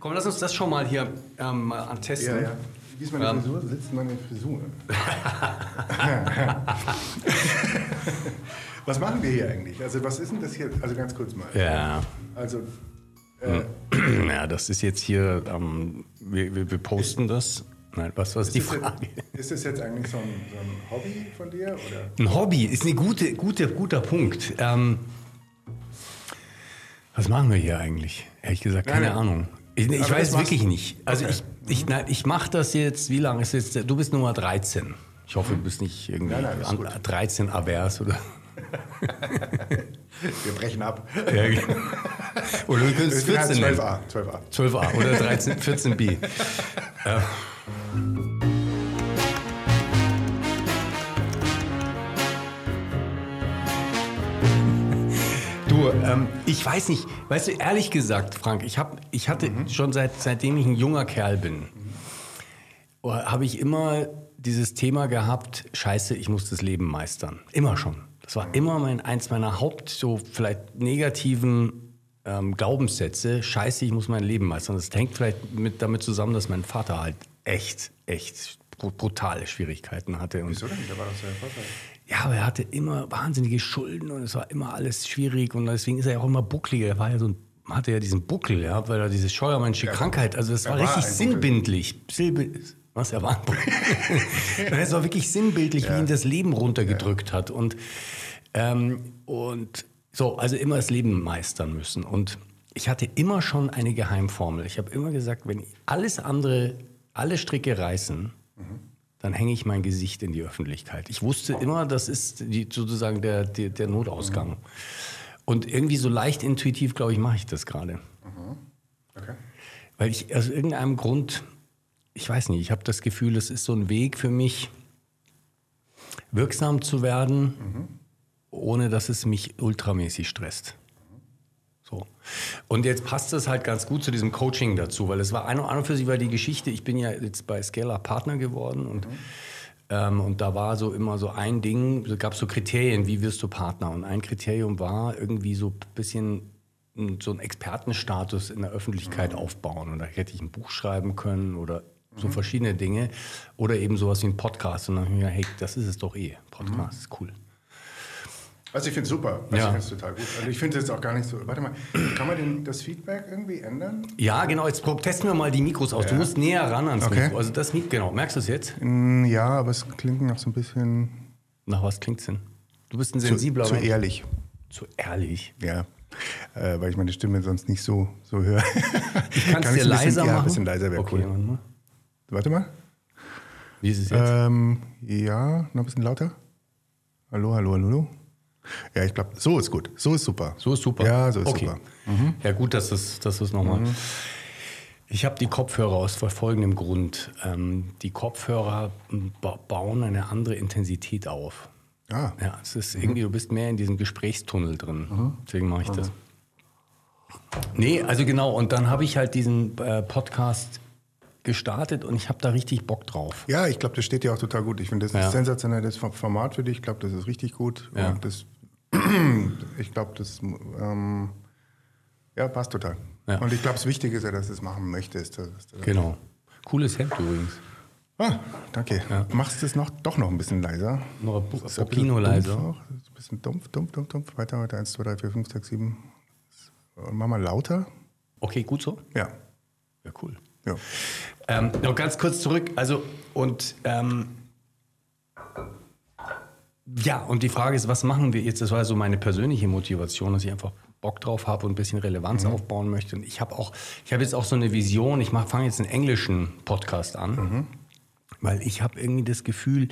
Komm, lass uns das schon mal hier ähm, mal antesten. Ja, ja. Wie ist meine Ähm. Frisur? Sitzt meine Frisur? was machen wir hier eigentlich? Also was ist denn das hier? Also ganz kurz mal. Ja. Also ja, das ist jetzt hier, ähm, wir, wir, wir posten das. Nein, was war ist, die das Frage? Jetzt, ist das jetzt eigentlich so ein, so ein Hobby von dir? Oder? Ein Hobby ist ein gute, gute, guter Punkt. Ähm, was machen wir hier eigentlich? Ehrlich gesagt, keine Nein, nein. Ahnung. Ich, ich weiß wirklich nicht. Also Okay. ich, ich, nein, ich mache das jetzt, wie lange ist jetzt, du bist Nummer 13. Ich hoffe, du bist nicht irgendwie Nein, nein, an, gut. 13 avers oder. Wir brechen ab. Ja, genau. oder du könntest Wir sind 14 halt nennen. 12a. 12a. 12a oder 13, 14b. Du, ähm, ich weiß nicht, weißt du, ehrlich gesagt, Frank, ich, hab, ich hatte schon seit, seitdem ich ein junger Kerl bin, oh, habe ich immer dieses Thema gehabt, scheiße, ich muss das Leben meistern. Immer schon. Das war immer mein, eins meiner Haupt, so vielleicht negativen ähm, Glaubenssätze, scheiße, ich muss mein Leben meistern. Das hängt vielleicht mit, damit zusammen, dass mein Vater halt echt, echt bru- brutale Schwierigkeiten hatte. Und Wieso denn? Der war doch sehr erfolgreich. Ja, aber er hatte immer wahnsinnige Schulden und es war immer alles schwierig und deswegen ist er ja auch immer buckliger. Er war ja so ein, hatte ja diesen Buckel, ja, weil er diese scheuermannsche Krankheit, also es war war richtig. Silbe, was, er war ein Buckel. es war wirklich sinnbildlich, wie ihn das Leben runtergedrückt hat und, ähm, und so, also immer das Leben meistern müssen und ich hatte immer schon eine Geheimformel. Ich habe immer gesagt, wenn alles andere, alle Stricke reißen, dann hänge ich mein Gesicht in die Öffentlichkeit. Ich wusste immer, das ist die, sozusagen der, der, der Notausgang. Und irgendwie so leicht intuitiv, glaube ich, mache ich das gerade. Okay. Weil ich aus irgendeinem Grund, ich weiß nicht, ich habe das Gefühl, es ist so ein Weg für mich, wirksam zu werden, ohne dass es mich ultramäßig stresst. So. Und jetzt passt das halt ganz gut zu diesem Coaching dazu, weil es war an an und für sich war die Geschichte, ich bin ja jetzt bei Scala Partner geworden und, ähm, und da war so immer so ein Ding, es gab so Kriterien, wie wirst du Partner? Und ein Kriterium war irgendwie so ein bisschen so einen Expertenstatus in der Öffentlichkeit aufbauen. Und da hätte ich ein Buch schreiben können oder so verschiedene Dinge. Oder eben sowas wie ein Podcast. Und dann habe ich mir gedacht, hey, das ist es doch eh. Podcast ist cool. Also ich finde es super. Also Ja. ich finde es total gut. Also ich finde es jetzt auch gar nicht so. Warte mal, kann man denn das Feedback irgendwie ändern? Ja, genau. Jetzt testen wir mal die Mikros aus. Du musst näher ran ans Okay. Mikro. Also das Mikro, genau. Merkst du es jetzt? Mm, Ja, aber es klingt noch so ein bisschen Nach was klingt's denn? Du bist ein zu, sensibler zu Mensch. ehrlich. Zu ehrlich. Ja, äh, weil ich meine Stimme sonst nicht so, so höre. Ich kann es dir ein bisschen, leiser ja, machen. ein bisschen leiser wäre okay, cool. warte mal. Warte mal. Wie ist es jetzt? Ähm, ja, noch ein bisschen lauter. Hallo, hallo, hallo. Ja, ich glaube, so ist gut. So ist super. So ist super. Ja, so ist okay. super. Mhm. Ja, gut, dass es dass es nochmal. Ich habe die Kopfhörer aus folgendem Grund. Ähm, die Kopfhörer ba bauen eine andere Intensität auf. Ah, Ja, es ist irgendwie, du bist mehr in diesem Gesprächstunnel drin. Deswegen mache ich das. Nee, also genau. Und dann habe ich halt diesen äh, Podcast gestartet und ich habe da richtig Bock drauf. Ja, ich glaube, das steht dir auch total gut. Ich finde, das ist Ja. ein sensationelles Form- Format für dich. Ich glaube, das ist richtig gut. Ja. Und das, ich glaube, das ähm, ja, passt total. Ja. Und ich glaube, das Wichtige ist ja, dass du es machen möchtest. Dass, dass, Genau. Cooles Hemd übrigens. Ah, danke. Machst du es noch, doch noch ein bisschen leiser? Noch ein bisschen leiser. Ein bisschen dumpf, dumpf, dumpf, dumpf. Weiter, weiter. 1, 2, 3, 4, 5, 6, 7. Und mach mal lauter. Okay, gut so. Ja. Ja, cool. ja. Ähm, noch ganz kurz zurück. Also, und ähm, ja, und die Frage ist, was machen wir jetzt? Das war so meine persönliche Motivation, dass ich einfach Bock drauf habe und ein bisschen Relevanz aufbauen möchte. Und ich habe auch, ich habe jetzt auch so eine Vision. Ich fange jetzt einen englischen Podcast an, weil ich habe irgendwie das Gefühl,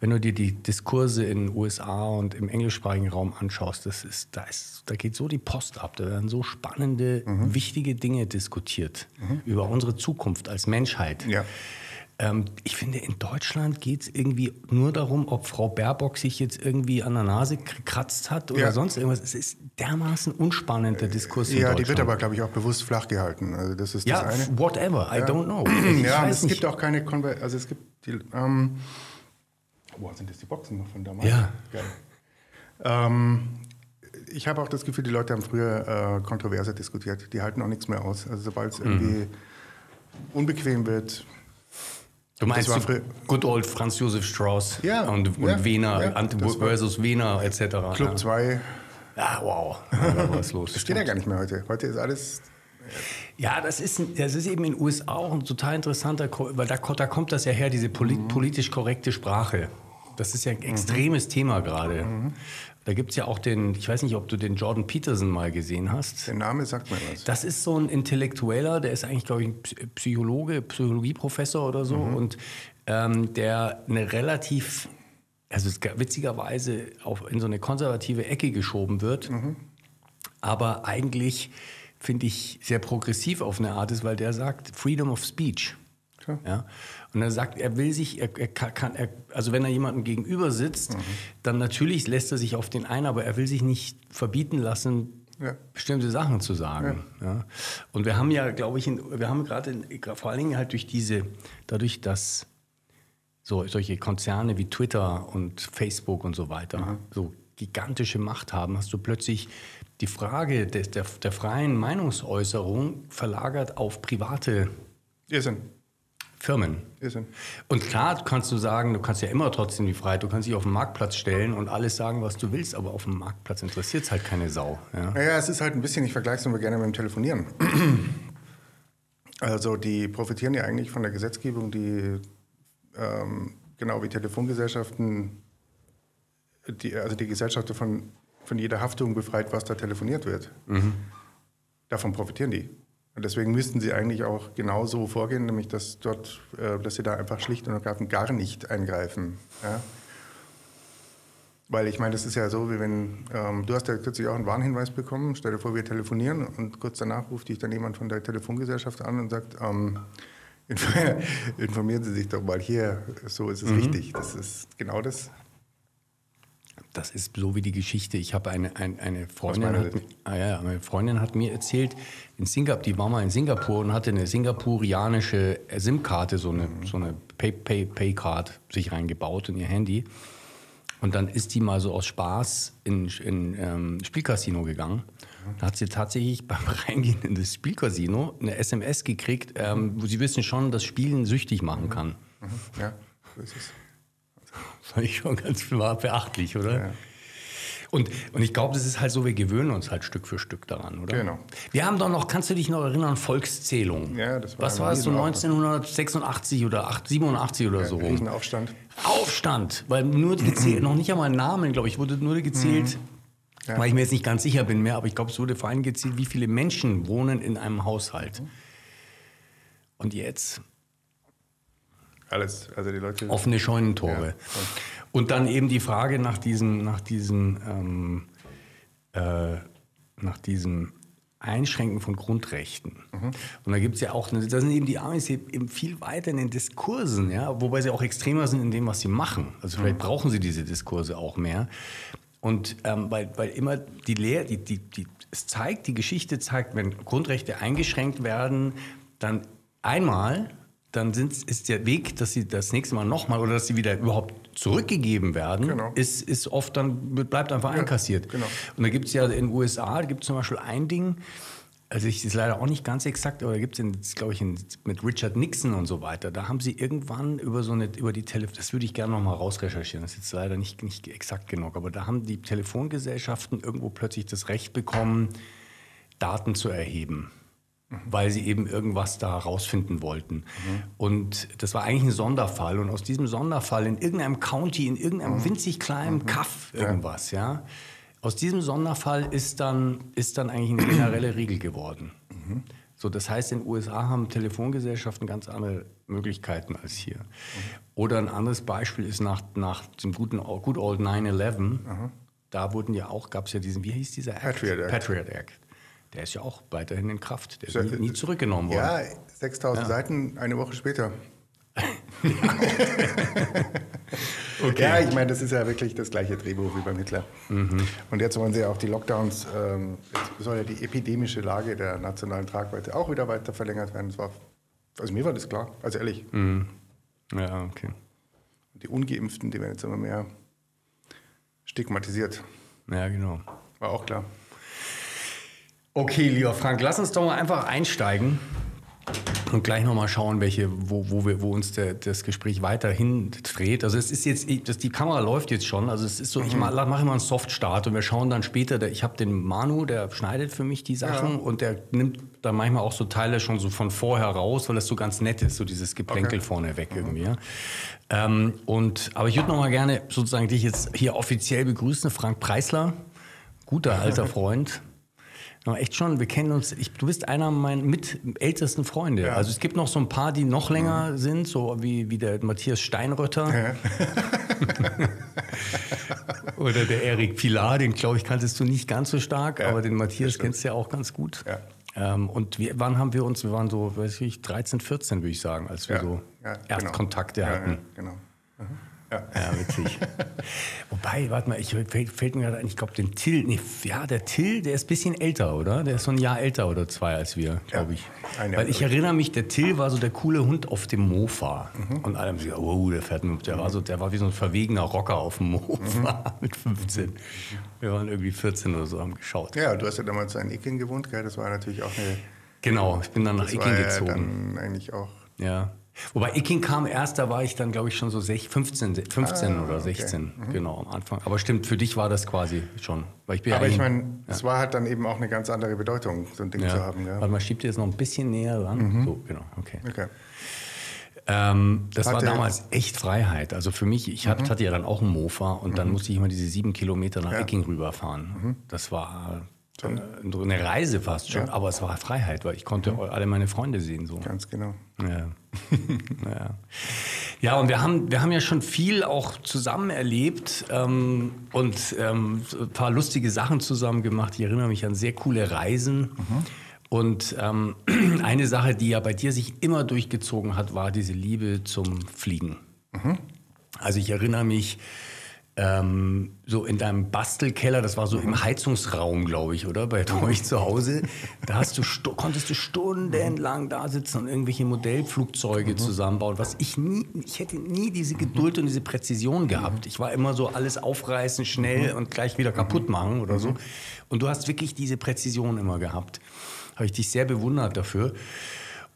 wenn du dir die Diskurse in den USA und im englischsprachigen Raum anschaust, das ist, da, ist, da geht so die Post ab. Da werden so spannende, wichtige Dinge diskutiert über unsere Zukunft als Menschheit. Ja. Ähm, ich finde, in Deutschland geht es irgendwie nur darum, ob Frau Baerbock sich jetzt irgendwie an der Nase gekratzt hat oder Ja. sonst irgendwas. Es ist dermaßen unspannend, der Diskurs in Ja, die wird aber, glaube ich, auch bewusst flach gehalten. Also das ist Ja, das eine. whatever, I don't know. Ich ja, es nicht. gibt auch keine Konver also es gibt die, ähm, boah, sind das die Boxen noch von damals? Ja. Geil. Ähm, ich habe auch das Gefühl, die Leute haben früher äh, kontroverser diskutiert. Die halten auch nichts mehr aus. Also sobald es irgendwie unbequem wird, Du meinst war so früher- Good Old Franz Josef Strauß Ja, und, und ja, Wiener, ja, das war- versus Wiener etc. Club ja. 2, ja, wow. Da war was los. das steht ja gar nicht mehr heute. Heute ist alles, Ja, das ist, das ist eben in den USA auch ein total interessanter, weil da, da kommt das ja her, diese poli politisch korrekte Sprache. Das ist ja ein extremes Thema gerade. Da gibt es ja auch den, ich weiß nicht, ob du den Jordan Peterson mal gesehen hast. der Name sagt mir was. Das ist so ein Intellektueller, der ist eigentlich, glaube ich, ein Psy- Psychologe, Psychologieprofessor oder so und ähm, der eine relativ, also witzigerweise auf, in so eine konservative Ecke geschoben wird, aber eigentlich finde ich sehr progressiv auf eine Art ist, weil der sagt Freedom of Speech. Ja? Und er sagt, er will sich, er, er kann, er, also wenn er jemandem gegenüber sitzt, dann natürlich lässt er sich auf den ein, aber er will sich nicht verbieten lassen, Ja. bestimmte Sachen zu sagen. Ja. Und wir haben ja, glaube ich, in, wir haben gerade vor allen Dingen halt durch diese, dadurch, dass so solche Konzerne wie Twitter und Facebook und so weiter so gigantische Macht haben, hast du plötzlich die Frage des, der, der freien Meinungsäußerung verlagert auf private Irrsinn. Firmen. Irrsinn. Und klar kannst du sagen, du kannst ja immer trotzdem die Freiheit, du kannst dich auf den Marktplatz stellen und alles sagen, was du willst, aber auf dem Marktplatz interessiert es halt keine Sau. Ja? Naja, es ist halt ein bisschen, ich vergleiche es immer gerne mit dem Telefonieren. Also die profitieren ja eigentlich von der Gesetzgebung, die ähm, genau wie Telefongesellschaften, die, also die Gesellschaft von, von jeder Haftung befreit, was da telefoniert wird. Davon profitieren die. Und deswegen müssten sie eigentlich auch genauso vorgehen, nämlich dass dort, äh, dass sie da einfach schlicht und ergreifend gar nicht eingreifen. Ja? Weil ich meine, das ist ja so, wie wenn, ähm, du hast ja kürzlich auch einen Warnhinweis bekommen, stell dir vor, wir telefonieren und kurz danach ruft dich dann jemand von der Telefongesellschaft an und sagt, ähm, inf- informieren Sie sich doch mal hier, so ist es richtig. Das ist genau das. Das ist so wie die Geschichte. Ich habe eine, eine, eine Freundin, hat, ah, ja, meine Freundin hat mir erzählt, in Singapur, die war mal in Singapur und hatte eine singapurianische SIM-Karte, so eine, so eine Pay, Pay, Pay-Card sich reingebaut in ihr Handy. Und dann ist die mal so aus Spaß in, in ähm, Spielcasino gegangen. Da hat sie tatsächlich beim Reingehen in das Spielcasino eine SMS gekriegt, ähm, wo sie wissen schon, dass Spielen süchtig machen kann. Ja, so ist es. Fand ich schon ganz beachtlich, oder? Und, und ich glaube, das ist halt so, wir gewöhnen uns halt Stück für Stück daran, oder? Genau. Wir haben doch noch, kannst du dich noch erinnern, Volkszählung. Ja, das war Was war es, so Riesenaufwand. 1986 oder 8, 87 oder so rum? Riesenaufstand. Aufstand, weil nur gezählt, noch nicht einmal Namen, glaube ich, wurde nur gezählt, Mhm. Ja. weil ich mir jetzt nicht ganz sicher bin mehr, aber ich glaube, es wurde vor allem gezählt, wie viele Menschen wohnen in einem Haushalt. Mhm. Und jetzt Alles. Also die Leute. offene Scheunentore. Ja. Und dann eben die Frage nach diesem, nach diesem, ähm, äh, nach diesem Einschränken von Grundrechten. Und da gibt es ja auch, da sind eben die Amis eben viel weiter in den Diskursen, ja, wobei sie auch extremer sind in dem, was sie machen. Also vielleicht brauchen sie diese Diskurse auch mehr. Und ähm, weil, weil immer die Lehre, die, die, die, es zeigt, die Geschichte zeigt, wenn Grundrechte eingeschränkt werden, dann einmal, dann sind, ist der Weg, dass sie das nächste Mal nochmal oder dass sie wieder überhaupt zurückgegeben werden, Genau. ist, ist oft dann, bleibt einfach einkassiert. genau. Und da gibt es ja in den USA, gibt es zum Beispiel ein Ding, also ich ist leider auch nicht ganz exakt, aber da gibt es, glaube ich, in, mit Richard Nixon und so weiter. Da haben sie irgendwann über so eine, über die Telefon, das würde ich gerne noch mal rausrecherchieren, das ist jetzt leider nicht, nicht exakt genug, aber da haben die Telefongesellschaften irgendwo plötzlich das Recht bekommen, Daten zu erheben. Weil sie eben irgendwas da rausfinden wollten. Und das war eigentlich ein Sonderfall. Und aus diesem Sonderfall in irgendeinem County, in irgendeinem winzig kleinen Kaff, irgendwas, ja. Aus diesem Sonderfall ist dann, ist dann eigentlich eine generelle Regel geworden. So, das heißt, in den USA haben Telefongesellschaften ganz andere Möglichkeiten als hier. Oder ein anderes Beispiel ist nach, nach dem guten Good Old 9-11. Da wurden ja auch, gab es ja diesen, wie hieß dieser Act? Patriot Act. Patriot Act. Der ist ja auch weiterhin in Kraft. Der Ja, ist nie, nie zurückgenommen worden. Ja, 6000 Seiten, eine Woche später. Ja, ich meine, das ist ja wirklich das gleiche Drehbuch wie beim Hitler. Und jetzt wollen sie ja auch die Lockdowns, ähm, jetzt soll ja die epidemische Lage der nationalen Tragweite auch wieder weiter verlängert werden. Das war, also mir war das klar, also ehrlich. Ja, okay. Die Ungeimpften, die werden jetzt immer mehr stigmatisiert. Ja, genau. War auch klar. Okay, lieber Frank, lass uns doch mal einfach einsteigen und gleich nochmal schauen, welche, wo, wo, wir, wo uns der, das Gespräch weiterhin dreht. Also es ist jetzt, das, die Kamera läuft jetzt schon. Also es ist so, ich mache immer einen Soft-Start und wir schauen dann später, der, ich habe den Manu, der schneidet für mich die Sachen Ja. und der nimmt dann manchmal auch so Teile schon so von vorher raus, weil das so ganz nett ist, so dieses Geplänkel Okay. vorne weg irgendwie. Ja. Ähm, und, aber ich würde nochmal gerne sozusagen dich jetzt hier offiziell begrüßen, Frank Preisler, guter alter Freund. Ja, echt schon, wir kennen uns. Ich, du bist einer meiner mit ältesten Freunde. Ja. Also es gibt noch so ein paar, die noch länger sind, so wie, wie der Matthias Steinrötter oder der Erik Pilar, den glaube ich kanntest du nicht ganz so stark, Ja, aber den Matthias kennst du ja auch ganz gut. Ja. Ähm, und wir, wann haben wir uns, wir waren so, weiß ich, 13, 14 würde ich sagen, als wir Ja, so ja, Erstkontakte genau. hatten. Ja, ja, genau. Mhm. Ja. Ja, witzig. Wobei, warte mal, ich, fällt, fällt mir gerade ein, ich glaube, den Till, nee, ja, der Till, der ist ein bisschen älter, oder? Der ist so ein Jahr älter oder zwei als wir, glaube Ja, ich. Jahr Weil ich erinnere mich, der Till war so der coole Hund auf dem Mofa. Mhm. Und alle haben gesagt, oh, der fährt der war so, der war wie so ein verwegener Rocker auf dem Mofa Mhm. mit 15. Wir waren irgendwie 14 oder so, haben geschaut. ja, du hast ja damals in Icking gewohnt, gell? Das war natürlich auch eine. Genau, ich bin dann nach Icking war ja gezogen. dann eigentlich auch. Ja. Wobei Icking kam erst, da war ich dann, glaube ich, schon so sech- 15, 15 Ah, oder okay. 16, genau, am Anfang. Aber stimmt, für dich war das quasi schon. Weil ich bin Aber ja ich meine, es war halt dann eben auch eine ganz andere Bedeutung, so ein Ding ja. zu haben. Ja. Warte mal, schiebt ihr das noch ein bisschen näher ran? So, genau, okay. Okay. Ähm, das war Hatte- damals echt Freiheit. Also für mich, ich hab, hatte ja dann auch einen Mofa und dann musste ich immer diese sieben Kilometer nach Ja. Icking rüberfahren. Das war äh, eine Reise fast schon, Ja. aber es war Freiheit, weil ich konnte alle meine Freunde sehen. So. Ganz genau. Ja. ja. ja, und wir haben, wir haben ja schon viel auch zusammen erlebt ähm, und ähm, so ein paar lustige Sachen zusammen gemacht. Ich erinnere mich an sehr coole Reisen. Und ähm, eine Sache, die ja bei dir sich immer durchgezogen hat, war diese Liebe zum Fliegen. Also ich erinnere mich ähm, so in deinem Bastelkeller, das war so im Heizungsraum, glaube ich, oder? Bei euch zu Hause. Da hast du, konntest du stundenlang da sitzen und irgendwelche Modellflugzeuge zusammenbauen, was ich nie, ich hätte nie diese Geduld und diese Präzision gehabt. Ich war immer so alles aufreißen, schnell und gleich wieder kaputt machen oder so. Und du hast wirklich diese Präzision immer gehabt. Habe ich dich sehr bewundert dafür.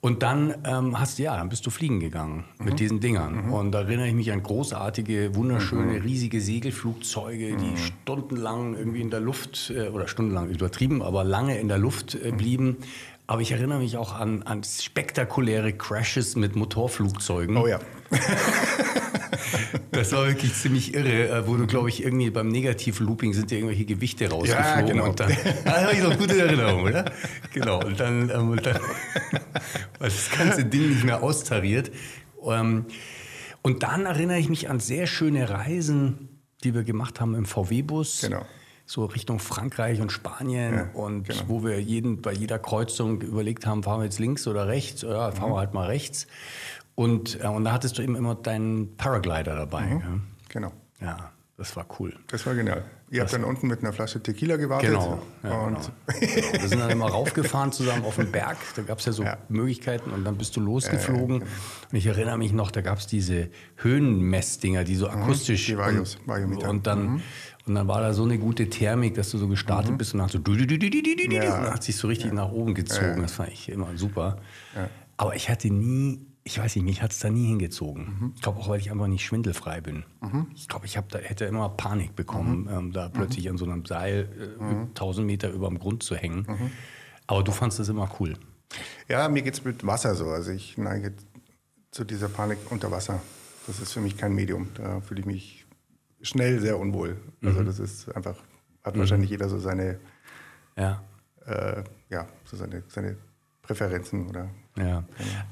Und dann ähm, hast du, ja, dann bist du fliegen gegangen mit diesen Dingern. Und da erinnere ich mich an großartige, wunderschöne, riesige Segelflugzeuge, die stundenlang irgendwie in der Luft, äh, oder stundenlang übertrieben, aber lange in der Luft äh, blieben. Aber ich erinnere mich auch an, an spektakuläre Crashes mit Motorflugzeugen. Oh ja. Das war wirklich ziemlich irre, äh, wo du, glaube ich, irgendwie beim Negativ-Looping sind dir irgendwelche Gewichte rausgeflogen. genau. Und dann, da habe ich noch gute Erinnerung, oder? Genau. Und dann, ähm, und dann war das ganze Ding nicht mehr austariert. Ähm, und dann erinnere ich mich an sehr schöne Reisen, die wir gemacht haben im VW-Bus. Genau. So Richtung Frankreich und Spanien Ja, und genau. wo wir jeden, bei jeder Kreuzung überlegt haben, fahren wir jetzt links oder rechts? Ja, fahren Mhm. wir halt mal rechts. Und, äh, und da hattest du eben immer deinen Paraglider dabei. Mhm. Genau. Ja? ja, das war cool. Das war genial. Ihr habt dann unten mit einer Flasche Tequila gewartet. Genau. Ja, und genau. genau. Wir sind dann immer raufgefahren zusammen auf den Berg. Da gab es ja so Ja. Möglichkeiten und dann bist du losgeflogen. genau. Und ich erinnere mich noch, da gab es diese Höhenmessdinger, die so akustisch. Mhm. die Varios, und, und dann. Und dann war da so eine gute Thermik, dass du so gestartet bist und dann hast du du, du, du, du, du, du, du, Ja. und dann hat sich so richtig nach oben gezogen. Das fand ich immer super. Aber ich hatte nie, ich weiß nicht, mich hat es da nie hingezogen. Ich glaube auch, weil ich einfach nicht schwindelfrei bin. Ich glaube, ich hab da, hätte immer Panik bekommen, ähm, da plötzlich an so einem Seil äh, 1000 Meter über dem Grund zu hängen. Aber du fandst das immer cool. Ja, mir geht es mit Wasser so. Also ich neige zu dieser Panik unter Wasser. Das ist für mich kein Medium. Da fühle ich mich schnell sehr unwohl. Also das ist einfach, hat wahrscheinlich jeder so seine, Ja. äh, ja, so seine, seine Präferenzen oder ja.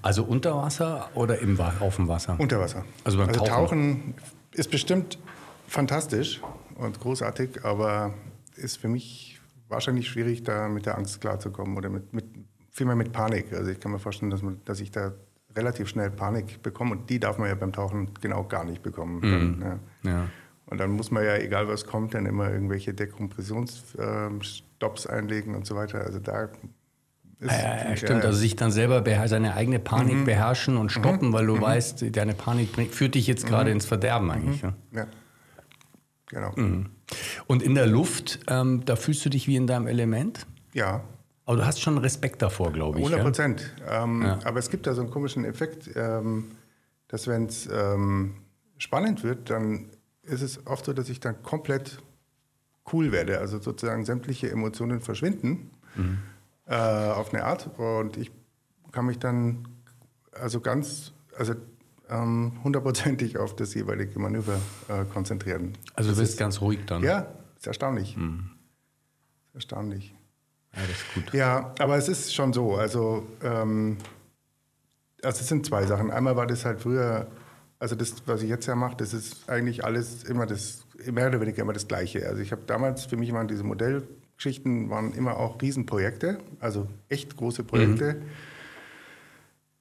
Also unter Wasser oder im, auf dem Wasser? unter Wasser. Also beim Tauchen. Tauchen ist bestimmt fantastisch und großartig, aber ist für mich wahrscheinlich schwierig, da mit der Angst klarzukommen oder mit, mit vielmehr mit Panik. Also ich kann mir vorstellen, dass, man, dass ich da relativ schnell Panik bekomme und die darf man ja beim Tauchen genau gar nicht bekommen. Dann, ja. Mhm. Ja. Und dann muss man ja, egal was kommt, dann immer irgendwelche Dekompressionsstopps einlegen und so weiter. Also da ist Ja, ja, stimmt. Also sich dann selber seine eigene Panik beherrschen und stoppen, weil du weißt, deine Panik führt dich jetzt gerade ins Verderben eigentlich. Ja. ja. Genau. Mhm. Und in der Luft, ähm, da fühlst du dich wie in deinem Element? Ja, Aber du hast schon Respekt davor, glaube ich. 100 Ja? Prozent. Ähm. Aber es gibt da so einen komischen Effekt, ähm, dass wenn es ähm, spannend wird, dann ist es oft so, dass ich dann komplett cool werde. Also sozusagen sämtliche Emotionen verschwinden äh, auf eine Art. Und ich kann mich dann also ganz, also ähm, hundertprozentig auf das jeweilige Manöver äh, konzentrieren. Also du bist ganz ruhig dann. Ja, ist erstaunlich. Ist erstaunlich. ja das ist gut. Ja, aber es ist schon so. Also, ähm, also es sind zwei Sachen. Einmal war das halt früher, also das, was ich jetzt ja mache, das ist eigentlich alles immer das, mehr oder weniger immer das Gleiche. Also ich habe damals, für mich waren diese Modellgeschichten waren immer auch Riesenprojekte, also echt große Projekte.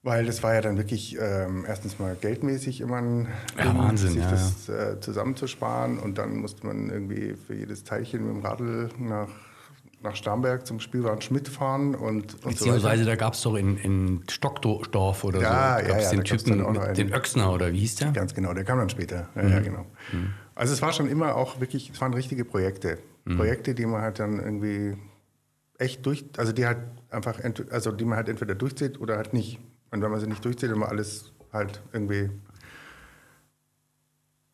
Weil das war ja dann wirklich ähm, erstens mal geldmäßig immer ein Ja, Ding, Wahnsinn, sich ja, das äh, zusammenzusparen und dann musste man irgendwie für jedes Teilchen mit dem Radl nach, nach Starnberg zum Spielwagen Schmidt fahren und, und so. Beziehungsweise da gab es doch in, in Stockdorf oder Ja, so, ja, gab's ja, den Typen, mit, einen. den Öxner oder wie hieß der? Ganz genau, der kam dann später. Mhm. ja, genau. Also es war schon immer auch wirklich, es waren richtige Projekte. Mhm. Projekte, die man halt dann irgendwie echt durch, also die halt einfach, also die man halt entweder durchzieht oder halt nicht. Und wenn man sie nicht durchzieht, dann war alles halt irgendwie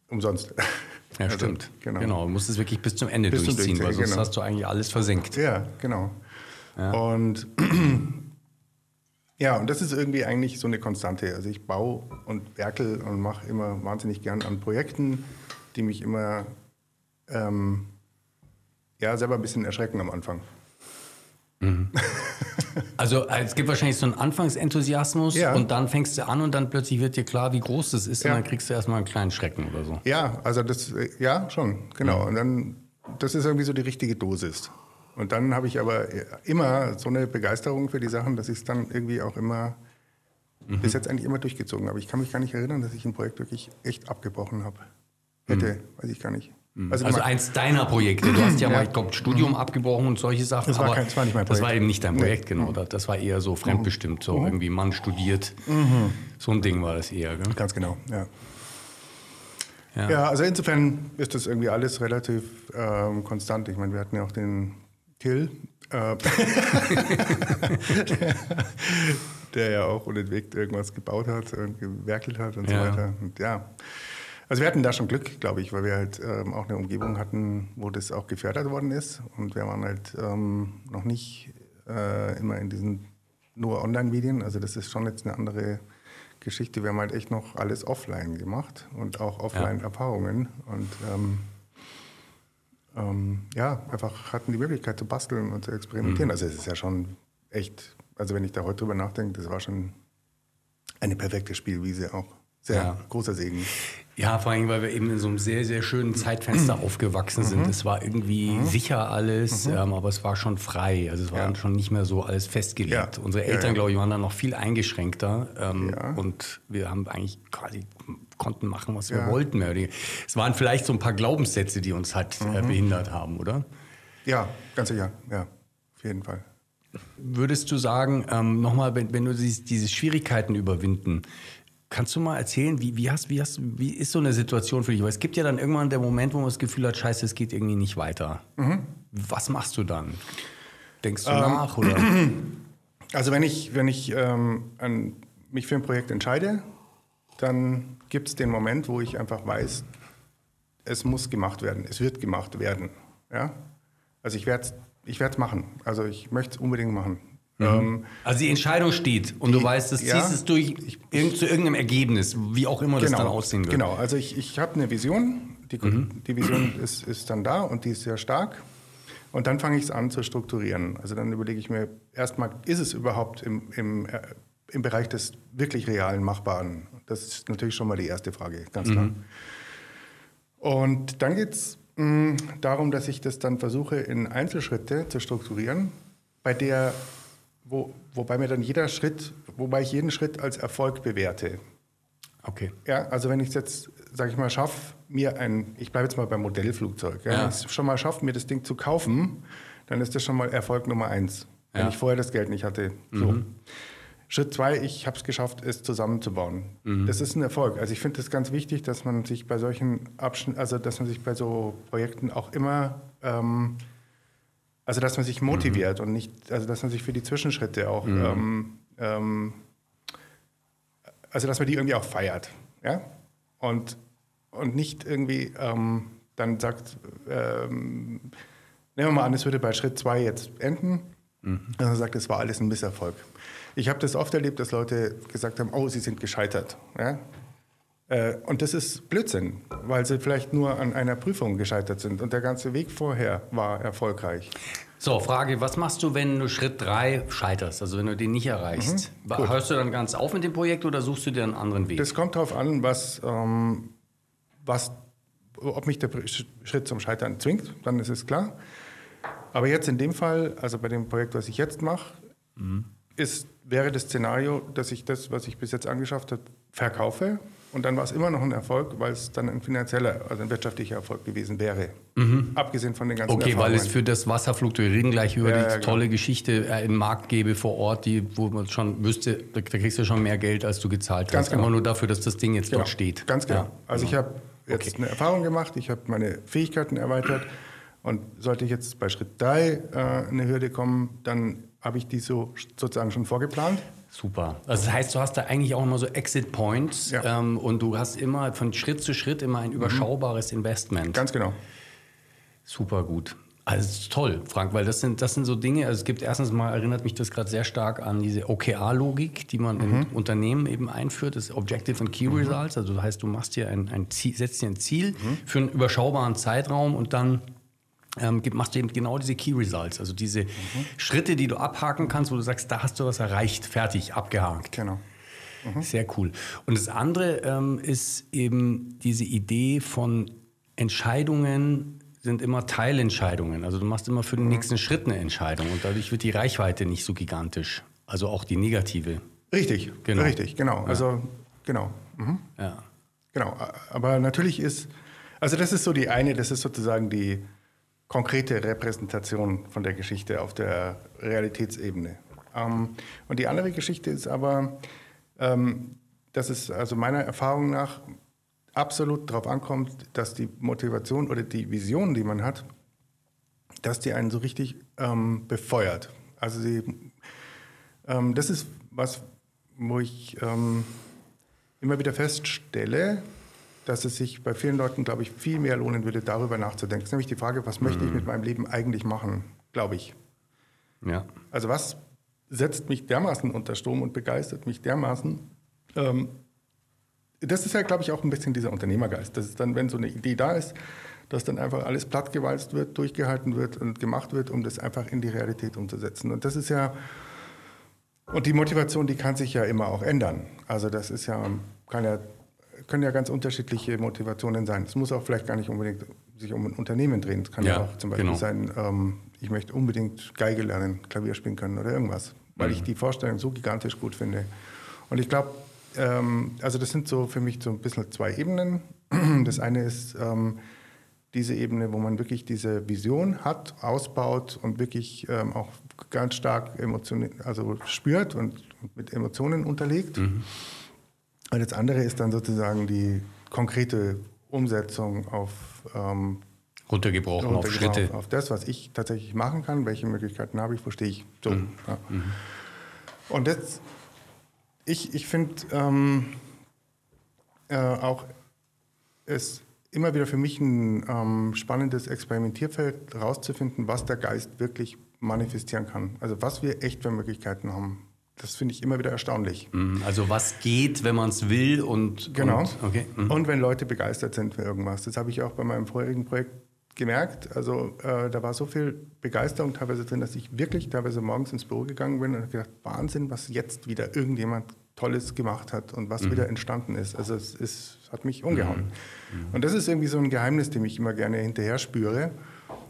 umsonst. Ja, Also, stimmt. Genau. Genau. du musst es wirklich bis zum Ende Bis zum durchziehen, weil Durchziehen, sonst genau. hast du eigentlich alles versenkt. Ja, genau. Ja. Und ja, und das ist irgendwie eigentlich so eine Konstante. Also ich baue und werkel und mache immer wahnsinnig gern an Projekten, die mich immer ähm, ja, selber ein bisschen erschrecken am Anfang. Also äh, es gibt wahrscheinlich so einen Anfangsenthusiasmus Ja. und dann fängst du an und dann plötzlich wird dir klar, wie groß das ist Ja. und dann kriegst du erstmal einen kleinen Schrecken oder so. Ja, also das, äh, ja, schon, genau. Und dann, das ist irgendwie so die richtige Dosis. Und dann habe ich aber immer so eine Begeisterung für die Sachen, dass ich es dann irgendwie auch immer, bis jetzt eigentlich immer durchgezogen habe. Ich kann mich gar nicht erinnern, dass ich ein Projekt wirklich echt abgebrochen habe. Hätte, weiß ich gar nicht. Also, die ma- eins deiner Projekte. Du hast ja, mal, ich glaube, Studium abgebrochen und solche Sachen. Das war aber kein- das war nicht mein Das Projekt. war eben nicht dein Nee. Mhm. Projekt, genau. Das- Das war eher so fremdbestimmt, so irgendwie Mann studiert. So ein Ding war das eher, gell? Ganz genau, ja. Ja. Ja, also insofern ist das irgendwie alles relativ ähm, konstant. Ich meine, wir hatten ja auch den Kill, äh, der ja auch unentwegt irgendwas gebaut hat und gewerkelt hat und Ja. so weiter. Und ja, also wir hatten da schon Glück, glaube ich, weil wir halt ähm, auch eine Umgebung hatten, wo das auch gefördert worden ist. Und wir waren halt ähm, noch nicht äh, immer in diesen nur Online-Medien. Also das ist schon jetzt eine andere Geschichte. Wir haben halt echt noch alles offline gemacht und auch Offline-Erfahrungen. Und ähm, ähm, ja, einfach hatten die Möglichkeit zu basteln und zu experimentieren. Also es ist ja schon echt, also wenn ich da heute drüber nachdenke, das war schon eine perfekte Spielwiese auch. Sehr Ja. großer Segen. Ja, vor allem, weil wir eben in so einem sehr, sehr schönen Zeitfenster aufgewachsen Mhm. sind. Es war irgendwie sicher alles, ähm, aber es war schon frei. Also es war Ja. schon nicht mehr so alles festgelegt. Ja. Unsere Eltern, ja. glaube ich, waren da noch viel eingeschränkter. Ähm. Und wir haben eigentlich quasi konnten machen, was wir wollten. Mehr. Es waren vielleicht so ein paar Glaubenssätze, die uns halt Mhm. äh, behindert haben, oder? Ja, ganz sicher. Ja, auf jeden Fall. Würdest du sagen, ähm, nochmal, wenn, wenn du diese, diese Schwierigkeiten überwinden, kannst du mal erzählen, wie, wie, hast, wie, hast, wie ist so eine Situation für dich? Weil es gibt ja dann irgendwann der Moment, wo man das Gefühl hat, scheiße, es geht irgendwie nicht weiter. Was machst du dann? Denkst du nach? Oder? Also wenn ich, wenn ich ähm, an, mich für ein Projekt entscheide, dann gibt es den Moment, wo ich einfach weiß, es muss gemacht werden, es wird gemacht werden. Ja? Also ich werde es ich werd's machen. Also ich möchte es unbedingt machen. Ähm, Also die Entscheidung steht und du Die- weißt, das ja. ziehst es durch irgend, zu irgendeinem Ergebnis, wie auch immer das dann aussehen wird. Genau, also ich, ich habe eine Vision, die, die Vision ist, ist dann da und die ist sehr stark. Und dann fange ich es an zu strukturieren. Also dann überlege ich mir erstmal, ist es überhaupt im, im, äh, im Bereich des wirklich realen Machbaren? Das ist natürlich schon mal die erste Frage, ganz klar. Und dann geht es darum, dass ich das dann versuche, in Einzelschritte zu strukturieren, bei der, wo, wobei mir dann jeder Schritt, wobei ich jeden Schritt als Erfolg bewerte. Okay. Ja, also wenn ich es jetzt, sage ich mal, schaffe, mir ein, ich bleibe jetzt mal beim Modellflugzeug, ja, Ja. wenn ich es schon mal schaffe, mir das Ding zu kaufen, dann ist das schon mal Erfolg Nummer eins, wenn Ja. ich vorher das Geld nicht hatte. So. Schritt zwei, ich habe es geschafft, es zusammenzubauen. Mhm. Das ist ein Erfolg. Also ich finde es ganz wichtig, dass man sich bei solchen Abschnitten, also dass man sich bei so Projekten auch immer, ähm, also dass man sich motiviert mhm. und nicht, also dass man sich für die Zwischenschritte auch, mhm. ähm, ähm, also dass man die irgendwie auch feiert, ja, und und nicht irgendwie ähm, dann sagt, ähm, nehmen wir mal an, es würde bei Schritt zwei jetzt enden, mhm. und dann sagt, es war alles ein Misserfolg. Ich habe das oft erlebt, dass Leute gesagt haben, oh, sie sind gescheitert. Ja? Äh, und das ist Blödsinn, weil sie vielleicht nur an einer Prüfung gescheitert sind und der ganze Weg vorher war erfolgreich. So, Frage, was machst du, wenn du Schritt 3 scheiterst, also wenn du den nicht erreichst? Mhm, Hörst du dann ganz auf mit dem Projekt oder suchst du dir einen anderen Weg? Das kommt darauf an, was, ähm, was, ob mich der Schritt zum Scheitern zwingt, dann ist es klar. Aber jetzt in dem Fall, also bei dem Projekt, was ich jetzt mache, mhm ist, wäre das Szenario, dass ich das, was ich bis jetzt angeschafft habe, verkaufe. Und dann war es immer noch ein Erfolg, weil es dann ein finanzieller, also ein wirtschaftlicher Erfolg gewesen wäre. Mhm. Abgesehen von den ganzen Okay, weil es für das Wasserfluktuieren gleich über ja, die ja, genau. tolle Geschichte äh, einen Markt gäbe vor Ort, die, wo man schon wüsste, da, da kriegst du schon mehr Geld, als du gezahlt Ganz hast. Genau. Einfach nur dafür, dass das Ding jetzt genau. dort steht. Ganz genau. Ja, also ich habe jetzt okay. eine Erfahrung gemacht, ich habe meine Fähigkeiten erweitert. Und sollte ich jetzt bei Schritt 3 äh, eine Hürde kommen, dann habe ich die so sozusagen schon vorgeplant. Super. Also das heißt, du hast da eigentlich auch immer so Exit Points ja. ähm, und du hast immer von Schritt zu Schritt immer ein überschaubares mhm. Investment. Ganz genau. Super gut. Also toll, Frank, weil das sind, das sind so Dinge, also es gibt erstens mal, erinnert mich das gerade sehr stark an diese OKR-Logik, die man mhm. in Unternehmen eben einführt, das Objective and Key mhm. Results. Also das heißt, du machst dir ein, ein Ziel, setzt dir ein Ziel mhm. für einen überschaubaren Zeitraum und dann ähm, machst du eben genau diese Key Results, also diese mhm. Schritte, die du abhaken kannst, wo du sagst, da hast du was erreicht, fertig, abgehakt. Genau. Mhm. Sehr cool. Und das andere ähm, ist eben diese Idee von Entscheidungen sind immer Teilentscheidungen. Also du machst immer für den mhm. nächsten Schritt eine Entscheidung und dadurch wird die Reichweite nicht so gigantisch. Also auch die negative. Richtig, genau. Richtig, genau. Ja. Also genau. Mhm. Ja. Genau. Aber natürlich ist, also das ist so die eine, das ist sozusagen die konkrete Repräsentation von der Geschichte auf der Realitätsebene. Ähm, und die andere Geschichte ist aber, ähm, dass es also meiner Erfahrung nach absolut darauf ankommt, dass die Motivation oder die Vision, die man hat, dass die einen so richtig ähm, befeuert. Also sie, ähm, das ist was, wo ich ähm, immer wieder feststelle, dass es sich bei vielen Leuten, glaube ich, viel mehr lohnen würde, darüber nachzudenken. Das ist nämlich die Frage, was möchte ich mhm. mit meinem Leben eigentlich machen, glaube ich. Ja. Also was setzt mich dermaßen unter Strom und begeistert mich dermaßen? Ähm, das ist ja, glaube ich, auch ein bisschen dieser Unternehmergeist. Das ist dann, wenn so eine Idee da ist, dass dann einfach alles plattgewalzt wird, durchgehalten wird und gemacht wird, um das einfach in die Realität umzusetzen. Und das ist ja, und die Motivation, die kann sich ja immer auch ändern. Also das ist ja, kann ja können ja ganz unterschiedliche Motivationen sein. Es muss auch vielleicht gar nicht unbedingt sich um ein Unternehmen drehen. Es kann ja, ja auch zum Beispiel genau. sein, ähm, ich möchte unbedingt Geige lernen, Klavier spielen können oder irgendwas, weil mhm. ich die Vorstellung so gigantisch gut finde. Und ich glaube, ähm, also das sind so für mich so ein bisschen zwei Ebenen. Das eine ist ähm, diese Ebene, wo man wirklich diese Vision hat, ausbaut und wirklich ähm, auch ganz stark Emotionen, also spürt und mit Emotionen unterlegt. Mhm. Und das andere ist dann sozusagen die konkrete Umsetzung auf ähm, runtergebrochen, auf Schritte. Auf, auf, das, was ich tatsächlich machen kann, welche Möglichkeiten habe ich, wo stehe ich. So, mhm. Ja. Mhm. Und das, ich, ich finde ähm, äh, auch es immer wieder für mich ein ähm, spannendes Experimentierfeld herauszufinden, was der Geist wirklich manifestieren kann. Also was wir echt für Möglichkeiten haben. Das finde ich immer wieder erstaunlich. Mhm. Also was geht, wenn man es will und genau. Und, okay. mhm. und wenn Leute begeistert sind für irgendwas. Das habe ich auch bei meinem vorherigen Projekt gemerkt. Also äh, da war so viel Begeisterung teilweise drin, dass ich wirklich teilweise morgens ins Büro gegangen bin und gedacht, Wahnsinn, was jetzt wieder irgendjemand Tolles gemacht hat und was mhm. wieder entstanden ist. Also es ist, hat mich umgehauen. Mhm. mhm. Und das ist irgendwie so ein Geheimnis, dem ich immer gerne hinterher spüre,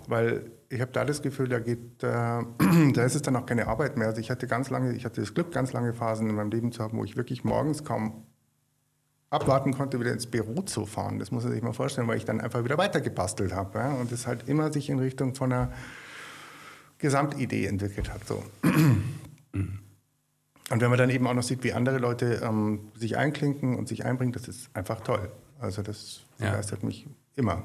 weil ich habe da das Gefühl, da geht, äh, da ist es dann auch keine Arbeit mehr. Also ich hatte ganz lange, ich hatte das Glück, ganz lange Phasen in meinem Leben zu haben, wo ich wirklich morgens kaum abwarten konnte, wieder ins Büro zu fahren. Das muss man sich mal vorstellen, weil ich dann einfach wieder weitergebastelt habe. Ja? Und das halt immer sich in Richtung von einer Gesamtidee entwickelt hat. So. Und wenn man dann eben auch noch sieht, wie andere Leute ähm, sich einklinken und sich einbringen, das ist einfach toll. Also das begeistert ja. mich immer.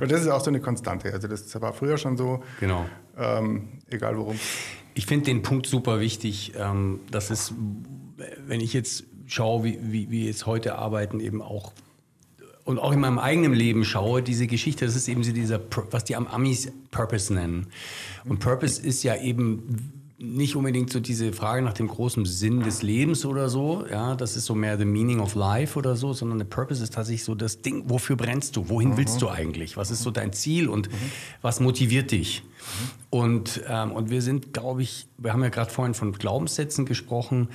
Und das ist auch so eine Konstante. Also das war früher schon so. Genau. Ähm, egal worum. Ich finde den Punkt super wichtig. Ähm, dass es, wenn ich jetzt schaue, wie, wie wir jetzt heute arbeiten, eben auch und auch in meinem eigenen Leben schaue, diese Geschichte, das ist eben so dieser, was die Amis Purpose nennen. Und Purpose ist ja eben nicht unbedingt so diese Frage nach dem großen Sinn des Lebens oder so, ja, das ist so mehr the meaning of life oder so, sondern der Purpose ist tatsächlich so das Ding, wofür brennst du, wohin mhm. willst du eigentlich, was ist so dein Ziel und mhm. was motiviert dich? Mhm. Und, ähm, und wir sind, glaube ich, wir haben ja gerade vorhin von Glaubenssätzen gesprochen,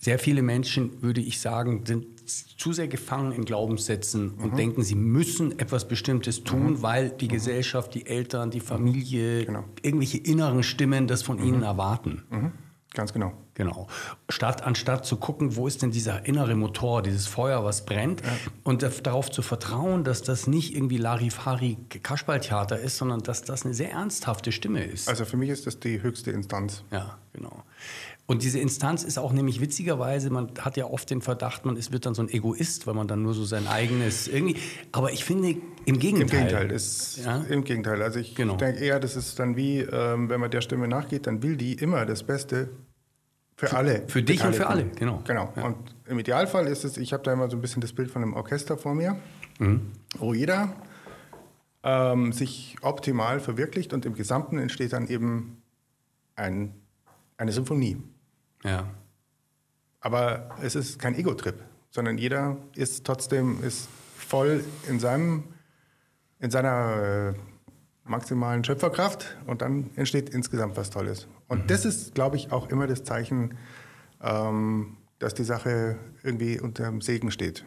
sehr viele Menschen, würde ich sagen, sind zu sehr gefangen in Glaubenssätzen und mhm. denken, sie müssen etwas Bestimmtes tun, mhm. weil die mhm. Gesellschaft, die Eltern, die Familie, genau. irgendwelche inneren Stimmen das von ihnen mhm. erwarten. Mhm. Ganz genau. Genau. Statt, anstatt zu gucken, wo ist denn dieser innere Motor, dieses Feuer, was brennt, ja. und darauf zu vertrauen, dass das nicht irgendwie Larifari Kasperltheater ist, sondern dass das eine sehr ernsthafte Stimme ist. Also für mich ist das die höchste Instanz. Ja, genau. Und diese Instanz ist auch nämlich witzigerweise, man hat ja oft den Verdacht, man ist, wird dann so ein Egoist, weil man dann nur so sein eigenes irgendwie. Aber ich finde im Gegenteil. Im Gegenteil, ist, ja? im Gegenteil. Also ich genau. denke eher, das ist dann wie, ähm, wenn man der Stimme nachgeht, dann will die immer das Beste für, für alle. Für dich und für alle, genau. Genau. Ja. Und im Idealfall ist es, ich habe da immer so ein bisschen das Bild von einem Orchester vor mir, mhm. wo jeder ähm, sich optimal verwirklicht und im Gesamten entsteht dann eben ein, eine Symphonie. Ja. Aber es ist kein Ego-Trip, sondern jeder ist trotzdem ist voll in seinem in seiner äh, maximalen Schöpferkraft und dann entsteht insgesamt was Tolles. Und mhm. das ist, glaube ich, auch immer das Zeichen, ähm, dass die Sache irgendwie unter dem Segen steht.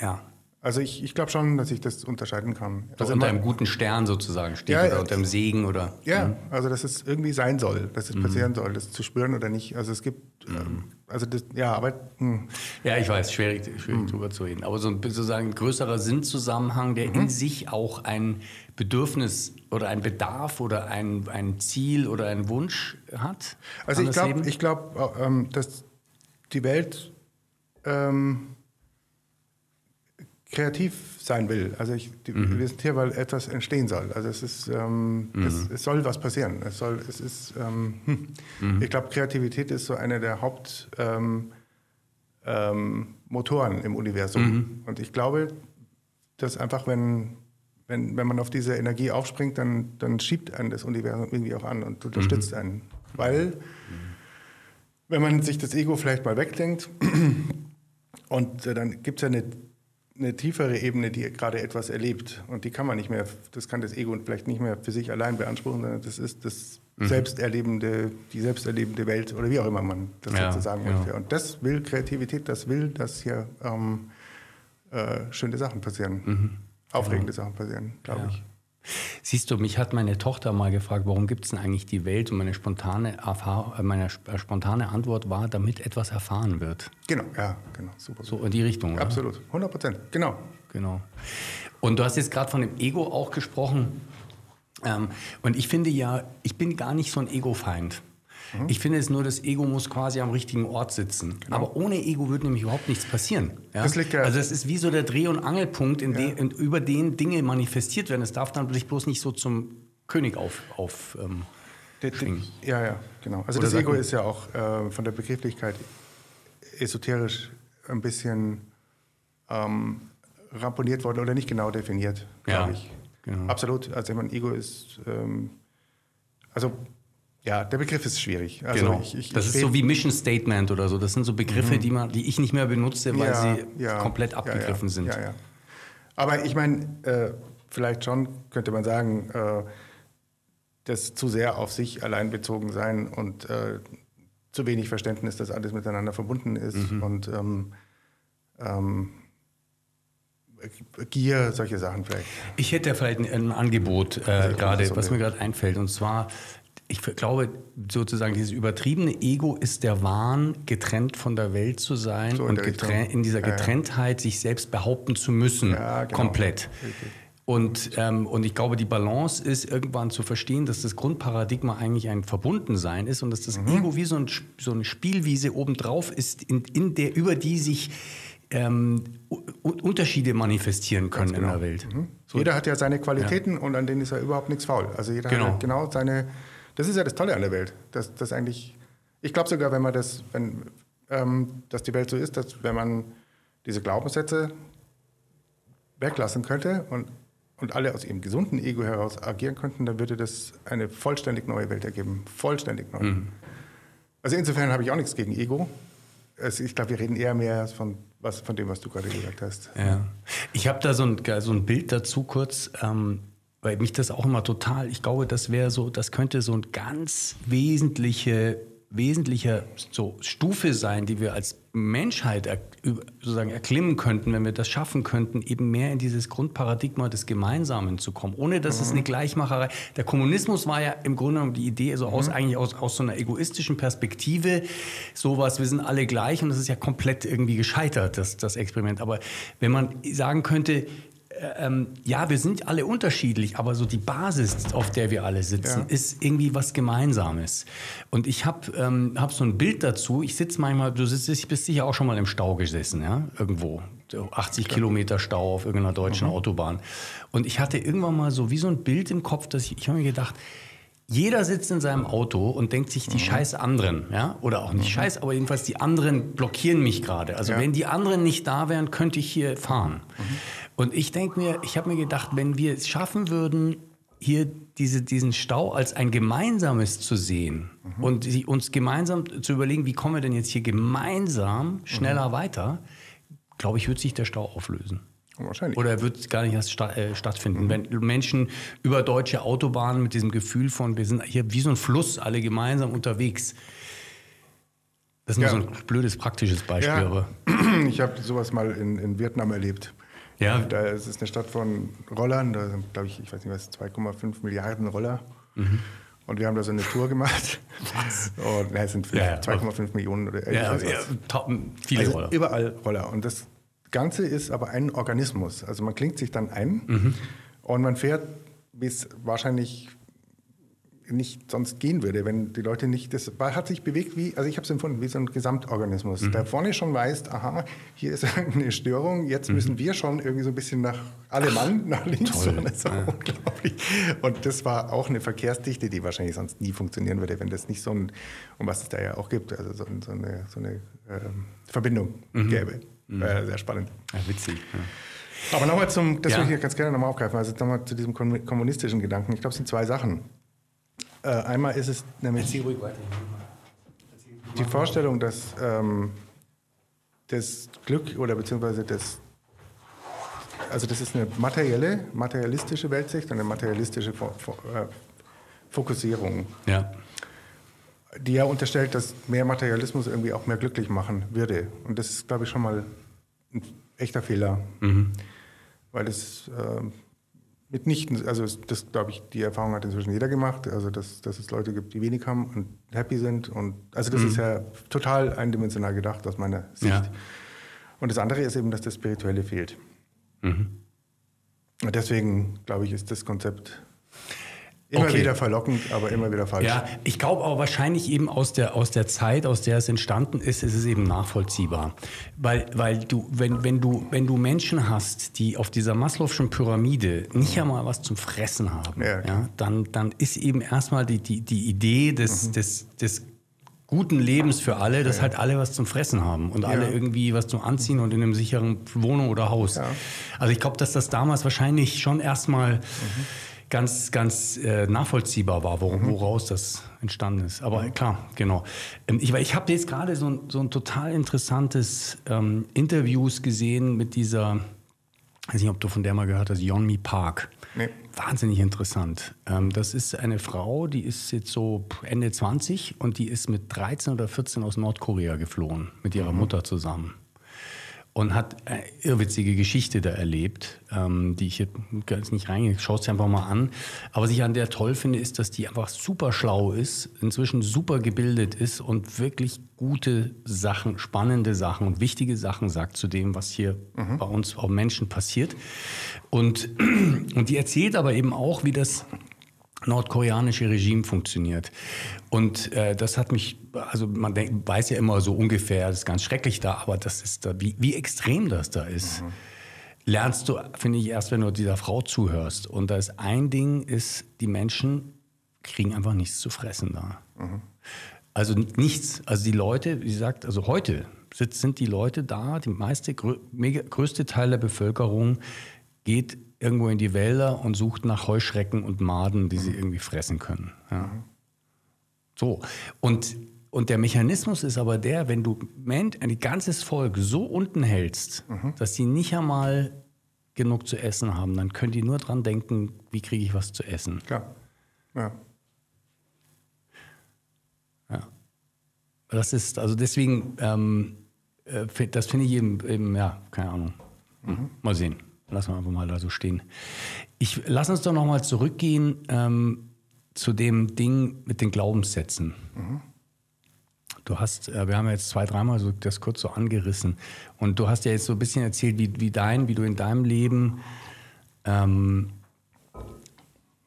Ja. Also ich, ich glaube schon, dass ich das unterscheiden kann. Dass also unter einem guten Stern sozusagen steht ja, oder unter einem Segen oder. Ja, mhm. also dass es irgendwie sein soll, dass es mhm. passieren soll, das zu spüren oder nicht. Also es gibt, mhm. ähm, also das, ja, aber. Mh. Hm. Ja, ich weiß, schwierig, schwierig mhm. drüber zu reden. Aber so ein sozusagen ein größerer Sinnzusammenhang, der in mhm. sich auch ein Bedürfnis oder ein Bedarf oder ein, ein Ziel oder ein Wunsch hat. Also ich glaube, ich glaube, ähm, dass die Welt ähm, kreativ sein will. Also ich, die, mhm. wir sind hier, weil etwas entstehen soll. Also es ist, ähm, mhm. es, es, soll was passieren. Es soll, es ist, ähm, hm. mhm. ich glaube, Kreativität ist so einer der Hauptmotoren ähm, ähm, im Universum. Mhm. Und ich glaube, dass einfach, wenn, wenn, wenn man auf diese Energie aufspringt, dann, dann schiebt einen das Universum irgendwie auch an und unterstützt mhm. einen. Weil, wenn man sich das Ego vielleicht mal wegdenkt, und äh, dann gibt es ja eine eine tiefere Ebene, die gerade etwas erlebt. Und die kann man nicht mehr, das kann das Ego vielleicht nicht mehr für sich allein beanspruchen, sondern das ist das mhm. selbsterlebende, die selbsterlebende Welt oder wie auch immer man das ja, jetzt sagen möchte. Und das will Kreativität, das will, dass hier ähm, äh, schöne Sachen passieren, mhm. aufregende genau. Sachen passieren, glaube ja. ich. Siehst du, mich hat meine Tochter mal gefragt, warum gibt es denn eigentlich die Welt? Und meine spontane, Erfahr äh, meine äh, spontane Antwort war, damit etwas erfahren wird. Genau, ja, genau, super. So in die Richtung, oder? Absolut, 100 Prozent, genau. Genau. Und du hast jetzt gerade von dem Ego auch gesprochen. Ähm, und ich finde ja, ich bin gar nicht so ein Ego-Feind. Mhm. Ich finde es nur, das Ego muss quasi am richtigen Ort sitzen. Genau. Aber ohne Ego wird nämlich überhaupt nichts passieren. Ja? Das liegt ja also es ist wie so der Dreh- und Angelpunkt, in ja. den, über den Dinge manifestiert werden. Es darf dann sich bloß nicht so zum König auf, auf ähm, Ja, ja, genau. Also Oder das Ego ist ja auch äh, von der Begrifflichkeit esoterisch ein bisschen ähm, ramponiert worden oder nicht genau definiert, glaube ja, ich. Genau. Absolut. Also ich meine, Ego ist ähm, also ja, der Begriff ist schwierig. Also genau. Ich, ich, das ist so wie Mission Statement oder so. Das sind so Begriffe, mhm. die, man, die ich nicht mehr benutze, weil ja, sie ja, komplett abgegriffen ja, sind. Aber ich meine, äh, vielleicht schon könnte man sagen, äh, das zu sehr auf sich allein bezogen sein und äh, zu wenig Verständnis, dass alles miteinander verbunden ist mhm. und ähm, ähm, Gier, solche Sachen vielleicht. Ich hätte vielleicht ein, ein Angebot äh, gerade, was mir gerade einfällt. Und zwar ich glaube, sozusagen dieses übertriebene Ego ist der Wahn, getrennt von der Welt zu sein so und in dieser Getrenntheit ja, sich selbst behaupten zu müssen, ja, genau. komplett. Richtig. Und, ähm, und ich glaube, die Balance ist irgendwann zu verstehen, dass das Grundparadigma eigentlich ein Verbundensein ist und dass das mhm. Ego wie so, ein, so eine Spielwiese obendrauf ist, in, in der, über die sich ähm, Unterschiede manifestieren können genau. in der Welt. Mhm. So. Jeder hat ja seine Qualitäten ja. und an denen ist ja überhaupt nichts faul. Also jeder genau. hat genau seine. Das ist ja das Tolle an der Welt. Dass, dass eigentlich, ich glaube sogar, wenn man das, wenn, ähm, dass die Welt so ist, dass wenn man diese Glaubenssätze weglassen könnte und und alle aus ihrem gesunden Ego heraus agieren könnten, dann würde das eine vollständig neue Welt ergeben. Vollständig neu. Mhm. Also insofern habe ich auch nichts gegen Ego. Also ich glaube, wir reden eher mehr von, was, von dem, was du gerade gesagt hast. Ja. Ich habe da so ein, so ein Bild dazu kurz, ähm, weil mich das auch immer total, ich glaube, das wäre so, das könnte so ein ganz wesentliche wesentlicher so Stufe sein, die wir als Menschheit er, sozusagen erklimmen könnten, wenn wir das schaffen könnten, eben mehr in dieses Grundparadigma des Gemeinsamen zu kommen, ohne dass mhm. es eine Gleichmacherei. Der Kommunismus war ja im Grunde genommen die Idee, also aus, mhm. eigentlich aus, aus so einer egoistischen Perspektive, sowas, wir sind alle gleich und das ist ja komplett irgendwie gescheitert, das, das Experiment. Aber wenn man sagen könnte, ähm, ja, wir sind alle unterschiedlich, aber so die Basis, auf der wir alle sitzen, ja. ist irgendwie was Gemeinsames. Und ich habe ähm, hab so ein Bild dazu. Ich sitze manchmal, du sitzt, bist sicher auch schon mal im Stau gesessen, ja, irgendwo. 80 Klar. Kilometer Stau auf irgendeiner deutschen mhm. Autobahn. Und ich hatte irgendwann mal so wie so ein Bild im Kopf, dass ich, ich habe mir gedacht, jeder sitzt in seinem Auto und denkt sich die mhm. scheiß anderen, ja, oder auch nicht mhm. scheiß, aber jedenfalls die anderen blockieren mich gerade. Also ja. wenn die anderen nicht da wären, könnte ich hier fahren. Mhm. Und ich denke mir, ich habe mir gedacht, wenn wir es schaffen würden, hier diese, diesen Stau als ein gemeinsames zu sehen mhm. und uns gemeinsam zu überlegen, wie kommen wir denn jetzt hier gemeinsam schneller mhm. weiter, glaube ich, wird sich der Stau auflösen. Wahrscheinlich. Oder er wird gar nicht erst sta äh, stattfinden. Mhm. Wenn Menschen über deutsche Autobahnen mit diesem Gefühl von, wir sind hier wie so ein Fluss, alle gemeinsam unterwegs. Das ist ja. nur so ein blödes, praktisches Beispiel. Ja. Aber. Ich habe sowas mal in, in Vietnam erlebt. Ja. Da ist es eine Stadt von Rollern, da sind, glaube ich, ich weiß nicht was, 2,5 Milliarden Roller. Mhm. Und wir haben da so eine Tour gemacht. Was? Und na, es sind ja, 2,5 Millionen oder ja, ja, top, viele also Roller. Überall Roller. Und das Ganze ist aber ein Organismus. Also man klingt sich dann ein mhm. und man fährt bis wahrscheinlich nicht sonst gehen würde, wenn die Leute nicht, das hat sich bewegt wie, also ich habe es empfunden, wie so ein Gesamtorganismus. Mhm. Der vorne schon weiß, aha, hier ist eine Störung, jetzt mhm. müssen wir schon irgendwie so ein bisschen nach alle Mann, nach links. Toll. Und das, ja. unglaublich. und das war auch eine Verkehrsdichte, die wahrscheinlich sonst nie funktionieren würde, wenn das nicht so ein, um was es da ja auch gibt, also so, so eine, so eine ähm, Verbindung mhm. gäbe. Äh, sehr spannend. Ja, witzig. Ja. Aber nochmal zum, das ja. würde ich ganz gerne nochmal aufgreifen, also nochmal zu diesem kommunistischen Gedanken. Ich glaube, es sind zwei Sachen. Äh, einmal ist es nämlich die Vorstellung, dass ähm, das Glück oder beziehungsweise das, also das ist eine materielle, materialistische Weltsicht und eine materialistische äh, Fokussierung. Ja die ja unterstellt, dass mehr Materialismus irgendwie auch mehr glücklich machen würde. Und das ist, glaube ich, schon mal ein echter Fehler. Mhm. Weil es äh, mitnichten, also das, glaube ich, die Erfahrung hat inzwischen jeder gemacht, also dass, dass es Leute gibt, die wenig haben und happy sind. Und also das mhm. ist ja total eindimensional gedacht aus meiner Sicht. Ja. Und das andere ist eben, dass das Spirituelle fehlt. Mhm. Und deswegen, glaube ich, ist das Konzept Immer okay. wieder verlockend, aber immer wieder falsch. Ja, ich glaube aber wahrscheinlich eben aus der, aus der Zeit, aus der es entstanden ist, ist es eben nachvollziehbar. Weil, weil du, wenn, wenn du, wenn du Menschen hast, die auf dieser Maslow'schen Pyramide nicht einmal was zum Fressen haben, ja. ja dann, dann ist eben erstmal die, die, die Idee des, mhm. des, des guten Lebens für alle, dass ja. halt alle was zum Fressen haben und ja. alle irgendwie was zum Anziehen und in einem sicheren Wohnung oder Haus. Ja. Also ich glaube, dass das damals wahrscheinlich schon erstmal mhm ganz, ganz äh, nachvollziehbar war, wor mhm. woraus das entstanden ist. Aber mhm. klar, genau. Ähm, ich, ich habe jetzt gerade so, ein, so ein total interessantes ähm, Interviews gesehen mit dieser, ich weiß nicht, ob du von der mal gehört hast, Yeonmi Park. Nee. Wahnsinnig interessant. Ähm, das ist eine Frau, die ist jetzt so Ende 20 und die ist mit 13 oder 14 aus Nordkorea geflohen, mit ihrer mhm. Mutter zusammen. Und hat eine irrwitzige Geschichte da erlebt, ähm, die ich jetzt nicht reingehe. Schaut sie einfach mal an. Aber was ich an der toll finde, ist, dass die einfach super schlau ist, inzwischen super gebildet ist und wirklich gute Sachen, spannende Sachen und wichtige Sachen sagt zu dem, was hier mhm. bei uns auch Menschen passiert. Und, und die erzählt aber eben auch, wie das nordkoreanische Regime funktioniert. Und äh, das hat mich, also man denk, weiß ja immer so ungefähr, das ist ganz schrecklich da, aber das ist da, wie, wie extrem das da ist. Mhm. Lernst du, finde ich, erst, wenn du dieser Frau zuhörst. Und da ist ein Ding, ist, die Menschen kriegen einfach nichts zu fressen da. Mhm. Also nichts. Also die Leute, wie gesagt, also heute sind die Leute da, die meiste, größte Teil der Bevölkerung geht irgendwo in die Wälder und sucht nach Heuschrecken und Maden, die sie irgendwie fressen können. Ja. So. Und, und der Mechanismus ist aber der, wenn du ein ganzes Volk so unten hältst, mhm. dass sie nicht einmal genug zu essen haben, dann können die nur dran denken, wie kriege ich was zu essen. Klar. Ja. Ja. Das ist, also deswegen, ähm, äh, das finde ich eben, eben, ja, keine Ahnung. Mhm. Mal sehen. Lassen wir einfach mal da so stehen. Ich lass uns doch noch mal zurückgehen ähm, zu dem Ding mit den Glaubenssätzen. Mhm. Du hast, äh, wir haben jetzt zwei, dreimal so das kurz so angerissen. Und du hast ja jetzt so ein bisschen erzählt, wie, wie dein, wie du in deinem Leben ähm,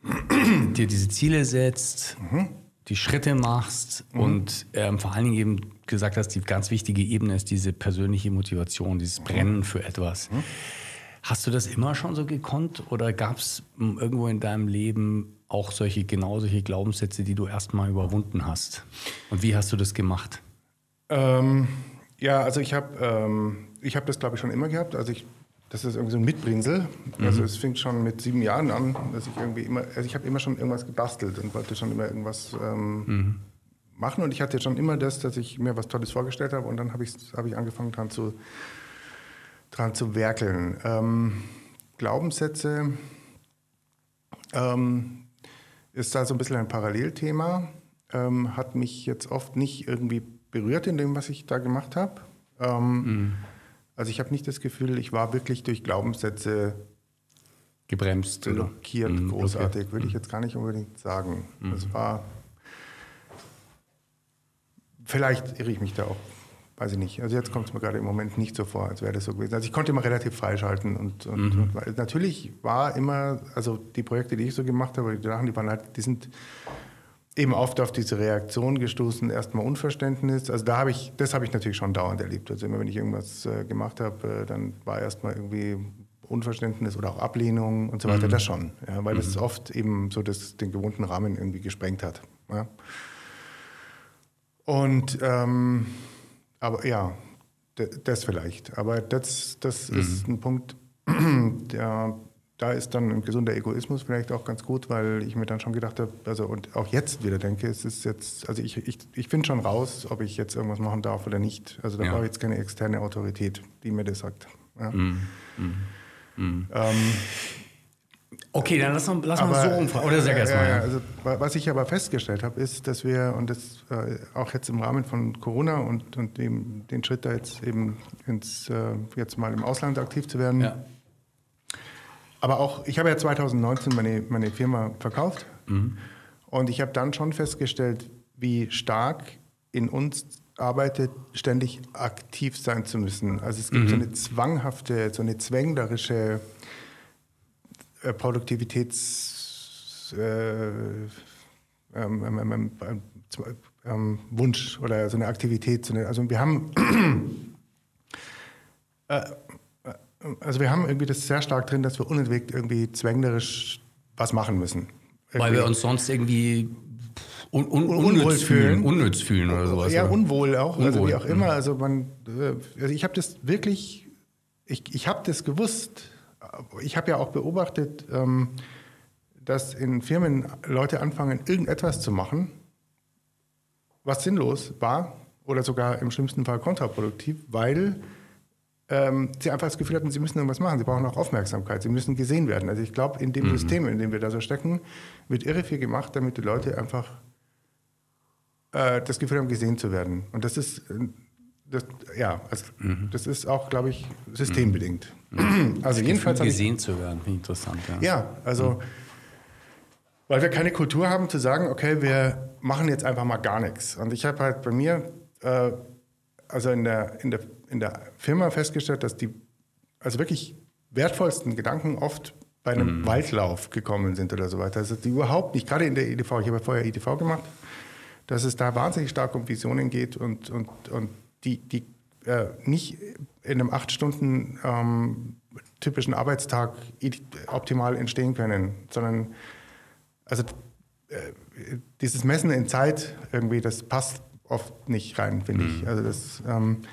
dir diese Ziele setzt, mhm. die Schritte machst mhm. und ähm, vor allen Dingen eben gesagt hast, die ganz wichtige Ebene ist diese persönliche Motivation, dieses mhm. Brennen für etwas. Mhm. Hast du das immer schon so gekonnt oder gab es irgendwo in deinem Leben auch solche genau solche Glaubenssätze, die du erstmal überwunden hast? Und wie hast du das gemacht? Ähm, ja, also ich habe ähm, ich das glaube ich schon immer gehabt. Also ich das ist irgendwie so ein Mitbringsel. Mhm. Also es fing schon mit sieben Jahren an, dass ich irgendwie immer, also ich habe immer schon irgendwas gebastelt und wollte schon immer irgendwas ähm, mhm. machen. Und ich hatte schon immer das, dass ich mir was Tolles vorgestellt habe und dann habe ich, hab ich angefangen dran zu dran zu werkeln. Ähm, Glaubenssätze ähm, ist da so ein bisschen ein Parallelthema, ähm, hat mich jetzt oft nicht irgendwie berührt in dem, was ich da gemacht habe. Mhm. Also ich habe nicht das Gefühl, ich war wirklich durch Glaubenssätze gebremst, blockiert, mhm, großartig, würde ich mhm. jetzt gar nicht unbedingt sagen. Mhm. Es war Vielleicht irre ich mich da auch weiß ich nicht. Also jetzt kommt es mir gerade im Moment nicht so vor, als wäre das so gewesen. Also ich konnte immer relativ freischalten und, und, mhm. und, natürlich war immer, also die Projekte, die ich so gemacht habe, die Sachen, die waren halt, die sind eben oft auf diese Reaktion gestoßen, erstmal Unverständnis. Also da habe ich, das habe ich natürlich schon dauernd erlebt. Also immer wenn ich irgendwas äh, gemacht habe, äh, dann war erstmal irgendwie Unverständnis oder auch Ablehnung und so weiter, mhm. das schon. Ja, weil mhm. das oft eben so das, den gewohnten Rahmen irgendwie gesprengt hat. Ja. Und ähm, aber ja, das vielleicht. Aber das, das mhm. ist ein Punkt, der, da ist dann ein gesunder Egoismus vielleicht auch ganz gut, weil ich mir dann schon gedacht habe, also und auch jetzt wieder denke, es ist jetzt, also ich, ich, ich finde schon raus, ob ich jetzt irgendwas machen darf oder nicht. Also da ja. brauche ich jetzt keine externe Autorität, die mir das sagt. Ja. Mhm. Mhm. mhm. Ähm, Okay, dann lass, lass aber, mal so umfragen. Oder sag erst mal. Ja. Also, was ich aber festgestellt habe, ist, dass wir, und das äh, auch jetzt im Rahmen von Corona und, und dem, den Schritt da jetzt eben ins, äh, jetzt mal im Ausland aktiv zu werden. Ja. Aber auch, ich habe ja 2019 meine, meine Firma verkauft. Mhm. Und ich habe dann schon festgestellt, wie stark in uns arbeitet, ständig aktiv sein zu müssen. Also es gibt mhm. so eine zwanghafte, so eine zwänglerische äh, Produktivitäts äh, ähm, ähm, ähm, ähm, Wunsch oder so eine Aktivität. So eine, also wir haben äh, äh, also wir haben irgendwie das sehr stark drin, dass wir unentwegt irgendwie zwänglerisch was machen müssen. Irgendwie. Weil wir uns sonst irgendwie un, un, unnütz fühlen, unnütz fühlen oder sowas. Ja, unwohl auch, unwohl. also wie auch immer. Mhm. Also man, also ich habe das wirklich, ich, ich habe das gewusst, ich habe ja auch beobachtet, ähm, dass in Firmen Leute anfangen, irgendetwas zu machen, was sinnlos war oder sogar im schlimmsten Fall kontraproduktiv, weil ähm, sie einfach das Gefühl hatten, sie müssen irgendwas machen. Sie brauchen auch Aufmerksamkeit, sie müssen gesehen werden. Also ich glaube, in dem mhm. System, in dem wir da so stecken, wird irre viel gemacht, damit die Leute einfach äh, das Gefühl haben, gesehen zu werden. Und das ist, das, ja, also mhm. das ist auch, glaube ich, systembedingt. Mhm. Also das jedenfalls gesehen zu werden, interessant. Ja, ja also mhm. weil wir keine Kultur haben zu sagen, okay, wir machen jetzt einfach mal gar nichts. Und ich habe halt bei mir, äh, also in der, in, der, in der Firma festgestellt, dass die also wirklich wertvollsten Gedanken oft bei einem mhm. Waldlauf gekommen sind oder so weiter. Also die überhaupt nicht, gerade in der EDV, ich habe ja vorher EDV gemacht, dass es da wahnsinnig stark um Visionen geht und, und, und die, die äh, nicht in einem acht Stunden ähm, typischen Arbeitstag optimal entstehen können, sondern also äh, dieses Messen in Zeit irgendwie, das passt oft nicht rein, finde mhm. ich. Also das ähm,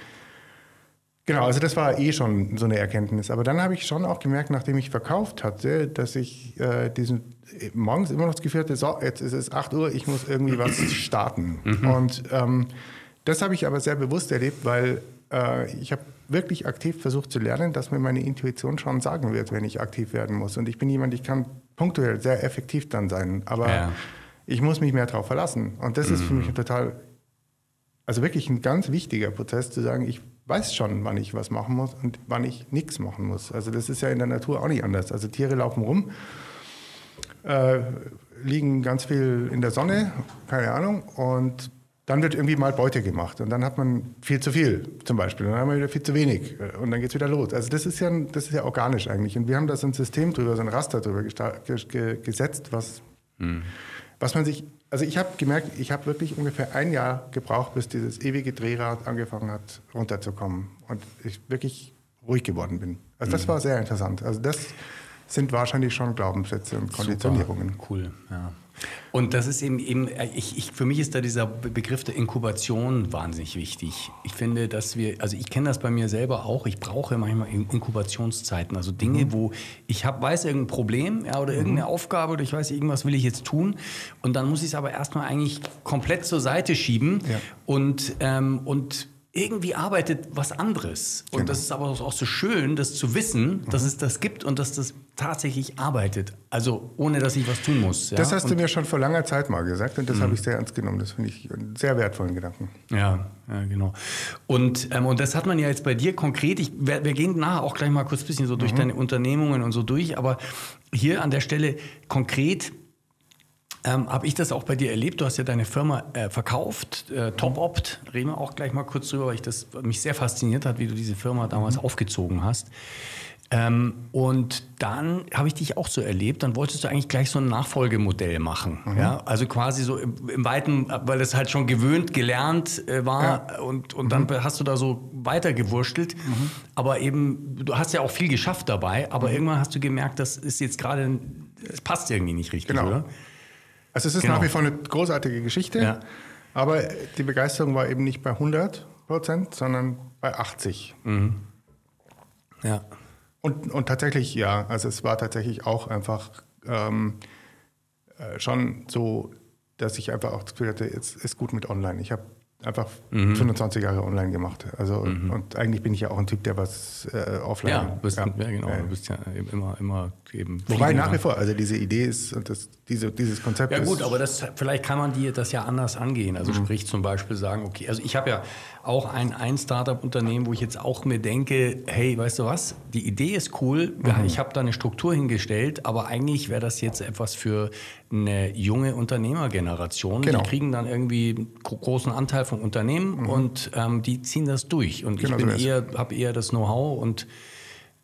Genau, also das war eh schon so eine Erkenntnis. Aber dann habe ich schon auch gemerkt, nachdem ich verkauft hatte, dass ich äh, diesen äh, morgens immer noch das Gefühl hatte, so, jetzt ist es 8 Uhr, ich muss irgendwie was starten. Mhm. Und ähm, das habe ich aber sehr bewusst erlebt, weil äh, ich habe wirklich aktiv versucht zu lernen, dass mir meine Intuition schon sagen wird, wenn ich aktiv werden muss. Und ich bin jemand, ich kann punktuell sehr effektiv dann sein, aber ja. ich muss mich mehr darauf verlassen. Und das mhm. ist für mich ein total, also wirklich ein ganz wichtiger Prozess zu sagen, ich weiß schon, wann ich was machen muss und wann ich nichts machen muss. Also das ist ja in der Natur auch nicht anders. Also Tiere laufen rum, äh, liegen ganz viel in der Sonne, keine Ahnung, und dann wird irgendwie mal Beute gemacht und dann hat man viel zu viel zum Beispiel, und dann haben wir wieder viel zu wenig und dann geht es wieder los. Also das ist, ja, das ist ja organisch eigentlich und wir haben da so ein System drüber, so ein Raster drüber gesetzt, was, mhm. was man sich also ich habe gemerkt, ich habe wirklich ungefähr ein Jahr gebraucht, bis dieses ewige Drehrad angefangen hat, runterzukommen. Und ich wirklich ruhig geworden bin. Also das mhm. war sehr interessant. Also das sind wahrscheinlich schon Glaubenssätze und Konditionierungen. Super, cool, ja. Und das ist eben, eben ich, ich, für mich ist da dieser Begriff der Inkubation wahnsinnig wichtig. Ich finde, dass wir, also ich kenne das bei mir selber auch, ich brauche manchmal Inkubationszeiten, also Dinge, mhm. wo ich hab, weiß irgendein Problem ja, oder irgendeine mhm. Aufgabe oder ich weiß, irgendwas will ich jetzt tun und dann muss ich es aber erstmal eigentlich komplett zur Seite schieben ja. und, ähm, und irgendwie arbeitet was anderes. Und genau. das ist aber auch so schön, das zu wissen, dass mhm. es das gibt und dass das tatsächlich arbeitet. Also ohne, dass ich was tun muss. Ja? Das hast und du mir schon vor langer Zeit mal gesagt und das mhm. habe ich sehr ernst genommen. Das finde ich einen sehr wertvollen Gedanken. Ja, ja genau. Und, ähm, und das hat man ja jetzt bei dir konkret. Ich, wir, wir gehen nachher auch gleich mal kurz ein bisschen so durch mhm. deine Unternehmungen und so durch. Aber hier an der Stelle konkret ähm, Habe ich das auch bei dir erlebt? Du hast ja deine Firma äh, verkauft, äh, TopOpt. Reden wir auch gleich mal kurz drüber, weil ich das mich sehr fasziniert hat, wie du diese Firma damals mhm. aufgezogen hast. Ähm, und dann habe ich dich auch so erlebt, dann wolltest du eigentlich gleich so ein Nachfolgemodell machen. Mhm. Ja? Also quasi so im, im, Weiten, weil es halt schon gewöhnt, gelernt äh, war ja. und, und mhm. dann hast du da so weitergewurschtelt. Mhm. Aber eben, du hast ja auch viel geschafft dabei, aber mhm. irgendwann hast du gemerkt, das ist jetzt gerade, es passt irgendwie nicht richtig, genau. oder? Also es ist genau. nach wie vor eine großartige Geschichte, ja. aber die Begeisterung war eben nicht bei 100 Prozent, sondern bei 80. Mhm. Ja. Und, und tatsächlich, ja, also es war tatsächlich auch einfach ähm, äh, schon so, dass ich einfach auch das Gefühl hatte, jetzt ist gut mit Online. Ich habe einfach mhm. 25 Jahre online gemacht. Also mhm. und eigentlich bin ich ja auch ein Typ, der was äh, offline. Ja, bist, ja. ja genau. Du bist ja immer, immer eben. Wobei nach wie vor, also diese Idee ist und das, diese, dieses Konzept. Ja ist gut, aber das vielleicht kann man dir das ja anders angehen. Also mhm. sprich zum Beispiel sagen, okay, also ich habe ja auch ein, ein Startup-Unternehmen, wo ich jetzt auch mir denke, hey, weißt du was, die Idee ist cool, mhm. ich habe da eine Struktur hingestellt, aber eigentlich wäre das jetzt etwas für eine junge Unternehmergeneration. Genau. Die kriegen dann irgendwie einen großen Anteil vom Unternehmen mhm. und ähm, die ziehen das durch. Und genau ich bin so eher, habe eher das Know-how und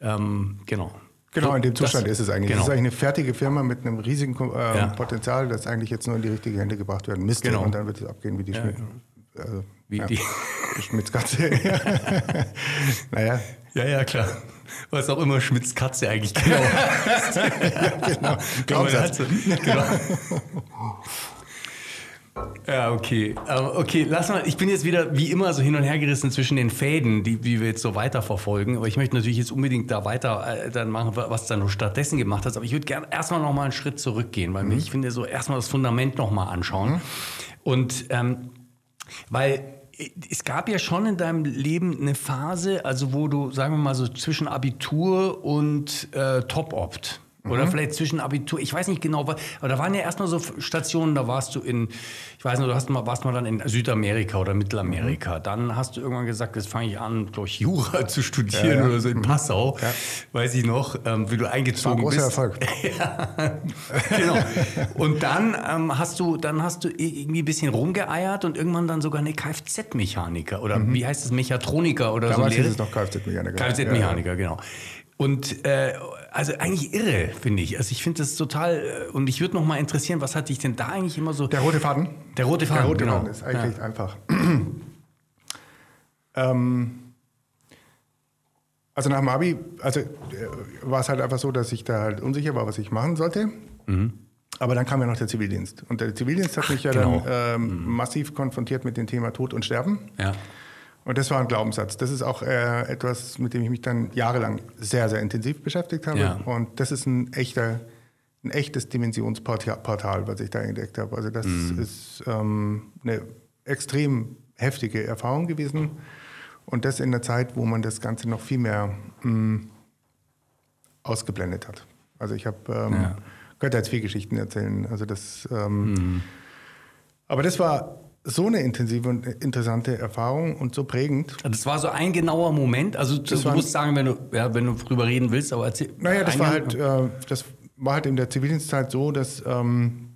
ähm, genau. Genau, in dem Zustand das, ist es eigentlich. Genau. Es ist eigentlich eine fertige Firma mit einem riesigen äh, ja. Potenzial, das eigentlich jetzt nur in die richtige Hände gebracht werden müsste. Genau. Und dann wird es abgehen wie die ja, Schmidt. Genau. Also, wie ja. die Schmidts Katze. naja. Ja, ja, klar. Was auch immer Schmidts Katze eigentlich genau ja, genau. Glaubenssatz. genau. Ja, okay. Okay, lass mal. Ich bin jetzt wieder wie immer so hin und her gerissen zwischen den Fäden, die, die wir jetzt so weiterverfolgen. Aber ich möchte natürlich jetzt unbedingt da weiter äh, dann machen, was du dann stattdessen gemacht hast. Aber ich würde gerne erstmal noch mal einen Schritt zurückgehen, weil mhm. ich finde, so erstmal das Fundament noch mal anschauen. Mhm. Und ähm, weil es gab ja schon in deinem Leben eine Phase, also wo du, sagen wir mal so, zwischen Abitur und äh, Top-Opt Oder vielleicht zwischen Abitur, ich weiß nicht genau, aber da waren ja erstmal so Stationen, da warst du in, ich weiß nicht, du hast mal, warst mal dann in Südamerika oder Mittelamerika. Mhm. Dann hast du irgendwann gesagt, jetzt fange ich an, durch Jura zu studieren ja, ja. oder so in mhm. Passau, ja. weiß ich noch, ähm, wie du eingezogen war ein großer bist. Erfolg. genau. Und dann ähm, hast du, dann hast du irgendwie ein bisschen rumgeeiert und irgendwann dann sogar eine Kfz-Mechaniker oder mhm. wie heißt es, Mechatroniker oder Damals so. Damals ist es noch Kfz-Mechaniker. Kfz-Mechaniker, genau. Und äh, also eigentlich irre, finde ich. Also ich finde das total, äh, und ich würde noch mal interessieren, was hat dich denn da eigentlich immer so... Der rote Faden? Der rote Faden, Der rote genau. Faden ist eigentlich ja. einfach. ähm, also nach dem Abi, also äh, war es halt einfach so, dass ich da halt unsicher war, was ich machen sollte. Mhm. Aber dann kam ja noch der Zivildienst. Und der Zivildienst hat mich ja genau. dann ähm, mhm. massiv konfrontiert mit dem Thema Tod und Sterben. Ja. Und das war ein Glaubenssatz. Das ist auch äh, etwas, mit dem ich mich dann jahrelang sehr, sehr intensiv beschäftigt habe. Ja. Und das ist ein echter, ein echtes Dimensionsportal, was ich da entdeckt habe. Also das mhm. ist ähm, eine extrem heftige Erfahrung gewesen. Und das in einer Zeit, wo man das Ganze noch viel mehr mh, mm, ausgeblendet hat. Also ich habe, ähm, ja. könnte jetzt viele Geschichten erzählen. Also das, ähm, mhm. aber das war so eine intensive und interessante Erfahrung und so prägend. Das war so ein genauer Moment. Also das du musst sagen, wenn du, ja, wenn du drüber reden willst, aber erzähl. Naja, das war halt, äh, das war halt in der Zivildienstzeit so, dass, ähm,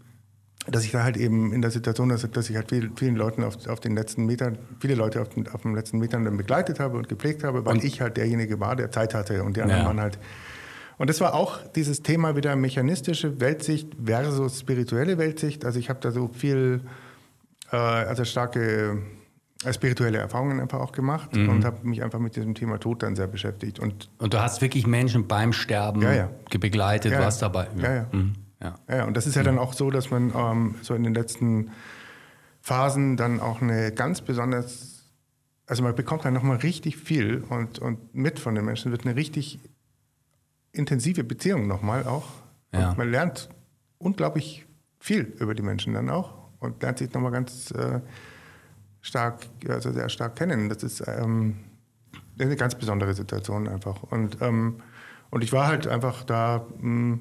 dass ich da halt eben in der Situation, dass, dass ich halt viel, vielen Leuten auf, auf den letzten Metern, viele Leute auf den, auf den letzten Metern dann begleitet habe und gepflegt habe, weil und? ich halt derjenige war, der Zeit hatte und die anderen ja. waren halt. Und das war auch dieses Thema wieder mechanistische Weltsicht versus spirituelle Weltsicht. Also ich habe da so viel äh, also starke äh, spirituelle Erfahrungen einfach auch gemacht mhm. und habe mich einfach mit diesem Thema Tod dann sehr beschäftigt. Und, und du hast wirklich Menschen beim Sterben ja, ja. begleitet, ja, warst dabei. Ja, ja. Mhm. ja. und das ist ja dann auch so, dass man ähm, so in den letzten Phasen dann auch eine ganz besonders, also man bekommt dann nochmal richtig viel und, und mit von den Menschen, wird eine richtig intensive Beziehung nochmal auch. Man lernt unglaublich viel über die Menschen dann auch und lernt sich nochmal ganz äh, stark, also sehr stark kennen. Das ist ähm, eine ganz besondere Situation einfach. Und, ähm, und ich war halt einfach da, mh, hm,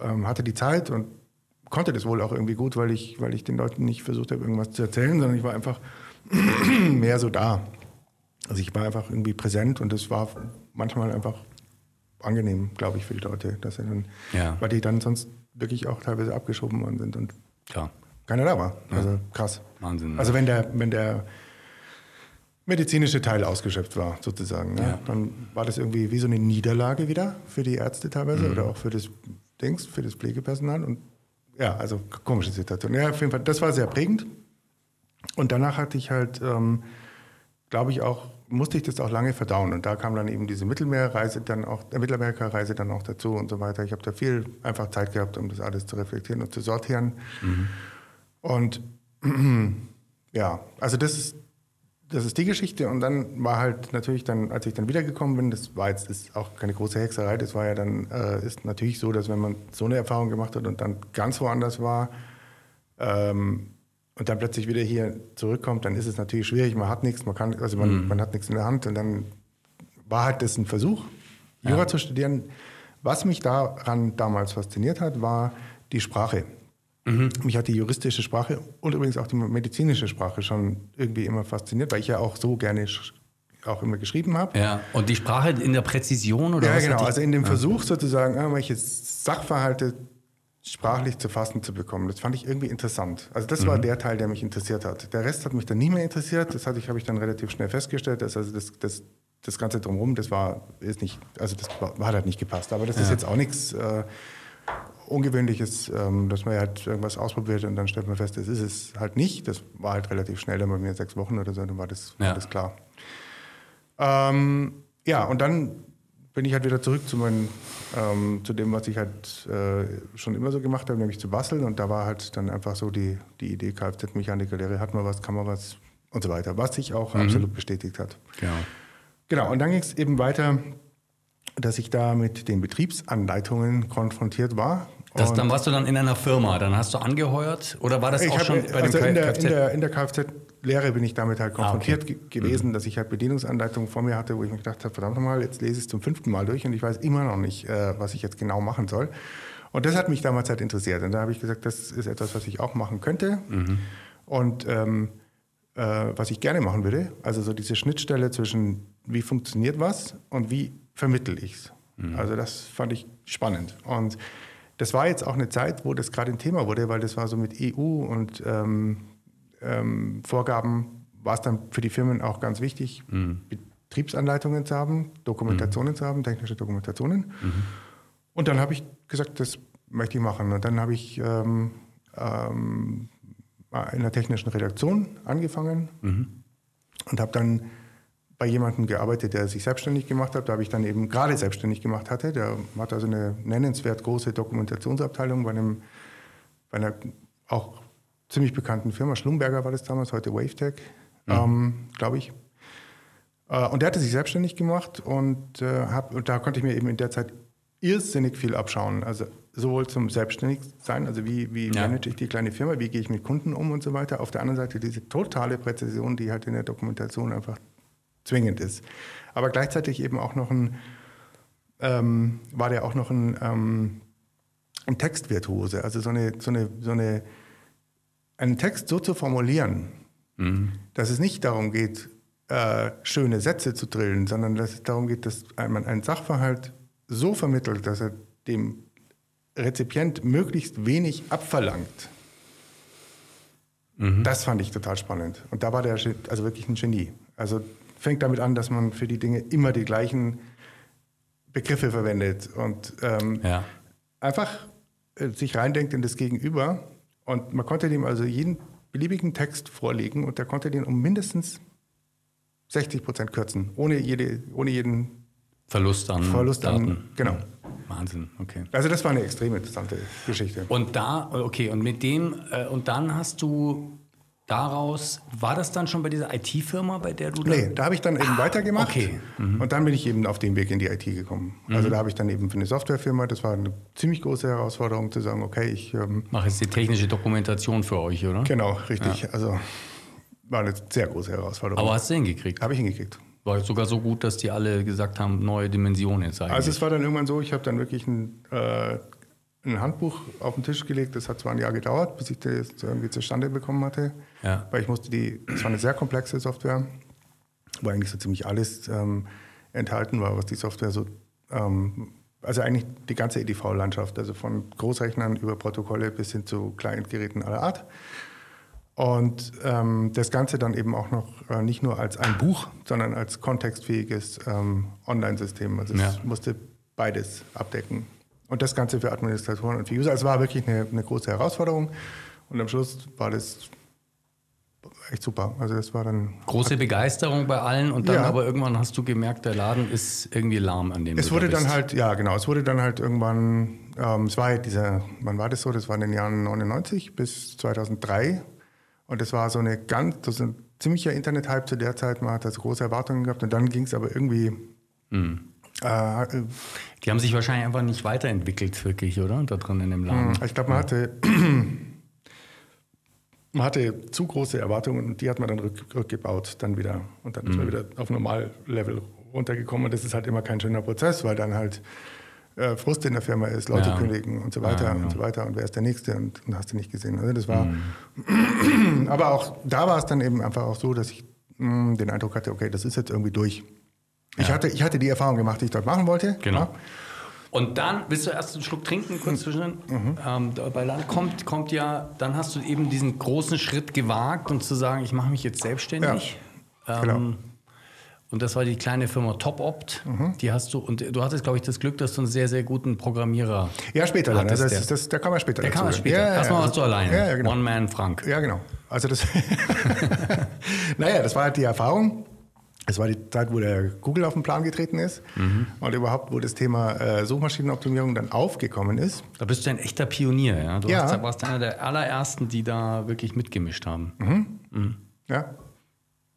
ähm, hatte die Zeit und konnte das wohl auch irgendwie gut, weil ich, weil ich den Leuten nicht versucht habe, irgendwas zu erzählen, sondern ich war einfach mehr so da. Also ich war einfach irgendwie präsent und das war manchmal einfach angenehm, glaube ich, für die Leute, dass sie dann, ja. weil die dann sonst wirklich auch teilweise abgeschoben worden sind und Klar. keiner da war. Also ja. krass. Wahnsinn. Ne? Also wenn der, wenn der medizinische Teil ausgeschöpft war, sozusagen, ne? ja. dann war das irgendwie wie so eine Niederlage wieder für die Ärzte teilweise mhm. oder auch für das Dings, für das Pflegepersonal. Und ja, also komische Situation. Ja, auf jeden Fall, das war sehr prägend. Und danach hatte ich halt, ähm, glaube ich, auch musste ich das auch lange verdauen. Und da kam dann eben diese Mittelmeerreise dann auch, äh, Mittelamerika-Reise dann auch dazu und so weiter. Ich habe da viel einfach Zeit gehabt, um das alles zu reflektieren und zu sortieren. Mhm. Und ja, also das ist, das ist die Geschichte. Und dann war halt natürlich dann, als ich dann wiedergekommen bin, das war jetzt ist auch keine große Hexerei, das war ja dann, äh, ist natürlich so, dass wenn man so eine Erfahrung gemacht hat und dann ganz woanders war, ähm, und dann plötzlich wieder hier zurückkommt, dann ist es natürlich schwierig. Man hat nichts, man kann, also man, mhm. man hat nichts in der Hand und dann war halt das ein Versuch, Jura ja. zu studieren. Was mich daran damals fasziniert hat, war die Sprache. Mhm. Mich hat die juristische Sprache und übrigens auch die medizinische Sprache schon irgendwie immer fasziniert, weil ich ja auch so gerne auch immer geschrieben habe. Ja, und die Sprache in der Präzision oder ja, genau. Also in dem Versuch sozusagen, irgendwelche Sachverhalte sprachlich zu fassen zu bekommen. Das fand ich irgendwie interessant. Also das mhm. war der Teil, der mich interessiert hat. Der Rest hat mich dann nie mehr interessiert. Das hatte ich, habe ich dann relativ schnell festgestellt. Dass also das, das, das Ganze drumherum, das war ist nicht, also das war, hat halt nicht gepasst. Aber das ja. ist jetzt auch nichts äh, Ungewöhnliches, ähm, dass man halt irgendwas ausprobiert und dann stellt man fest, das ist es halt nicht. Das war halt relativ schnell, dann bei mir sechs Wochen oder so, dann war das, ja. war das klar. Ähm, ja, und dann bin ich halt wieder zurück zu, meinen, ähm, zu dem, was ich halt äh, schon immer so gemacht habe, nämlich zu basteln. Und da war halt dann einfach so die, die Idee, Kfz-Mechanikerlehre, hat man was, kann man was und so weiter, was sich auch mhm. absolut bestätigt hat. Genau. Genau, und dann ging es eben weiter, dass ich da mit den Betriebsanleitungen konfrontiert war. Das, dann warst du dann in einer Firma, dann hast du angeheuert oder war das auch hab, schon bei also dem in der, in der, in der Kfz Lehre bin ich damit halt konfrontiert Ah, okay. ge- gewesen, dass ich halt Bedienungsanleitungen vor mir hatte, wo ich mir gedacht habe, verdammt nochmal, jetzt lese ich es zum fünften Mal durch und ich weiß immer noch nicht, äh, was ich jetzt genau machen soll. Und das hat mich damals halt interessiert. Und da habe ich gesagt, das ist etwas, was ich auch machen könnte. Und ähm, äh, was ich gerne machen würde, also so diese Schnittstelle zwischen, wie funktioniert was und wie vermittel ich es. Also das fand ich spannend. Und das war jetzt auch eine Zeit, wo das gerade ein Thema wurde, weil das war so mit EU und ähm, ähm, Vorgaben, war es dann für die Firmen auch ganz wichtig, Betriebsanleitungen zu haben, Dokumentationen zu haben, technische Dokumentationen. Und dann habe ich gesagt, das möchte ich machen. Und dann habe ich ähm, ähm, in der technischen Redaktion angefangen und habe dann bei jemandem gearbeitet, der sich selbstständig gemacht hat. Da habe ich dann eben gerade selbstständig gemacht hatte. Der hat also eine nennenswert große Dokumentationsabteilung bei, einem, bei einer auch ziemlich bekannten Firma. Schlumberger war das damals, heute Wavetech, ähm, glaube ich. Äh, Und der hatte sich selbstständig gemacht und, äh, hab, und da konnte ich mir eben in der Zeit irrsinnig viel abschauen. Also sowohl zum Selbstständigsein, also wie, wie Ja. manage ich die kleine Firma, wie gehe ich mit Kunden um und so weiter. Auf der anderen Seite diese totale Präzision, die halt in der Dokumentation einfach zwingend ist. Aber gleichzeitig eben auch noch ein, ähm, war der auch noch ein, ähm, ein Textvirtuose. Also so eine, so eine, so eine, einen Text so zu formulieren, dass es nicht darum geht, äh, schöne Sätze zu drillen, sondern dass es darum geht, dass man einen Sachverhalt so vermittelt, dass er dem Rezipient möglichst wenig abverlangt. Das fand ich total spannend. Und da war der also wirklich ein Genie. Also fängt damit an, dass man für die Dinge immer die gleichen Begriffe verwendet und ähm, Ja. einfach äh, sich reindenkt in das Gegenüber. Und man konnte dem also jeden beliebigen Text vorlegen und der konnte den um mindestens 60 Prozent kürzen, ohne, jede, ohne jeden. Verlust an Verlust an- Daten. genau. Wahnsinn, okay. Also, das war eine extrem interessante Geschichte. Und da, okay, und mit dem, äh, und dann hast du daraus, war das dann schon bei dieser IT-Firma, bei der du da- Nee, da habe ich dann eben weitergemacht. okay. Mhm. Und dann bin ich eben auf dem Weg in die IT gekommen. Also da habe ich dann eben für eine Softwarefirma, das war eine ziemlich große Herausforderung zu sagen, okay, ich ähm, mache jetzt die technische Dokumentation für euch, oder? genau, richtig. Also war eine sehr große Herausforderung. Aber hast du hingekriegt? habe ich hingekriegt. War sogar so gut, dass die alle gesagt haben, neue Dimensionen jetzt eigentlich. Also es war dann irgendwann so, ich habe dann wirklich ein, äh, ein Handbuch auf den Tisch gelegt. Das hat zwar ein Jahr gedauert, bis ich das irgendwie zustande bekommen hatte. Ja. Weil ich musste die, es war eine sehr komplexe Software, wo eigentlich so ziemlich alles ähm, enthalten war, was die Software so, ähm, also eigentlich die ganze EDV-Landschaft, also von Großrechnern über Protokolle bis hin zu Client-Geräten aller Art. Und ähm, das Ganze dann eben auch noch äh, nicht nur als ein Buch, sondern als kontextfähiges ähm, Online-System. Also Ja. es musste beides abdecken. Und das Ganze für Administratoren und für User. Also Es war wirklich eine, eine große Herausforderung. Und am Schluss war das echt super. Also das war dann. Große Begeisterung bei allen und dann Ja. aber irgendwann hast du gemerkt, der Laden ist irgendwie lahm an dem Es wurde da dann halt, ja genau, es wurde dann halt irgendwann, ähm, es war halt dieser, wann war das so? Das war in den Jahren 99 bis 2003. Und das war so eine ganz, das ist ein ziemlicher Internet-Hype zu der Zeit. Man hat also große Erwartungen gehabt und dann ging es aber irgendwie. Hm. Äh, Die haben sich wahrscheinlich einfach nicht weiterentwickelt, wirklich, oder? Da drin in dem Laden. ich glaube, man hatte, man hatte zu große Erwartungen und die hat man dann rück, rückgebaut, dann wieder. Und dann ist man wieder auf Normallevel runtergekommen. Und das ist halt immer kein schöner Prozess, weil dann halt äh, Frust in der Firma ist, Leute Ja. kündigen und so weiter Ja, genau. und so weiter. Und wer ist der Nächste? Und, und hast du nicht gesehen. Also das war. Aber auch da war es dann eben einfach auch so, dass ich mh, den Eindruck hatte, okay, das ist jetzt irgendwie durch. Ich, hatte, ich hatte die Erfahrung gemacht, die ich dort machen wollte. Genau. Und dann, willst du erst einen Schluck trinken, kurz zwischen? Mhm. Ähm, bei dann kommt, kommt ja, dann hast du eben diesen großen Schritt gewagt und zu sagen, ich mache mich jetzt selbstständig. Ja, Ähm, genau. Und das war die kleine Firma TopOpt. Mhm. Die hast du, und du hattest, glaube ich, das Glück, dass du einen sehr, sehr guten Programmierer Ja, später dann. Also das, der. das, da kann man später der dazu. kam später. Ja, Erstmal ja. warst du alleine. Ja, genau. One-Man-Frank. Ja, genau. Also das. naja, das war halt die Erfahrung. Es war die Zeit, wo der Google auf den Plan getreten ist Mhm. und überhaupt, wo das Thema äh, Suchmaschinenoptimierung dann aufgekommen ist. Da bist du ein echter Pionier. Ja? Du Ja. Hast, warst einer der allerersten, die da wirklich mitgemischt haben. Mhm. Ja.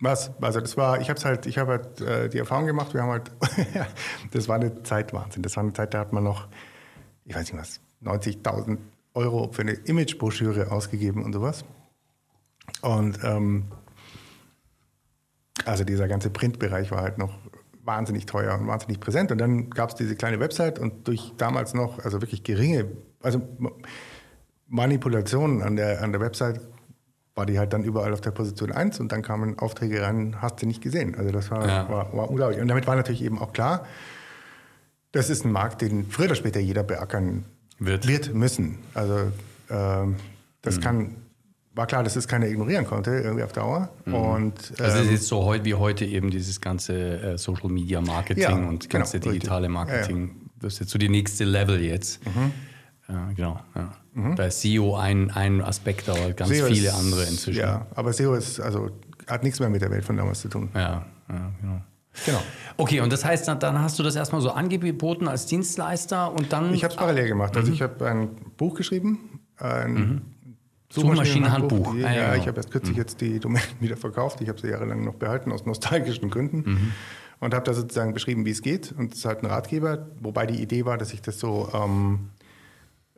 Was? Also das war, ich habe halt, ich habe halt äh, die Erfahrung gemacht. Wir haben halt, das war eine Zeit Wahnsinn. Das war eine Zeit, da hat man noch, ich weiß nicht was, 90.000 Euro für eine Imagebroschüre ausgegeben und sowas. Und ähm, Also dieser ganze Printbereich war halt noch wahnsinnig teuer und wahnsinnig präsent. Und dann gab es diese kleine Website und durch damals noch, also wirklich geringe, also Manipulationen an der, an der Website war die halt dann überall auf der Position 1 und dann kamen Aufträge rein, hast du nicht gesehen. Also das war, ja. war, war unglaublich. Und damit war natürlich eben auch klar, das ist ein Markt, den früher oder später jeder beackern wird, wird müssen. Also äh, das mhm. kann, war klar, dass es keiner ignorieren konnte, irgendwie auf Dauer. Mhm. Und, ähm, also es ist jetzt so heute wie heute eben dieses ganze äh, Social Media Marketing ja, und ganze genau, digitale Marketing. Ja, das ist jetzt so die nächste Level jetzt. Mhm. Ja, genau. Ja. Mhm. Da ist SEO ein, ein Aspekt, aber ganz SEO viele ist, andere inzwischen. Ja, aber SEO ist, also, hat nichts mehr mit der Welt von damals zu tun. Ja, ja genau. Genau. Okay, und das heißt, dann hast du das erstmal so angeboten als Dienstleister und dann. Ich habe es parallel gemacht. Also mhm. ich habe ein Buch geschrieben, ein mhm. Suchmaschinenhandbuch. Ja, ja, ich habe erst kürzlich mhm. jetzt die Domain wieder verkauft. Ich habe sie jahrelang noch behalten aus nostalgischen Gründen. Mhm. Und habe da sozusagen beschrieben, wie es geht. Und es ist halt ein Ratgeber, wobei die Idee war, dass ich das so ähm,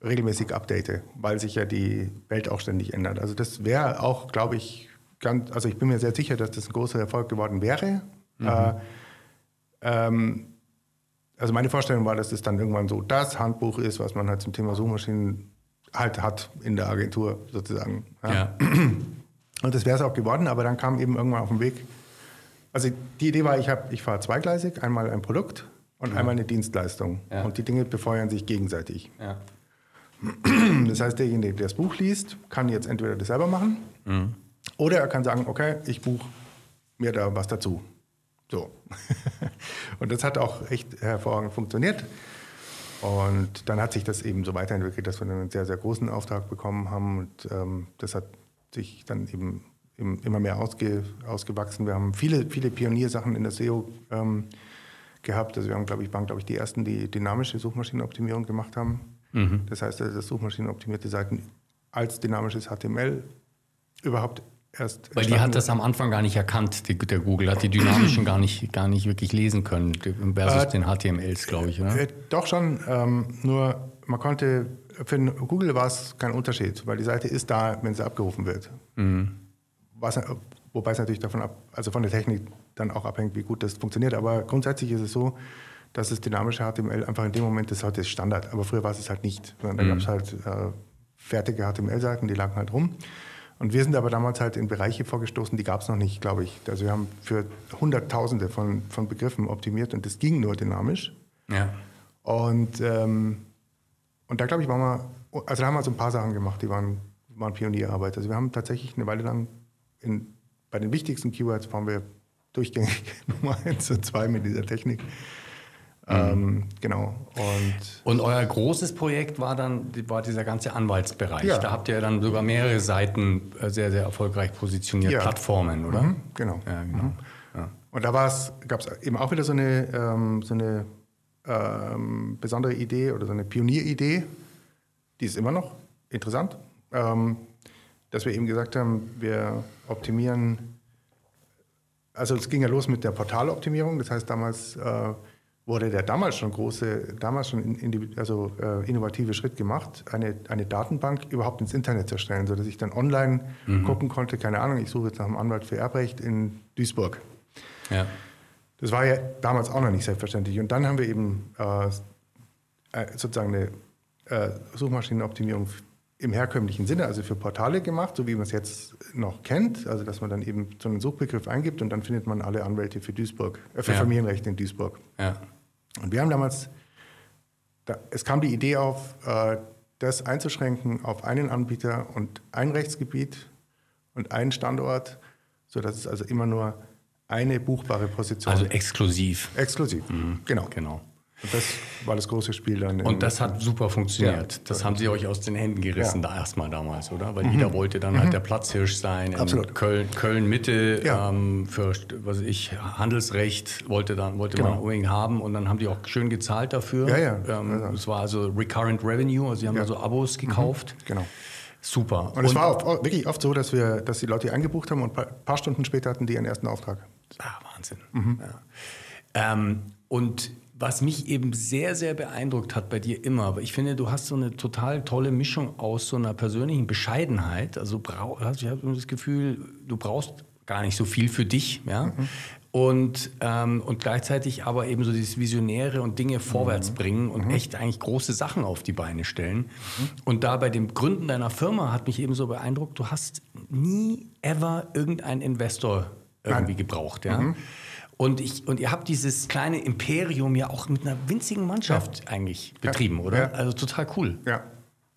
regelmäßig update, weil sich ja die Welt auch ständig ändert. Also das wäre auch, glaube ich, ganz, also ich bin mir sehr sicher, dass das ein großer Erfolg geworden wäre. Mhm. Äh, ähm, also meine Vorstellung war, dass das dann irgendwann so das Handbuch ist, was man halt zum Thema Suchmaschinen halt hat in der Agentur sozusagen. Ja. ja. Und das wäre es auch geworden, aber dann kam eben irgendwann auf den Weg. Also die Idee war, ich, ich fahre zweigleisig, einmal ein Produkt und mhm. einmal eine Dienstleistung. Ja. Und die Dinge befeuern sich gegenseitig. Ja. Das heißt, derjenige, der das Buch liest, kann jetzt entweder das selber machen mhm. oder er kann sagen, okay, ich buche mir da was dazu. So. und das hat auch echt hervorragend funktioniert. Und dann hat sich das eben so weiterentwickelt, dass wir dann einen sehr, sehr großen Auftrag bekommen haben. Und ähm, das hat sich dann eben, eben immer mehr ausge, ausgewachsen. Wir haben viele, viele Pioniersachen in der SEO ähm, gehabt. Also wir haben, glaube ich, waren, glaube ich, die ersten, die dynamische Suchmaschinenoptimierung gemacht haben. Mhm. Das heißt, dass suchmaschinenoptimierte Seiten als dynamisches HTML überhaupt erst. Weil die hat das am Anfang gar nicht erkannt, die, der Google hat die dynamischen gar nicht, gar nicht wirklich lesen können versus äh, den HTMLs, glaube ich, oder? Äh, doch schon, ähm, nur man konnte, für Google war es kein Unterschied, weil die Seite ist da, wenn sie abgerufen wird. Mhm. Was, wobei es natürlich davon ab, also von der Technik dann auch abhängt, wie gut das funktioniert. Aber grundsätzlich ist es so, dass das dynamische HTML einfach in dem Moment ist heute Standard. Aber früher war es halt nicht. Da mhm. gab es halt äh, fertige HTML-Seiten, die lagen halt rum. Und wir sind aber damals halt in Bereiche vorgestoßen, die gab es noch nicht, glaube ich. Also wir haben für Hunderttausende von, von Begriffen optimiert und das ging nur dynamisch. Ja. Und, ähm, und da glaube ich, waren wir, also da haben wir so ein paar Sachen gemacht, die waren, waren Pionierarbeit. Also wir haben tatsächlich eine Weile lang in, bei den wichtigsten Keywords waren wir durchgängig Nummer eins und zwei mit dieser Technik. Ähm, mhm. genau. Und, und euer großes Projekt war dann war dieser ganze Anwaltsbereich. Ja. Da habt ihr dann sogar mehrere Seiten äh, sehr, sehr erfolgreich positioniert, ja. Plattformen, oder? Mhm, genau. Ja, genau. Mhm. Ja. Und da gab es eben auch wieder so eine, ähm, so eine ähm, besondere Idee oder so eine Pionieridee, die ist immer noch interessant, ähm, dass wir eben gesagt haben, wir optimieren, also es ging ja los mit der Portaloptimierung, das heißt damals äh, wurde der damals schon große, damals schon in, in, also, äh, innovative Schritt gemacht, eine, eine Datenbank überhaupt ins Internet zu stellen, sodass ich dann online mhm. gucken konnte, keine Ahnung, ich suche jetzt nach einem Anwalt für Erbrecht in Duisburg. Ja. Das war ja damals auch noch nicht selbstverständlich. Und dann haben wir eben äh, äh sozusagen eine äh, Suchmaschinenoptimierung im herkömmlichen Sinne, also für Portale gemacht, so wie man es jetzt noch kennt, also dass man dann eben so einen Suchbegriff eingibt und dann findet man alle Anwälte für Duisburg, äh, für ja. Familienrecht in Duisburg. Ja. Und wir haben damals, da, es kam die Idee auf, äh, das einzuschränken auf einen Anbieter und ein Rechtsgebiet und einen Standort, sodass es also immer nur eine buchbare Position Also exklusiv. Exklusiv, mhm. genau. genau. Und das war das große Spiel dann. Und das hat super funktioniert. Ja, das haben sie euch aus den Händen gerissen ja. da erstmal damals, oder? Weil mhm. jeder wollte dann halt mhm. halt der Platzhirsch sein. Absolut. Köln, Köln Mitte ja. ähm, für was ich Handelsrecht wollte dann wollte genau. man unbedingt haben und dann haben die auch schön gezahlt dafür. Ja, ja. Ähm, es war also Recurrent Revenue, also sie haben also Abos mhm. gekauft. Mhm. Genau. Super. Und es war oft, wirklich oft so, dass wir, dass die Leute eingebucht haben und ein paar Stunden später hatten die ihren ersten Auftrag. Ah, Wahnsinn. Mhm. Ähm, und was mich eben sehr, sehr beeindruckt hat bei dir immer, aber ich finde, du hast so eine total tolle Mischung aus so einer persönlichen Bescheidenheit. Also ich habe das Gefühl, du brauchst gar nicht so viel für dich, ja. Mhm. Und, ähm, und gleichzeitig aber eben so dieses Visionäre und Dinge vorwärts mhm. bringen und mhm. echt eigentlich große Sachen auf die Beine stellen. Mhm. Und da bei dem Gründen deiner Firma hat mich eben so beeindruckt, du hast nie ever irgendeinen Investor irgendwie Nein. gebraucht, ja. Und, ich, und ihr habt dieses kleine Imperium ja auch mit einer winzigen Mannschaft ja. eigentlich betrieben, ja. oder? Ja. Also total cool. Ja,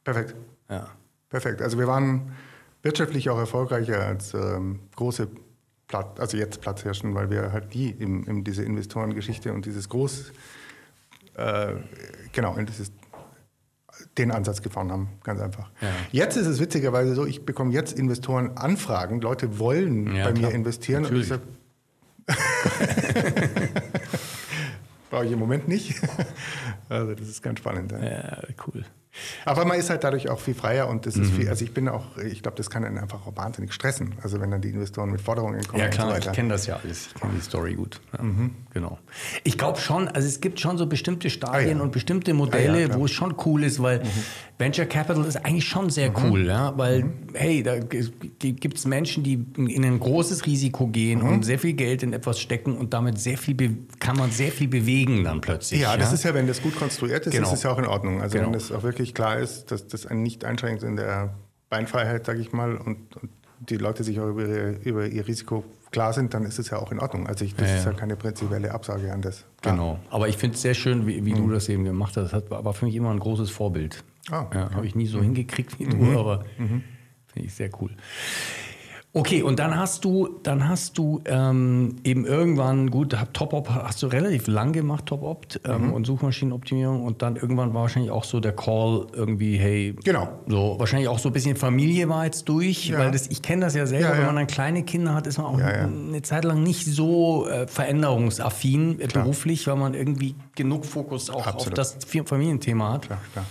perfekt. Ja. Perfekt. Also wir waren wirtschaftlich auch erfolgreicher als ähm, große Platt, also jetzt Platzhirschen, weil wir halt nie in, in diese Investorengeschichte und dieses Groß, äh, genau, dieses den Ansatz gefahren haben, ganz einfach. Ja. Jetzt ist es witzigerweise so, ich bekomme jetzt Investoren Anfragen, Leute wollen ja, bei klar. mir investieren Natürlich. und ich sage, Brauche ich im Moment nicht. Also das ist ganz spannend. Ja, ja cool. Aber man ist halt dadurch auch viel freier und das ist mhm. viel, also ich bin auch, ich glaube, das kann einen einfach auch wahnsinnig stressen. Also wenn dann die Investoren mit Forderungen kommen. Ja klar, so ich kenne das ja alles, ich kenne die Story gut. Ja, mhm. Genau. Ich glaube schon, also es gibt schon so bestimmte Stadien ah, ja. und bestimmte Modelle, ja, wo es schon cool ist, weil mhm. Venture Capital ist eigentlich schon sehr mhm. cool, ja, weil, mhm. hey, da gibt es Menschen, die in ein großes Risiko gehen und sehr viel Geld in etwas stecken und damit sehr viel, kann man sehr viel bewegen dann plötzlich. Ja, das ist ja, wenn das gut konstruiert ist, genau. ist es ja auch in Ordnung. Also genau. wenn das auch wirklich wirklich klar ist, dass das einen nicht einschränkt in der Beinfreiheit, sage ich mal, und, und, die Leute sich auch über, ihre, über, ihr Risiko klar sind, dann ist es ja auch in Ordnung. Also ich, das ja, ist ja keine prinzipielle Absage an das. Klar. Genau. Aber ich finde es sehr schön, wie, wie mhm. du das eben gemacht hast. Das war für mich immer ein großes Vorbild. Ah, okay. ja, Habe ich nie so mhm. hingekriegt wie du, mhm. aber mhm. finde ich sehr cool. Okay, und dann hast du, dann hast du ähm, eben irgendwann, gut, Top-Op hast du relativ lang gemacht, Top-Opt ähm, mhm. und Suchmaschinenoptimierung und dann irgendwann war wahrscheinlich auch so der Call irgendwie, hey, genau. so wahrscheinlich auch so ein bisschen Familie war jetzt durch, ja. weil das, ich kenne das ja selber, ja, ja. wenn man dann kleine Kinder hat, ist man auch eine Zeit lang nicht so äh, veränderungsaffin äh, beruflich, weil man irgendwie genug Fokus auch Absolut. auf das Familienthema hat. Klar, klar.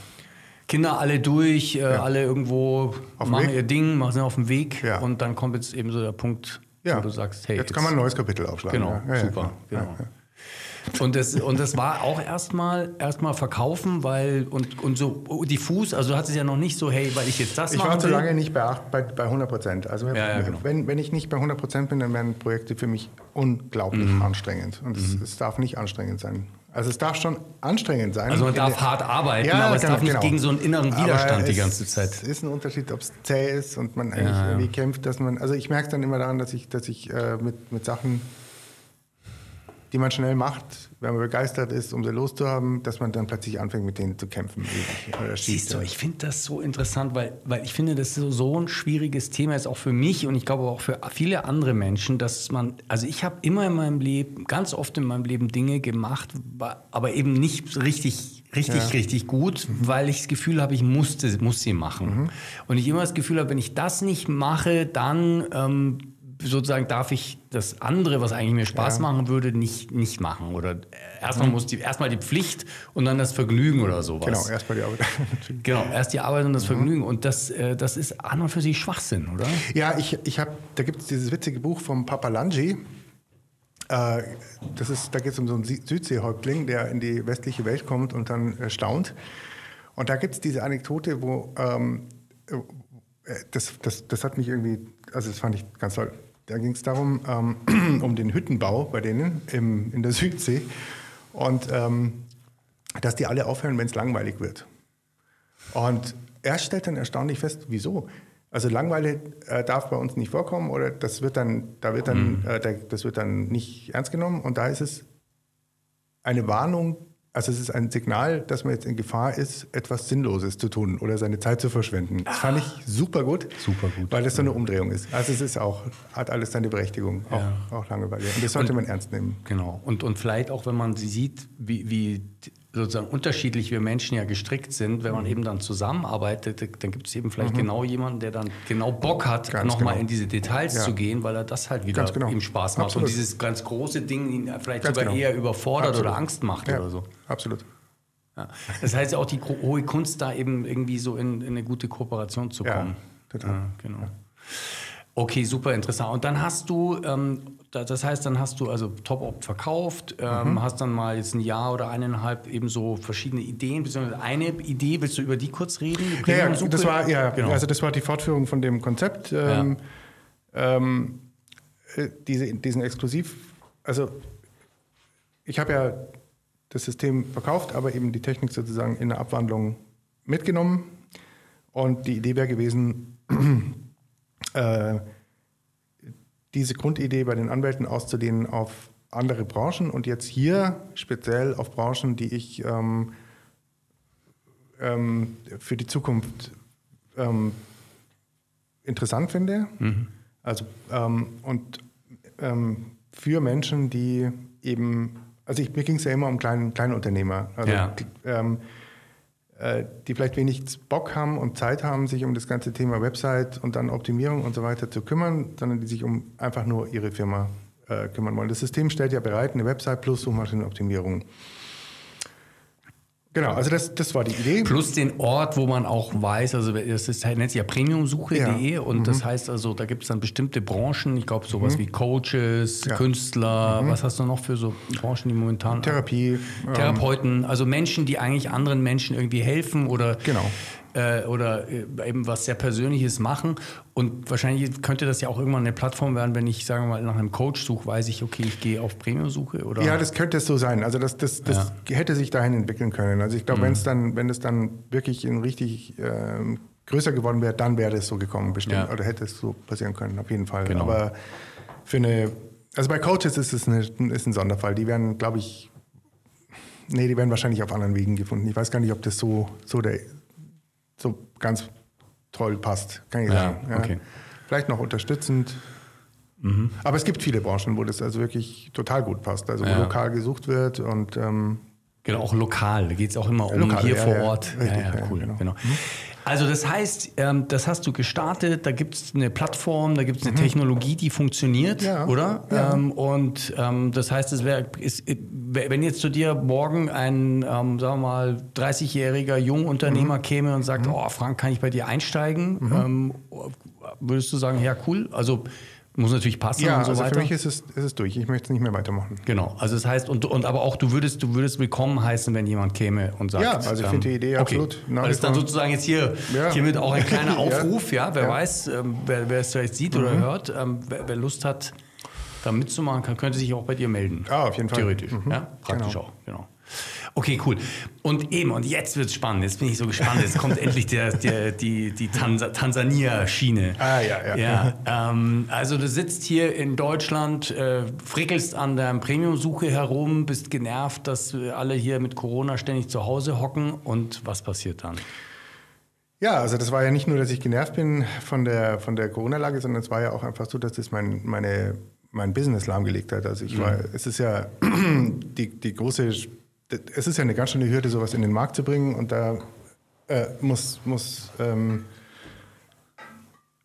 Kinder alle durch, äh, ja. alle irgendwo auf machen ihr Ding, machen auf dem Weg ja. und dann kommt jetzt eben so der Punkt, ja. wo du sagst, hey. Jetzt, jetzt kann man ein neues Kapitel aufschlagen. Genau, super. Genau. Und das, und das war auch erstmal erstmal verkaufen, weil und, und so diffus, also du hattest ja noch nicht so, hey, weil ich jetzt das ich mache. Ich war zu lange nicht bei, bei, bei 100 Prozent. Also ja, genau. wenn, wenn ich nicht bei 100 Prozent bin, dann werden Projekte für mich unglaublich mhm. anstrengend. Und mhm. es, es darf nicht anstrengend sein. Also es darf schon anstrengend sein. Also man darf hart arbeiten, ja, aber es genau, darf nicht genau. gegen so einen inneren Widerstand die ganze Zeit. Es ist ein Unterschied, ob es zäh ist und man eigentlich ja. irgendwie kämpft, dass man. Also ich merke es dann immer daran, dass ich, dass ich äh, mit, mit Sachen die man schnell macht, wenn man begeistert ist, um sie loszuhaben, dass man dann plötzlich anfängt, mit denen zu kämpfen. Siehst du, ich finde das so interessant, weil, weil ich finde, das so, so ein schwieriges Thema ist, auch für mich und ich glaube auch für viele andere Menschen, dass man, also ich habe immer in meinem Leben, ganz oft in meinem Leben Dinge gemacht, aber eben nicht richtig, richtig, ja. richtig gut, mhm. weil ich das Gefühl habe, ich musste, muss sie machen. Mhm. Und ich immer das Gefühl habe, wenn ich das nicht mache, dann ähm, sozusagen darf ich das andere, was eigentlich mir Spaß ja. machen würde, nicht, nicht machen. Oder erstmal mhm. muss die, erstmal die Pflicht und dann das Vergnügen oder sowas. Genau, erstmal die Arbeit. genau, erst die Arbeit und das mhm. Vergnügen. Und das, äh, das ist an und für sich Schwachsinn, oder? Ja, ich, ich habe, da gibt es dieses witzige Buch vom Papa Langi. Äh, das ist, da geht es um so einen Südseehäuptling, der in die westliche Welt kommt und dann äh, staunt. Und da gibt es diese Anekdote, wo ähm, äh, das, das, das hat mich irgendwie, also das fand ich ganz toll. Da ging es darum, ähm, um den Hüttenbau bei denen im, in der Südsee und ähm, dass die alle aufhören, wenn es langweilig wird. Und er stellt dann erstaunlich fest, wieso? Also Langweile äh, darf bei uns nicht vorkommen oder das wird dann, da wird dann, mhm. äh, das wird dann nicht ernst genommen und da ist es eine Warnung also es ist ein Signal, dass man jetzt in Gefahr ist, etwas Sinnloses zu tun oder seine Zeit zu verschwenden. Das fand ich super gut, super gut, weil das so eine Umdrehung ist. Also es ist auch, hat alles seine Berechtigung, auch, ja. auch Langeweile. Und das sollte und, man ernst nehmen. Genau. Und, und vielleicht auch, wenn man sieht, wie, wie sozusagen unterschiedlich wir Menschen ja gestrickt sind, wenn man mhm. eben dann zusammenarbeitet, dann gibt es eben vielleicht mhm. genau jemanden, der dann genau Bock hat, nochmal genau. in diese Details ja. zu gehen, weil er das halt wieder genau. ihm Spaß macht Absolut. und dieses ganz große Ding ihn vielleicht ganz sogar genau. eher überfordert Absolut. oder Angst macht ja. oder so. Absolut. Ja. Das heißt ja auch die hohe Kunst, da eben irgendwie so in, in eine gute Kooperation zu kommen. Ja, total. genau. Okay, super interessant. Und dann hast du, ähm, das heißt, dann hast du also Top-Op verkauft, ähm, mhm. hast dann mal jetzt ein Jahr oder eineinhalb eben so verschiedene Ideen, beziehungsweise eine Idee, willst du über die kurz reden? Die ja, ja das war, ja, genau. also das war die Fortführung von dem Konzept. Ähm, ja. ähm, äh, diese, diesen Exklusiv, also ich habe ja das System verkauft, aber eben die Technik sozusagen in der Abwandlung mitgenommen. Und die Idee wäre gewesen, äh, diese Grundidee bei den Anwälten auszudehnen auf andere Branchen und jetzt hier speziell auf Branchen, die ich ähm, ähm, für die Zukunft ähm, interessant finde. Mhm. Also ähm, und ähm, für Menschen, die eben, also ich, mir ging es ja immer um kleinen, kleine Unternehmer, also Ja. Die, äh, die vielleicht wenig Bock haben und Zeit haben, sich um das ganze Thema Website und dann Optimierung und so weiter zu kümmern, sondern die sich um einfach nur ihre Firma äh, kümmern wollen. Das System stellt ja bereit eine Website plus Suchmaschinenoptimierung. Genau, also das, das war die Idee. Plus den Ort, wo man auch weiß, also das ist, nennt sich ja premiumsuche.de Ja. und das heißt also, da gibt es dann bestimmte Branchen, ich glaube sowas wie Coaches, Ja. Künstler, was hast du noch für so Branchen, die momentan... Therapie. ähm, Therapeuten, also Menschen, die eigentlich anderen Menschen irgendwie helfen oder, Genau. Äh, oder äh, eben was sehr Persönliches machen. Und wahrscheinlich könnte das ja auch irgendwann eine Plattform werden, wenn ich, sagen wir mal, nach einem Coach suche, weiß ich, okay, ich gehe auf Premium-Suche oder... Ja, das könnte es so sein. Also das, das, das hätte sich dahin entwickeln können. Also ich glaube, Mhm. wenn es dann, wenn es dann wirklich in richtig ähm, größer geworden wäre, dann wäre es so gekommen, bestimmt. Ja. Oder hätte es so passieren können, auf jeden Fall. Genau. Aber für eine, also bei Coaches ist es eine, ist ein Sonderfall. Die werden, glaube ich, nee, die werden wahrscheinlich auf anderen Wegen gefunden. Ich weiß gar nicht, ob das so, so, der, so ganz toll passt, kann ich Ja, sagen. okay. Vielleicht noch unterstützend. Aber es gibt viele Branchen, wo das also wirklich total gut passt. Also wo Ja. lokal gesucht wird und ähm, Genau, auch lokal. Da geht es auch immer um Lokal, hier ja, vor ja. Ort. Richtig, ja, ja, cool. genau. Genau. Also das heißt, ähm, das hast du gestartet, da gibt es eine Plattform, da gibt es eine Technologie, die funktioniert, Mhm. Oder? Ähm, und ähm, das heißt, es wäre, ist, wenn jetzt zu dir morgen ein, ähm, sagen wir mal, 30-jähriger Mhm. Jungunternehmer käme und sagt, oh Frank, kann ich bei dir einsteigen? Mhm. Ähm, würdest du sagen, ja cool, also muss natürlich passen ja, und so also weiter? für mich ist es, ist es durch. Ich möchte es nicht mehr weitermachen. Genau, also das heißt, und, und aber auch du würdest, du würdest willkommen heißen, wenn jemand käme und sagt. Ja, also ich finde die Idee okay. absolut Weil wie es dann sozusagen jetzt hier, Ja. hiermit auch ein kleiner. Aufruf, ja, wer Ja. Mhm. weiß, ähm, wer, wer es vielleicht sieht oder hört, ähm, wer, wer Lust hat, da mitzumachen, kann, könnte sich auch bei dir melden. Ja, auf jeden Fall. Theoretisch, Mhm. ja, praktisch Genau. auch, genau. Okay, cool. Und eben, und jetzt wird es spannend. Jetzt bin ich so gespannt. Jetzt kommt endlich der, der, die, die Tansa Tansania-Schiene. Ah, ja, ja. ja ähm, also du sitzt hier in Deutschland, äh, frickelst an der Premium-Suche herum, bist genervt, dass alle hier mit Corona ständig zu Hause hocken. Und was passiert dann? Ja, also das war ja nicht nur, dass ich genervt bin von der, von der Corona-Lage, sondern es war ja auch einfach so, dass das mein, meine, mein Business lahmgelegt hat. Also ich war, es ist ja die, die große, es ist ja eine ganz schöne Hürde, sowas in den Markt zu bringen und da äh, muss, muss ähm,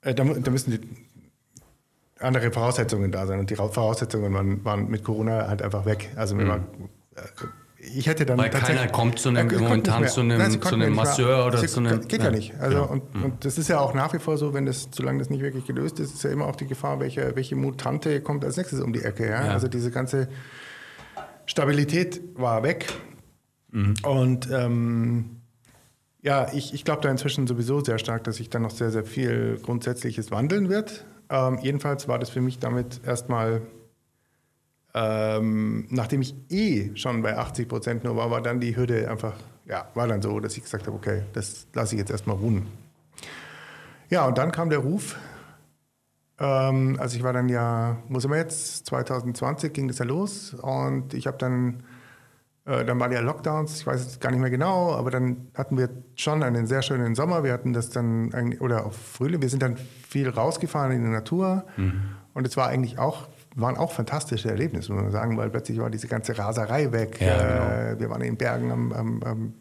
äh, da, da müssen die andere Voraussetzungen da sein und die Ra- Voraussetzungen waren, waren mit Corona halt einfach weg. Also mir war, äh, ich hätte dann Mhm. Weil tatsächlich- keiner kommt zu einem- Ja, konnten momentan zu einem- Nein, zu einem. Masseur oder zu einem- Geht ja ja, nicht. Also, genau. und, und das ist ja auch nach wie vor so, wenn das, solange das nicht wirklich gelöst ist, ist ja immer auch die Gefahr, welche, welche Mutante kommt als nächstes um die Ecke. Ja? Ja. Also diese ganze Stabilität war weg. Mhm. Und ähm, ja, ich, ich glaube da inzwischen sowieso sehr stark, dass sich da noch sehr, sehr viel Grundsätzliches wandeln wird. Ähm, jedenfalls war das für mich damit erstmal, ähm, nachdem ich eh schon bei 80 Prozent nur war, war dann die Hürde einfach, ja, war dann so, dass ich gesagt habe, okay, das lasse ich jetzt erstmal ruhen. Ja, und dann kam der Ruf. Ähm, also ich war dann ja, wo sind wir jetzt? 2020 ging das ja los und ich habe dann äh, dann waren ja Lockdowns, ich weiß jetzt gar nicht mehr genau, aber dann hatten wir schon einen sehr schönen Sommer. Wir hatten das dann eigentlich, oder auch Frühling, wir sind dann viel rausgefahren in die Natur und es war eigentlich auch, waren auch fantastische Erlebnisse, muss man sagen, weil plötzlich war diese ganze Raserei weg. Ja, äh, wir waren in den Bergen am, am, am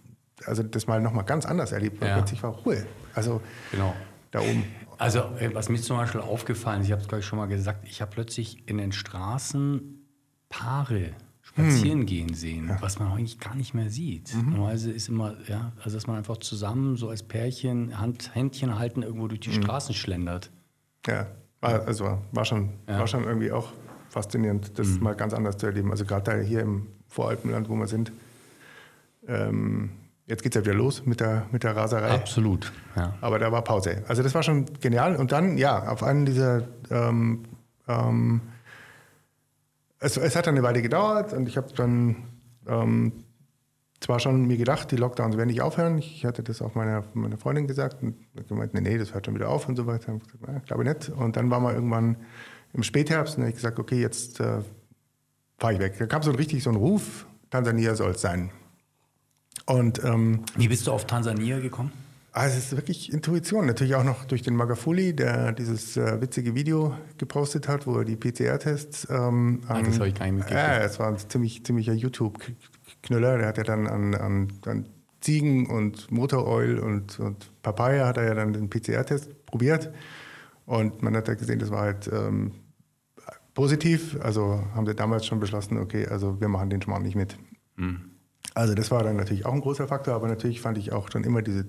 also das mal nochmal ganz anders erlebt, weil Ja. plötzlich war Ruhe. Also Genau. da oben. Also, äh, was mir zum Beispiel aufgefallen ist, ich habe es, glaube ich, schon mal gesagt, ich habe plötzlich in den Straßen Paare spazieren gehen sehen, was man eigentlich gar nicht mehr sieht. Normalerweise ist immer, ja, also dass man einfach zusammen so als Pärchen Hand, Händchen halten irgendwo durch die Straßen schlendert. Ja, also war, schon, Ja. war schon irgendwie auch faszinierend, das mal ganz anders zu erleben. Also gerade hier im Voralpenland, wo wir sind. Ähm, jetzt geht es ja wieder los mit der, mit der Raserei. Absolut. Ja. Aber da war Pause. Also das war schon genial. Und dann, ja, auf einen dieser ähm, ähm, es, es, hat dann eine Weile gedauert und ich habe dann ähm, zwar schon mir gedacht, die Lockdowns werden nicht aufhören. Ich hatte das auch meiner, meiner Freundin gesagt und gemeint, nee, nee, das hört schon wieder auf und so weiter. Ich gesagt, ja, glaube nicht. Und dann war mal irgendwann im Spätherbst und habe ich gesagt, okay, jetzt äh, fahre ich weg. Da kam so richtig so ein Ruf, Tansania soll es sein. Und, ähm, Wie bist du auf Tansania gekommen? Also es ist wirklich Intuition. Natürlich auch noch durch den Magafuli, der dieses äh, witzige Video gepostet hat, wo er die PCR-Tests. Ähm, ah, das habe ich gar nicht mitgekriegt. Ja, es war ein ziemlich, ziemlicher YouTube-Knüller. Der hat ja dann an, an, an Ziegen und Motoroil und, und Papaya hat er ja dann den PCR-Test probiert. Und man hat ja gesehen, das war halt ähm, positiv. Also haben sie damals schon beschlossen, okay, also wir machen den Schmarrn nicht mit. Mhm. Also das war dann natürlich auch ein großer Faktor, aber natürlich fand ich auch schon immer diese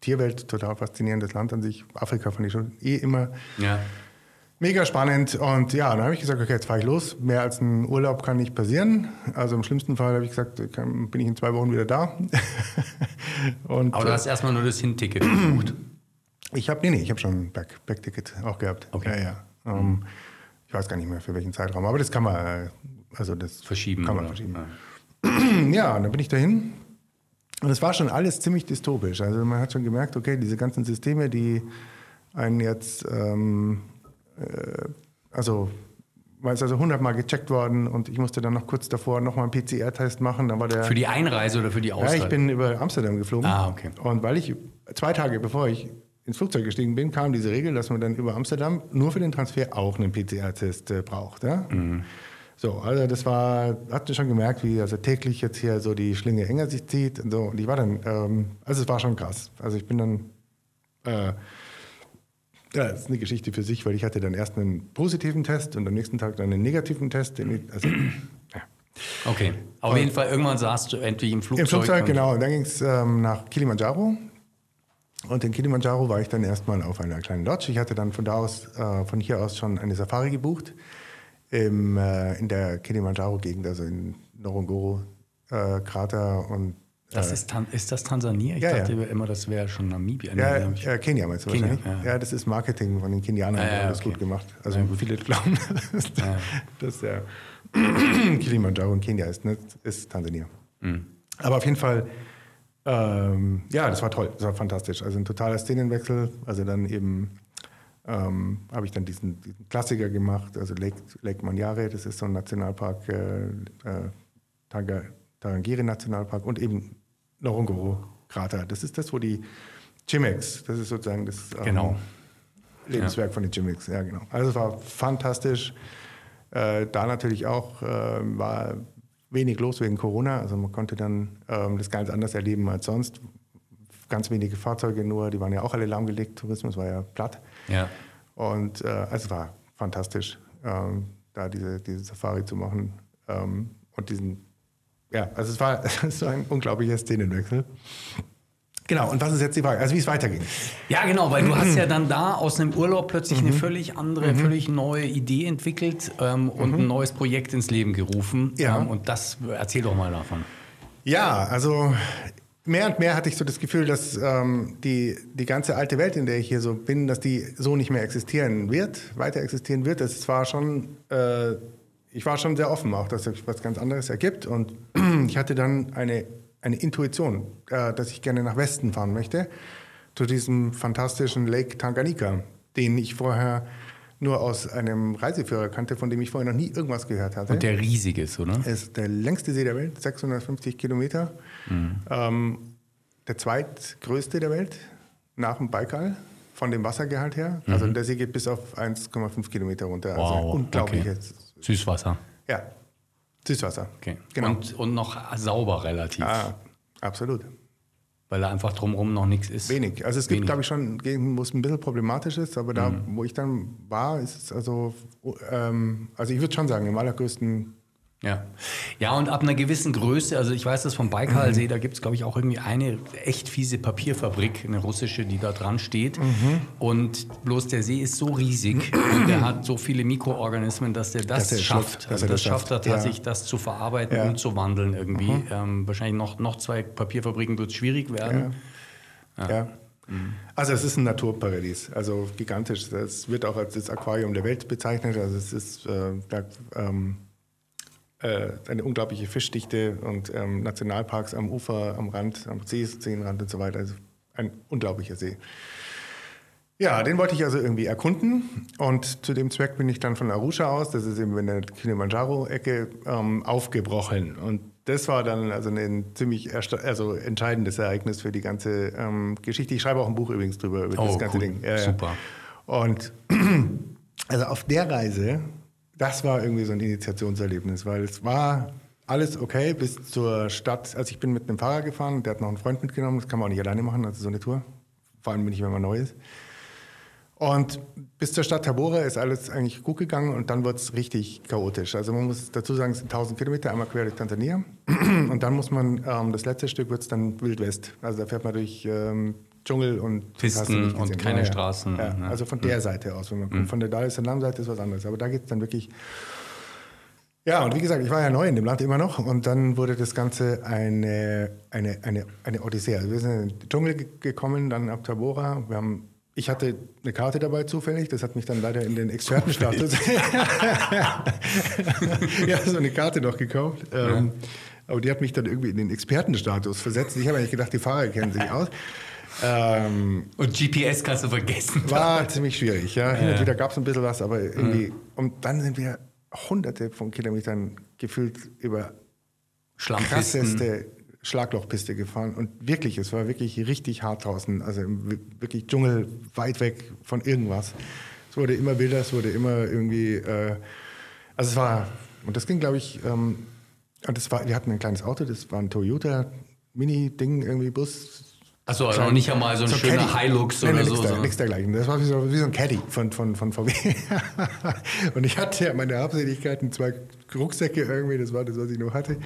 Tierwelt total faszinierendes Land an sich. Afrika fand ich schon eh immer ja. mega spannend. Und ja, dann habe ich gesagt, okay, jetzt fahre ich los. Mehr als ein Urlaub kann nicht passieren. Also im schlimmsten Fall habe ich gesagt, kann, bin ich in zwei Wochen wieder da. Und, Aber du hast erstmal nur das Hinticket gebucht. Ich habe, nee, nee, ich habe schon ein Back, Backticket auch gehabt. Okay. Ja, ja. Um, mhm. ich weiß gar nicht mehr für welchen Zeitraum, aber das kann man, also das verschieben. Kann man oder? verschieben. Ja. ja, dann bin ich dahin und es war schon alles ziemlich dystopisch. Also man hat schon gemerkt, okay, diese ganzen Systeme, die einen jetzt, ähm, äh, also man ist also hundertmal gecheckt worden und ich musste dann noch kurz davor nochmal einen PCR-Test machen. Dann war der, für die Einreise oder für die Ausreise? Ja, ich bin über Amsterdam geflogen. Ah, okay. Und weil ich zwei Tage bevor ich ins Flugzeug gestiegen bin, kam diese Regel, dass man dann über Amsterdam nur für den Transfer auch einen PCR-Test äh, braucht. Ja? Mhm. So, also das war, hatte schon gemerkt, wie also täglich jetzt hier so die Schlinge enger sich zieht und so. Und ich war dann, ähm, also es war schon krass. Also ich bin dann, äh, ja, das ist eine Geschichte für sich, weil ich hatte dann erst einen positiven Test und am nächsten Tag dann einen negativen Test. Also, ja. Okay, auf und jeden Fall, irgendwann saßt du endlich im Flugzeug. Im Flugzeug, genau. Und dann ging es ähm, nach Kilimanjaro. Und in Kilimanjaro war ich dann erstmal auf einer kleinen Lodge. Ich hatte dann von da aus, äh, von hier aus schon eine Safari gebucht im, äh, in der Kilimanjaro-Gegend, also in Norongoro-Krater äh, und das ist, ist, das Tansania? Ich ja, dachte ja. immer, das wäre schon Namibia. Ja, äh, Kenia meinst du Kenia, wahrscheinlich? Ja. ja. das ist Marketing von den Kenianern, ah, ja, das okay. gut gemacht. Also viele glauben, dass, dass der Kilimanjaro in Kenia ist, ne? ist Tansania. Mhm. Aber auf jeden Fall, ähm, ja, das war toll, das war fantastisch. Also ein totaler Szenenwechsel, also dann eben ähm, habe ich dann diesen, diesen, Klassiker gemacht, also Lake, Lake Manyare, das ist so ein Nationalpark, äh, äh, Tarangire Nationalpark und eben Norongoro-Krater. Das ist das, wo die Chimex, das ist sozusagen das ähm, genau. Lebenswerk ja. von den Chimex, ja genau. Also es war fantastisch. Äh, da natürlich auch äh, war wenig los wegen Corona, also man konnte dann ähm, das ganz anders erleben als sonst. Ganz wenige Fahrzeuge nur, die waren ja auch alle lahmgelegt, Tourismus war ja platt. Ja. Und äh, es war fantastisch, ähm, da diese, diese Safari zu machen. Ähm, und diesen, ja, also es war, es war ein unglaublicher Szenenwechsel. Genau, und was ist jetzt die Frage? Also wie es weiterging. Ja, genau, weil du hast ja dann da aus einem Urlaub plötzlich mhm. eine völlig andere, mhm. völlig neue Idee entwickelt ähm, und mhm. ein neues Projekt ins Leben gerufen. Ja. Ähm, und das, erzähl doch mal davon. Ja, also mehr und mehr hatte ich so das Gefühl, dass ähm, die, die ganze alte Welt, in der ich hier so bin, dass die so nicht mehr existieren wird, weiter existieren wird. Es war schon, äh, ich war schon sehr offen auch, dass sich was ganz anderes ergibt. Und ich hatte dann eine, eine Intuition, äh, dass ich gerne nach Westen fahren möchte, zu diesem fantastischen Lake Tanganyika, den ich vorher nur aus einem Reiseführer kannte, von dem ich vorher noch nie irgendwas gehört hatte. Und der riesig ist, oder? Ist der längste See der Welt, 650 Kilometer. Mhm. Ähm, der zweitgrößte der Welt, nach dem Baikal, von dem Wassergehalt her. Mhm. Also der See geht bis auf 1,5 Kilometer runter. Also wow, also unglaubliches. Okay. Süßwasser. Ja, Süßwasser. Okay. Genau. Und, und noch sauber relativ. Ah, absolut weil da einfach drumherum noch nichts ist. Wenig. Also es gibt, glaube ich, schon Gegenden, wo es ein bisschen problematisch ist, aber da, mhm. wo ich dann war, ist es also, ähm, also ich würde schon sagen, im allergrößten ja. ja, und ab einer gewissen Größe, also ich weiß das vom Baikalsee, mhm. da gibt es, glaube ich, auch irgendwie eine echt fiese Papierfabrik, eine russische, die da dran steht. Mhm. Und bloß der See ist so riesig und der hat so viele Mikroorganismen, dass der das dass schafft. Schluckt, also das, das schafft er tatsächlich, ja. das zu verarbeiten ja. und zu wandeln irgendwie. Mhm. Ähm, wahrscheinlich noch, noch zwei Papierfabriken wird es schwierig werden. Ja. ja. Also es ist ein Naturparadies, also gigantisch. Es wird auch als das Aquarium der Welt bezeichnet. Also es ist äh, da, ähm, äh, eine unglaubliche Fischdichte und ähm, Nationalparks am Ufer, am Rand, am See, Seenrand und so weiter. Also ein unglaublicher See. Ja, den wollte ich also irgendwie erkunden und zu dem Zweck bin ich dann von Arusha aus, das ist eben in der Kilimanjaro-Ecke, ähm, aufgebrochen. Und das war dann also ein ziemlich also entscheidendes Ereignis für die ganze ähm, Geschichte. Ich schreibe auch ein Buch übrigens drüber, über oh, das ganze cool. Ding. Ja, Super. Ja. Und also auf der Reise, das war irgendwie so ein Initiationserlebnis, weil es war alles okay bis zur Stadt. Also ich bin mit einem Fahrer gefahren, der hat noch einen Freund mitgenommen, das kann man auch nicht alleine machen, also so eine Tour. Vor allem bin ich, wenn man neu ist. Und bis zur Stadt Tabora ist alles eigentlich gut gegangen und dann wird es richtig chaotisch. Also man muss dazu sagen, es sind 1000 Kilometer, einmal quer durch Tansania. Und dann muss man, ähm, das letzte Stück wird es dann Wild West. Also da fährt man durch ähm, Dschungel und Pisten und keine ja, Straßen. Ja. Ja. Also von der mhm. Seite aus. Wenn man mhm. Von der Dar es Salaam-Seite ist was anderes. Aber da geht es dann wirklich. Ja, und wie gesagt, ich war ja neu in dem Land immer noch und dann wurde das Ganze eine, eine, eine, eine Odyssee. Also wir sind in den Dschungel gekommen, dann ab Tabora. Wir haben ich hatte eine Karte dabei zufällig, das hat mich dann leider in den Expertenstatus. ja, so eine Karte noch gekauft. Ja. Ähm, aber die hat mich dann irgendwie in den Expertenstatus versetzt. Ich habe eigentlich gedacht, die Fahrer kennen sich aus. Ähm, und GPS kannst du vergessen. War ziemlich schwierig, ja. Hin und wieder gab es ein bisschen was, aber irgendwie. Mhm. Und dann sind wir hunderte von Kilometern gefühlt über krasseste Schlaglochpiste gefahren und wirklich, es war wirklich richtig hart draußen, also wirklich Dschungel weit weg von irgendwas. Es wurde immer wilder, es wurde immer irgendwie, äh, also es war, und das ging, glaube ich, ähm, und das war, wir hatten ein kleines Auto, das war ein Toyota Mini-Ding, irgendwie Bus. Achso, also auch nicht einmal so ein so schöner Caddy. Hilux oder nein, so. Nichts, nichts dergleichen. Das war wie so, wie so ein Caddy von, von, von VW. und ich hatte ja meine Habseligkeiten, zwei Rucksäcke irgendwie, das war das, was ich noch hatte.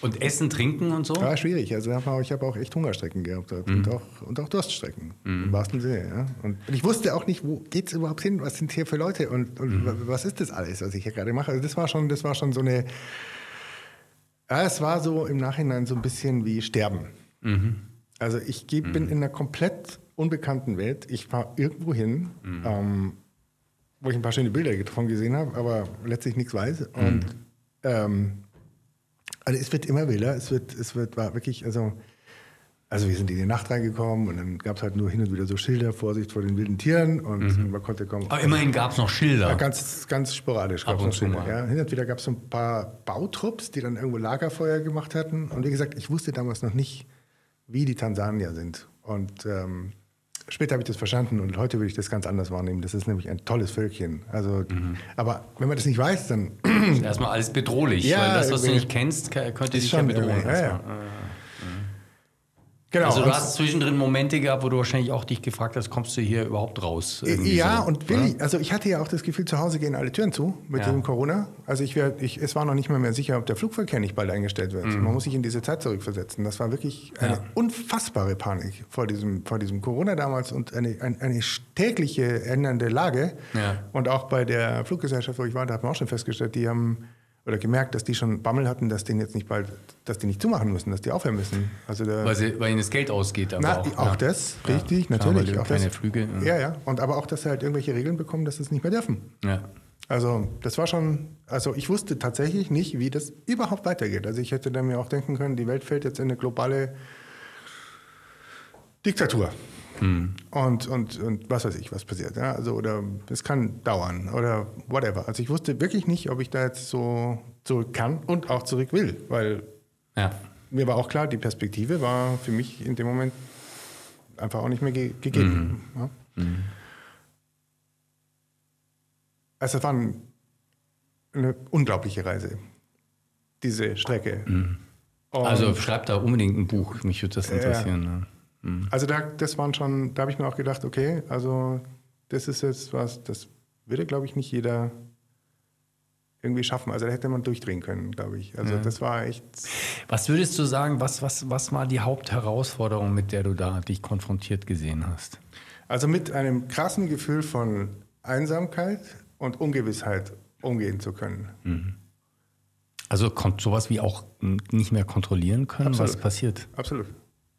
Und Essen, Trinken und so? Ja, schwierig. Also ich habe auch echt Hungerstrecken gehabt mhm. und, auch, und auch Durststrecken, mhm. im wahrsten Sinne. Ja. Und, ich wusste auch nicht, wo geht es überhaupt hin? Was sind hier für Leute und, und mhm. was ist das alles, was ich hier gerade mache? Also das war schon, das war schon so eine... Ja, es war so im Nachhinein so ein bisschen wie Sterben. Mhm. Also ich bin mhm. in einer komplett unbekannten Welt. Ich fahre irgendwo hin, mhm. ähm, wo ich ein paar schöne Bilder davon gesehen habe, aber letztlich nichts weiß. Und ähm, also es wird immer wilder. Es wird, es wird, war wirklich, also, also wir sind in die Nacht reingekommen und dann gab es halt nur hin und wieder so Schilder, Vorsicht vor den wilden Tieren und mhm. man konnte kommen. Aber immerhin gab es noch Schilder. Ja, ganz, ganz sporadisch gab es noch Schilder. Ja. Hin und wieder gab es so ein paar Bautrupps, die dann irgendwo Lagerfeuer gemacht hatten. Und wie gesagt, ich wusste damals noch nicht, wie die Tansanier sind. Und ähm, Später habe ich das verstanden und heute würde ich das ganz anders wahrnehmen. Das ist nämlich ein tolles Völkchen. Also, mhm. aber wenn man das nicht weiß, dann erstmal alles bedrohlich, ja, weil das, was du nicht kennst, könnte dich ja bedrohen. Ja, ja. Genau. Also du hast zwischendrin Momente gehabt, wo du wahrscheinlich auch dich gefragt hast, kommst du hier überhaupt raus? Ja, so, und will ich, also ich hatte ja auch das Gefühl, zu Hause gehen alle Türen zu mit ja. dem Corona. Also ich, wär, ich, es war noch nicht mehr, mehr sicher, ob der Flugverkehr nicht bald eingestellt wird. Mhm. Man muss sich in diese Zeit zurückversetzen. Das war wirklich eine ja. unfassbare Panik vor diesem, vor diesem Corona damals und eine, eine, eine tägliche ändernde Lage. Ja. Und auch bei der Fluggesellschaft, wo ich war, da hat man auch schon festgestellt, die haben oder gemerkt, dass die schon Bammel hatten, dass die jetzt nicht bald, dass die nicht zumachen müssen, dass die aufhören müssen. Also weil, sie, weil ihnen das Geld ausgeht. Aber na, auch, auch ja. das, richtig, ja, natürlich. Auch keine das, Flüge. Ja. ja, ja. Und aber auch, dass sie halt irgendwelche Regeln bekommen, dass sie es nicht mehr dürfen. Ja. Also das war schon, also ich wusste tatsächlich nicht, wie das überhaupt weitergeht. Also ich hätte dann mir auch denken können, die Welt fällt jetzt in eine globale Diktatur. Mhm. Und, und, und was weiß ich, was passiert. Ja? Also, oder es kann dauern oder whatever. Also ich wusste wirklich nicht, ob ich da jetzt so zurück kann und auch zurück will, weil ja. mir war auch klar, die Perspektive war für mich in dem Moment einfach auch nicht mehr ge gegeben. Mhm. Ja? Mhm. Also es war eine unglaubliche Reise, diese Strecke. Mhm. Also schreib da unbedingt ein Buch, mich würde das interessieren. Ja. Mhm. Also da, das waren schon, da habe ich mir auch gedacht, okay, also das ist jetzt was, das würde, glaube ich, nicht jeder irgendwie schaffen. Also da hätte man durchdrehen können, glaube ich. Also ja. das war echt. Was würdest du sagen, was, was, was war die Hauptherausforderung, mit der du da dich konfrontiert gesehen hast? Also mit einem krassen Gefühl von Einsamkeit und Ungewissheit umgehen zu können. Mhm. Also kommt sowas wie auch nicht mehr kontrollieren können, Absolut. was passiert? Absolut.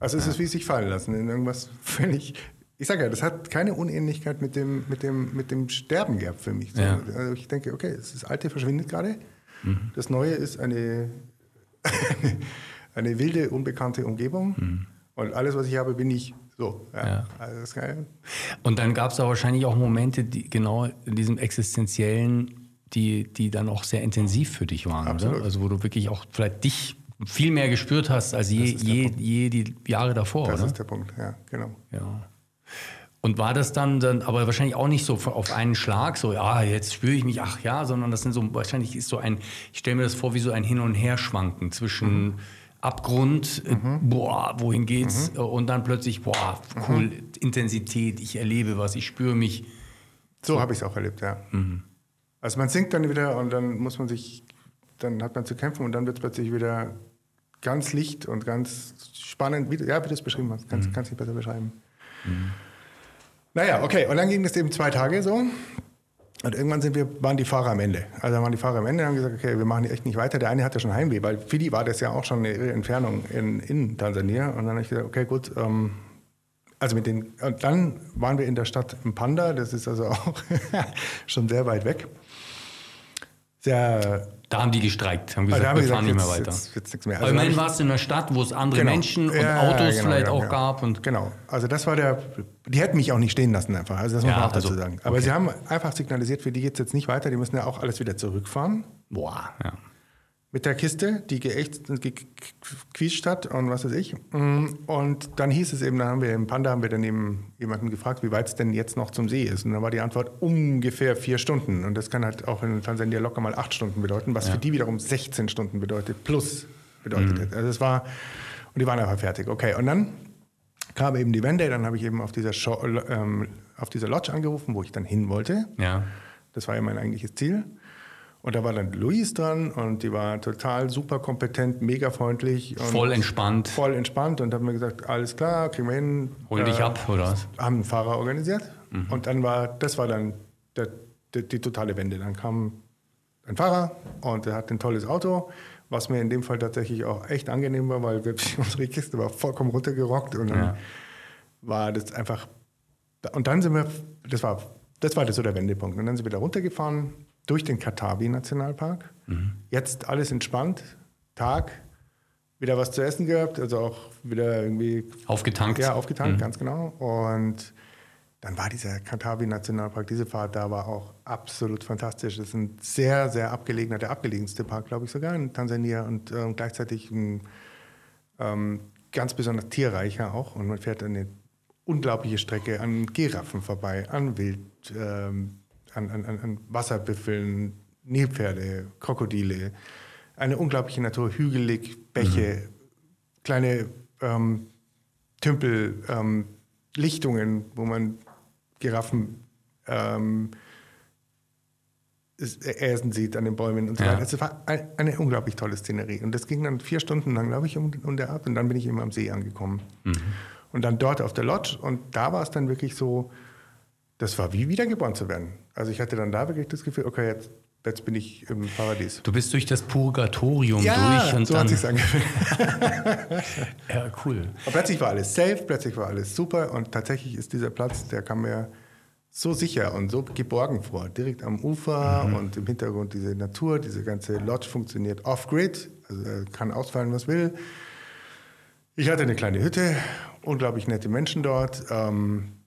Also es ist wie sich fallen lassen in irgendwas völlig. Ich sage ja, das hat keine Unähnlichkeit mit dem, mit dem, mit dem Sterben gehabt für mich. Ja. Also ich denke, okay, das Alte verschwindet gerade. Mhm. Das Neue ist eine, eine wilde, unbekannte Umgebung. Mhm. Und alles, was ich habe, bin ich so. Ja. ja. Also das geil. Und dann gab es da wahrscheinlich auch Momente, die genau in diesem existenziellen, die, die dann auch sehr intensiv für dich waren, Absolut. oder? Also wo du wirklich auch vielleicht dich viel mehr gespürt hast als je, je, je die Jahre davor, das oder? ist der Punkt, ja, genau. Ja. Und war das dann, dann aber wahrscheinlich auch nicht so auf einen Schlag, so, ja, jetzt spüre ich mich, ach ja, sondern das sind so, wahrscheinlich ist so ein, ich stelle mir das vor, wie so ein Hin- und Herschwanken zwischen mhm. Abgrund, äh, mhm. boah, wohin geht's? Mhm. Und dann plötzlich, boah, cool, mhm. Intensität, ich erlebe was, ich spüre mich. So, so. habe ich es auch erlebt, ja. Mhm. Also man singt dann wieder und dann muss man sich, dann hat man zu kämpfen und dann wird es plötzlich wieder ganz licht und ganz spannend, wie, ja, wie du es beschrieben hast, kannst, mhm. kannst nicht besser beschreiben. Mhm. Naja, okay, und dann ging es eben zwei Tage so. Und irgendwann sind wir, waren die Fahrer am Ende. Also waren die Fahrer am Ende und haben gesagt, okay, wir machen echt nicht weiter. Der eine hatte schon Heimweh, weil für die war das ja auch schon eine Entfernung in, in Tansania. Und dann habe ich gesagt, okay, gut, ähm, also mit den, und dann waren wir in der Stadt Mpanda, das ist also auch schon sehr weit weg. Sehr da haben die gestreikt, haben gesagt, also wir fahren nicht mehr weiter. Jetzt, jetzt nichts mehr. Also Aber immerhin warst du in einer Stadt, wo es andere genau. Menschen und ja, Autos genau, vielleicht genau, auch gab. Und genau, also das war der, die hätten mich auch nicht stehen lassen einfach, also das muss ja, man auch dazu also, sagen. Aber okay. sie haben einfach signalisiert, für die geht es jetzt nicht weiter, die müssen ja auch alles wieder zurückfahren. Boah, ja mit der Kiste, die geächt, gequietscht hat und was weiß ich. Und dann hieß es eben, da haben wir im Panda haben wir dann eben jemanden gefragt, wie weit es denn jetzt noch zum See ist. Und dann war die Antwort ungefähr vier Stunden. Und das kann halt auch in Tansania locker mal acht Stunden bedeuten, was ja. für die wiederum 16 Stunden bedeutet, plus bedeutet mhm. Also es war, und die waren einfach fertig. Okay, und dann kam eben die Wende, dann habe ich eben auf dieser, Show, ähm, auf dieser Lodge angerufen, wo ich dann hin wollte. Ja. Das war ja mein eigentliches Ziel. Und da war dann Luis dran und die war total super kompetent, mega freundlich. voll entspannt. Voll entspannt und haben mir gesagt, alles klar, kriegen wir hin. Hol dich äh, ab, oder was? Haben einen Fahrer organisiert. Mhm. Und dann war, das war dann der, der, die totale Wende. Dann kam ein Fahrer und der hat ein tolles Auto, was mir in dem Fall tatsächlich auch echt angenehm war, weil wir, unsere Kiste war vollkommen runtergerockt und dann ja. war das einfach. Und dann sind wir, das war, das war so der Wendepunkt. Und dann sind wir da runtergefahren durch den Katabi-Nationalpark. Mhm. Jetzt alles entspannt, Tag, wieder was zu essen gehabt, also auch wieder irgendwie. Aufgetankt. Ja, aufgetankt, mhm. ganz genau. Und dann war dieser Katabi-Nationalpark, diese Fahrt da war auch absolut fantastisch. Das ist ein sehr, sehr abgelegener, der abgelegenste Park, glaube ich, sogar in Tansania und ähm, gleichzeitig ein ähm, ganz besonders tierreicher auch. Und man fährt eine unglaubliche Strecke an Giraffen vorbei, an Wild. Ähm, an, an, an Wasserbüffeln, Nilpferde, Krokodile. Eine unglaubliche Natur, hügelig, Bäche, mhm. kleine ähm, Tümpel, ähm, Lichtungen, wo man Giraffen ähm, Äsen sieht an den Bäumen und so weiter. Es war ein, eine unglaublich tolle Szenerie. Und das ging dann vier Stunden lang, glaube ich, um, um der Art. Und dann bin ich immer am See angekommen. Mhm. Und dann dort auf der Lodge. Und da war es dann wirklich so, das war wie wiedergeboren zu werden. Also ich hatte dann da wirklich das Gefühl, okay, jetzt, jetzt bin ich im Paradies. Du bist durch das Purgatorium ja, durch und so dann. Hat angefühlt. ja, cool. Und plötzlich war alles safe, plötzlich war alles super und tatsächlich ist dieser Platz, der kam mir so sicher und so geborgen vor. Direkt am Ufer mhm. und im Hintergrund diese Natur, diese ganze Lodge funktioniert off-grid, also kann ausfallen, was will. Ich hatte eine kleine Hütte, unglaublich nette Menschen dort. Ähm,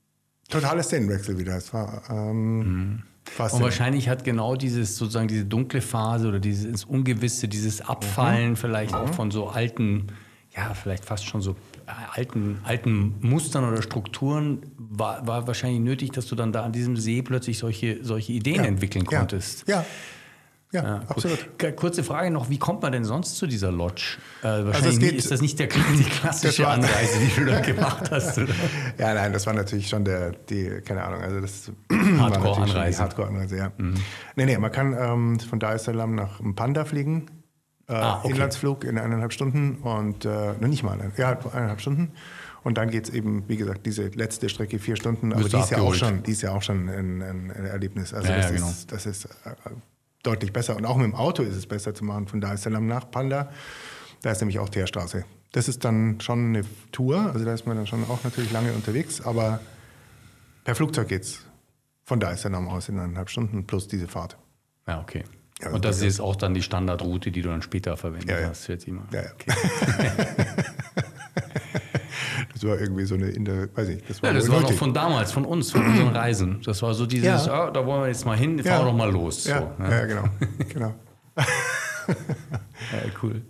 Totales Szenenwechsel wieder. Es war ähm, mhm. Und wahrscheinlich hat genau dieses sozusagen diese dunkle Phase oder dieses Ungewisse, dieses Abfallen mhm. vielleicht mhm. auch von so alten, ja, vielleicht fast schon so äh, alten, alten Mustern oder Strukturen, war, war wahrscheinlich nötig, dass du dann da an diesem See plötzlich solche, solche Ideen ja. entwickeln konntest. Ja. ja. Ja, ja absolut. Kurze Frage noch, wie kommt man denn sonst zu dieser Lodge? Äh, also wahrscheinlich also geht, ist das nicht der, die klassische Anreise, die du da gemacht hast, oder? Ja, nein, das war natürlich schon der, die, keine Ahnung, also das Hardcore-Anreise. Hardcore-Anreise, ja. Mhm. Nee, nee, man kann ähm, von Dar es Salaam nach Panda fliegen. Äh, ah, okay. Inlandsflug in eineinhalb Stunden und, äh, nicht mal, ja, eineinhalb Stunden. Und dann geht es eben, wie gesagt, diese letzte Strecke vier Stunden, aber die ist, ja auch schon, die ist ja auch schon ein, ein Erlebnis. Also ja, das, ja, genau. ist, das ist äh, deutlich besser. Und auch mit dem Auto ist es besser zu machen von Dar es Salaam nach Panda. Da ist nämlich auch Teerstraße. Das ist dann schon eine Tour, also da ist man dann schon auch natürlich lange unterwegs, aber per Flugzeug geht's von Dar es Salaam aus in eineinhalb Stunden plus diese Fahrt. Ja, okay. Ja, und das ist auch dann die Standardroute, die du dann später verwendet ja, ja. hast, ich mal. Ja, ja. Okay. das war irgendwie so eine, in der, weiß ich, das war, ja, das war noch von damals, von uns, von unseren Reisen. Das war so dieses, ja. oh, da wollen wir jetzt mal hin, fahren wir doch mal los. Ja, so, ja. genau. genau. ja, cool.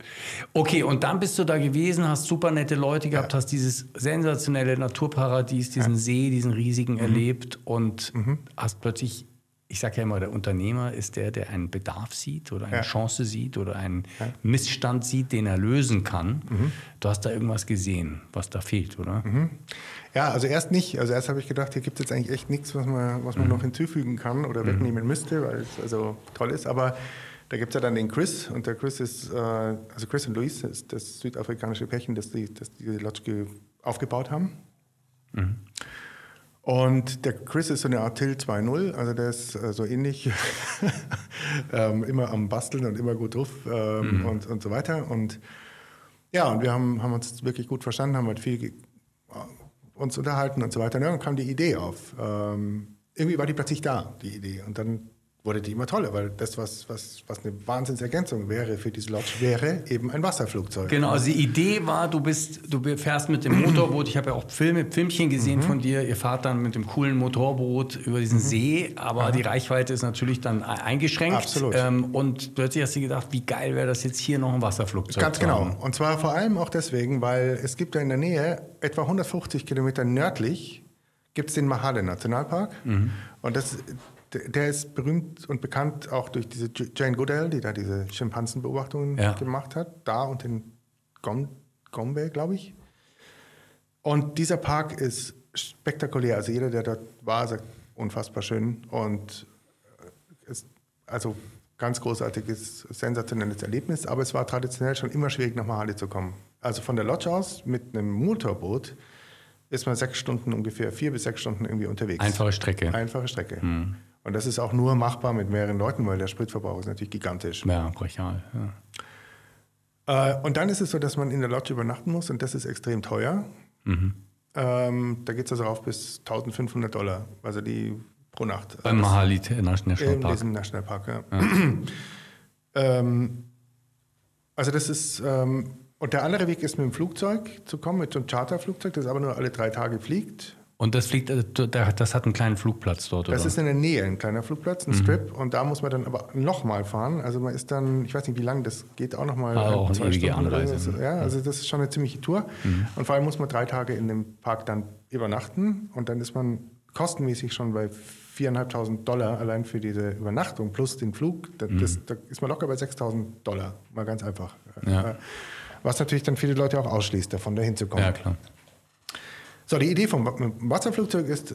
Okay, und dann bist du da gewesen, hast super nette Leute gehabt, ja. hast dieses sensationelle Naturparadies, diesen ja. See, diesen riesigen mhm. erlebt und mhm. hast plötzlich ich sage ja immer, der Unternehmer ist der, der einen Bedarf sieht oder eine ja. Chance sieht oder einen ja. Missstand sieht, den er lösen kann. Mhm. Du hast da irgendwas gesehen, was da fehlt, oder? Mhm. Ja, also erst nicht. Also erst habe ich gedacht, hier gibt es jetzt eigentlich echt nichts, was man, was man mhm. noch hinzufügen kann oder wegnehmen müsste, weil es also toll ist. Aber da gibt es ja dann den Chris und der Chris ist, äh, also Chris und Luis ist das südafrikanische Pärchen, das die, das die Lodge aufgebaut haben. Und der Chris ist so eine Art Till 2.0, also der ist äh, so ähnlich, ähm, immer am Basteln und immer gut drauf ähm, mhm. und, und so weiter. Und ja, und wir haben, haben uns wirklich gut verstanden, haben halt viel uns unterhalten und so weiter. Und dann kam die Idee auf. Ähm, irgendwie war die plötzlich da, die Idee. Und dann wurde die immer toller, weil das, was, was, was eine Wahnsinnsergänzung wäre für diese Lodge, wäre eben ein Wasserflugzeug. Genau, also die Idee war, du bist, du fährst mit dem Motorboot, ich habe ja auch Filme, Filmchen gesehen mhm. von dir, ihr fahrt dann mit dem coolen Motorboot über diesen mhm. See, aber mhm. die Reichweite ist natürlich dann e-, eingeschränkt. Absolut. Ähm, und plötzlich hast du gedacht, wie geil wäre das jetzt hier noch ein Wasserflugzeug Ganz genau. Und zwar vor allem auch deswegen, weil es gibt ja in der Nähe, etwa 150 Kilometer nördlich, gibt es den Mahale Nationalpark. Mhm. Und das, der ist berühmt und bekannt auch durch diese Jane Goodall, die da diese Schimpansenbeobachtungen ja. gemacht hat, da und in Gombe, glaube ich. Und dieser Park ist spektakulär. Also jeder, der dort war, sagt, unfassbar schön und ist also ganz großartiges, sensationelles Erlebnis. Aber es war traditionell schon immer schwierig, nach Mahali zu kommen. Also von der Lodge aus mit einem Motorboot ist man sechs Stunden ungefähr, vier bis sechs Stunden irgendwie unterwegs. Einfache Strecke. Einfache Strecke. Hm. Und das ist auch nur machbar mit mehreren Leuten, weil der Spritverbrauch ist natürlich gigantisch. Ja, brachial. Ja. Äh, und dann ist es so, dass man in der Lodge übernachten muss und das ist extrem teuer. Mhm. Ähm, da geht es also auf bis 1500 Dollar, also die pro Nacht. Beim Mahali National Park. In diesem Nationalpark, ja. ja. ähm, also das ist, ähm, und der andere Weg ist mit dem Flugzeug zu kommen, mit so einem Charterflugzeug, das aber nur alle drei Tage fliegt. Und das fliegt, äh, das hat einen kleinen Flugplatz dort, Das ist in der Nähe ein kleiner Flugplatz, ein mhm. Strip. Und da muss man dann aber nochmal fahren. Also man ist dann, ich weiß nicht wie lange, das geht auch nochmal. Ah, auch eine ewige Anreise. So. Ja, also das ist schon eine ziemliche Tour. Mhm. Und vor allem muss man drei Tage in dem Park dann übernachten. Und dann ist man kostenmäßig schon bei 4.500 Dollar allein für diese Übernachtung plus den Flug. Das, mhm. das, da ist man locker bei 6.000 Dollar. Mal ganz einfach. Ja. Was natürlich dann viele Leute auch ausschließt, davon dahin zu kommen. Ja, klar. So, die Idee vom Wasserflugzeug ist,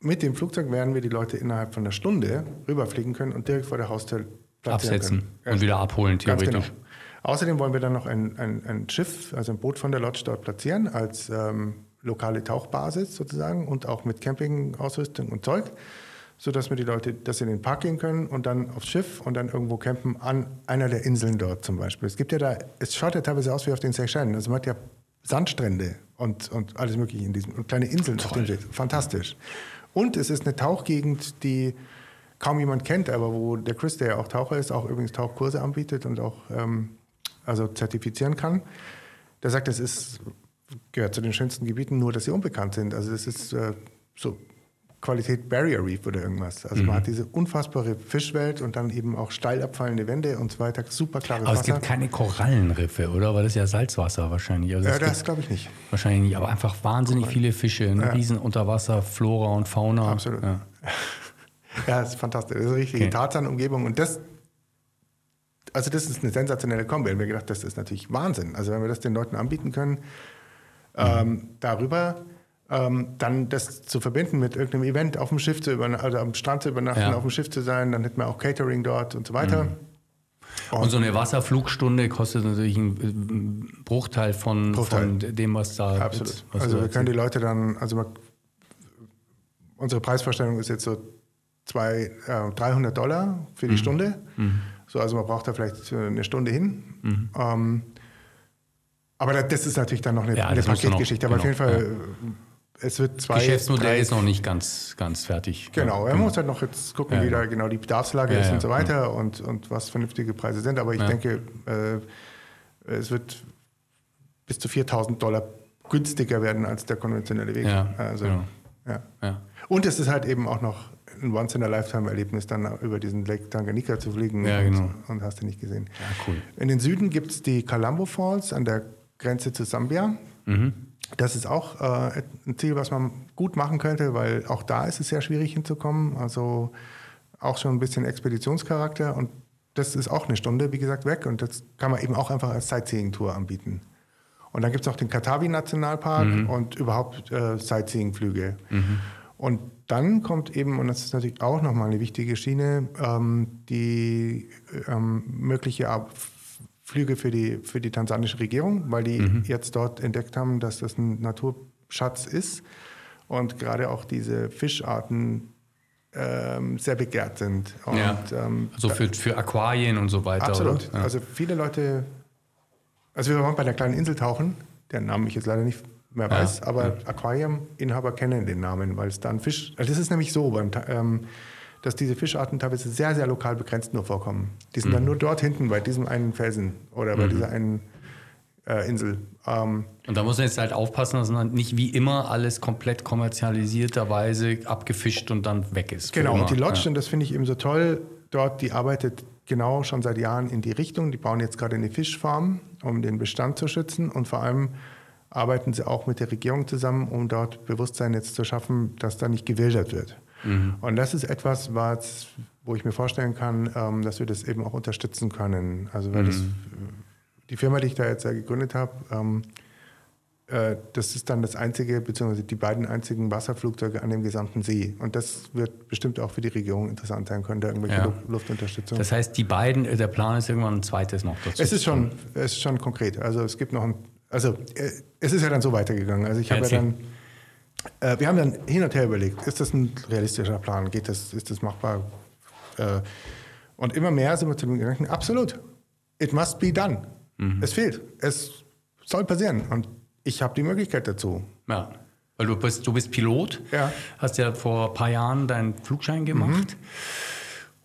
mit dem Flugzeug werden wir die Leute innerhalb von einer Stunde rüberfliegen können und direkt vor der Haustür platzieren Absetzen können. und wieder abholen, theoretisch. Ganz genau. Außerdem wollen wir dann noch ein, ein, ein, Schiff, also ein Boot von der Lodge dort platzieren, als ähm, lokale Tauchbasis sozusagen und auch mit Campingausrüstung und Zeug, sodass wir die Leute, dass sie in den Park gehen können und dann aufs Schiff und dann irgendwo campen an einer der Inseln dort zum Beispiel. Es gibt ja da, es schaut ja teilweise aus wie auf den Seychellen. Also man hat ja Sandstrände und, und alles Mögliche in diesem und kleine Inseln Toll. auf dem See. Fantastisch. Und es ist eine Tauchgegend, die kaum jemand kennt, aber wo der Chris, der ja auch Taucher ist, auch übrigens Tauchkurse anbietet und auch ähm, also zertifizieren kann. Der sagt, es ist gehört zu den schönsten Gebieten, nur dass sie unbekannt sind. Also es ist äh, so Qualität Barrier Reef oder irgendwas. Also mhm. man hat diese unfassbare Fischwelt und dann eben auch steil abfallende Wände und so weiter, super klares aber Wasser. Aber es gibt keine Korallenriffe, oder? Weil das ist ja Salzwasser wahrscheinlich. Also ja, das glaube ich nicht. Wahrscheinlich nicht, aber einfach wahnsinnig Korallen. viele Fische, eine ja. riesen Unterwasser, und Fauna. Absolut. Ja, ja das ist fantastisch. Das ist eine richtige okay. Tarzan-Umgebung und das also das ist eine sensationelle Kombi. Und wir gedacht, das ist natürlich Wahnsinn. Also wenn wir das den Leuten anbieten können, mhm. ähm, darüber ähm, dann das zu verbinden mit irgendeinem Event auf dem Schiff zu übernachten, also am Strand zu übernachten, ja. auf dem Schiff zu sein, dann hätten wir auch Catering dort und so weiter. Mhm. Und, und, so eine Wasserflugstunde kostet natürlich einen Bruchteil von, Bruchteil. von dem, was da Absolut. Was also wir können die Leute dann, also man, unsere Preisvorstellung ist jetzt so zwei, äh, 300 Dollar für die mhm. Stunde. Mhm. So, also man braucht da vielleicht eine Stunde hin. Mhm. Ähm, aber das ist natürlich dann noch eine, ja, eine Paketgeschichte. Aber genau. auf jeden Fall ja es wird zwei. Geschäftsmodell drei, ist noch nicht ganz, ganz fertig. Genau, er muss halt noch jetzt gucken, Ja, wie da genau. genau die Bedarfslage Ja, ist ja, und so weiter und, und was vernünftige Preise sind. Aber ich Ja. denke, äh, es wird bis zu 4000 Dollar günstiger werden als der konventionelle Weg. Ja, also, genau. ja. Ja. Und es ist halt eben auch noch ein Once-in-a-Lifetime-Erlebnis, dann über diesen Lake Tanganyika zu fliegen Ja, und, genau. und hast du nicht gesehen. Ja, cool. In den Süden gibt es die Kalambo Falls an der Grenze zu Sambia. Mhm. Das ist auch äh, ein Ziel, was man gut machen könnte, weil auch da ist es sehr schwierig hinzukommen. Also auch schon ein bisschen Expeditionscharakter und das ist auch eine Stunde, wie gesagt, weg und das kann man eben auch einfach als Sightseeing-Tour anbieten. Und dann gibt es auch den Katavi-Nationalpark Mhm. und überhaupt äh, Sightseeing-Flüge. Und dann kommt eben, und das ist natürlich auch nochmal eine wichtige Schiene, ähm, die ähm, mögliche Flüge für die, für die tansanische Regierung, weil die Mhm. jetzt dort entdeckt haben, dass das ein Naturschatz ist und gerade auch diese Fischarten ähm, sehr begehrt sind. Und, Ja. ähm, Also für, für Aquarien und so weiter. Absolut. Ja. Also viele Leute, also wir waren bei der kleinen Insel tauchen, deren Namen ich jetzt leider nicht mehr Ja, weiß, aber Aquarium-Inhaber kennen den Namen, weil es da ein Fisch, also das ist nämlich so, beim, ähm, dass diese Fischarten teilweise sehr, sehr lokal begrenzt nur vorkommen. Die sind Mhm. dann nur dort hinten bei diesem einen Felsen oder bei dieser einen äh, Insel. Ähm, Und da muss man jetzt halt aufpassen, dass man nicht wie immer alles komplett kommerzialisierterweise abgefischt und dann weg ist. Genau, und die Lodge, Ja. und das finde ich eben so toll, dort, die arbeitet genau schon seit Jahren in die Richtung. Die bauen jetzt gerade eine Fischfarm, um den Bestand zu schützen und vor allem arbeiten sie auch mit der Regierung zusammen, um dort Bewusstsein jetzt zu schaffen, dass da nicht gewildert wird. Mhm. Und das ist etwas, was, wo ich mir vorstellen kann, ähm, dass wir das eben auch unterstützen können. Also weil das, Mhm. die Firma, die ich da jetzt gegründet habe, ähm, äh, das ist dann das einzige, beziehungsweise die beiden einzigen Wasserflugzeuge an dem gesamten See. Und das wird bestimmt auch für die Regierung interessant sein können, da irgendwelche Ja. Lu- Luftunterstützung. Das heißt, die beiden, äh, der Plan ist irgendwann ein zweites noch dazu. es ist schon, es ist schon konkret. Also es gibt noch ein, also äh, es ist ja dann so weitergegangen. Also ich habe ja dann, äh, wir haben dann hin und her überlegt, ist das ein realistischer Plan? Geht das, ist das machbar? Äh, und immer mehr sind wir zu dem Gedanken, absolut, it must be done. Mhm. Es fehlt, es soll passieren und ich habe die Möglichkeit dazu. Ja. Weil du bist, du bist Pilot, Ja. Mhm. hast ja vor ein paar Jahren deinen Flugschein gemacht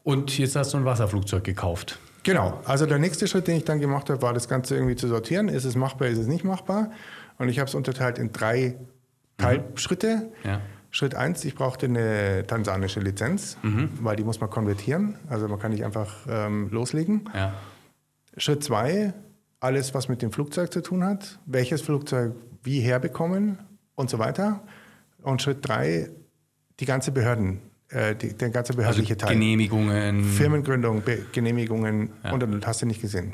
und jetzt hast du ein Wasserflugzeug gekauft. Genau, also der nächste Schritt, den ich dann gemacht habe, war das Ganze irgendwie zu sortieren. Ist es machbar, ist es nicht machbar? Und ich habe es unterteilt in drei Teilschritte. Ja. Schritt eins, ich brauchte eine tansanische Lizenz, weil die muss man konvertieren. Also man kann nicht einfach ähm, loslegen. Ja. Schritt zwei, alles, was mit dem Flugzeug zu tun hat. Welches Flugzeug wie herbekommen und so weiter. Und Schritt drei, die ganze Behörden, äh, die, der ganze Also behördliche Teil. Genehmigungen. Firmengründung, Be Genehmigungen und, und, und hast du nicht gesehen.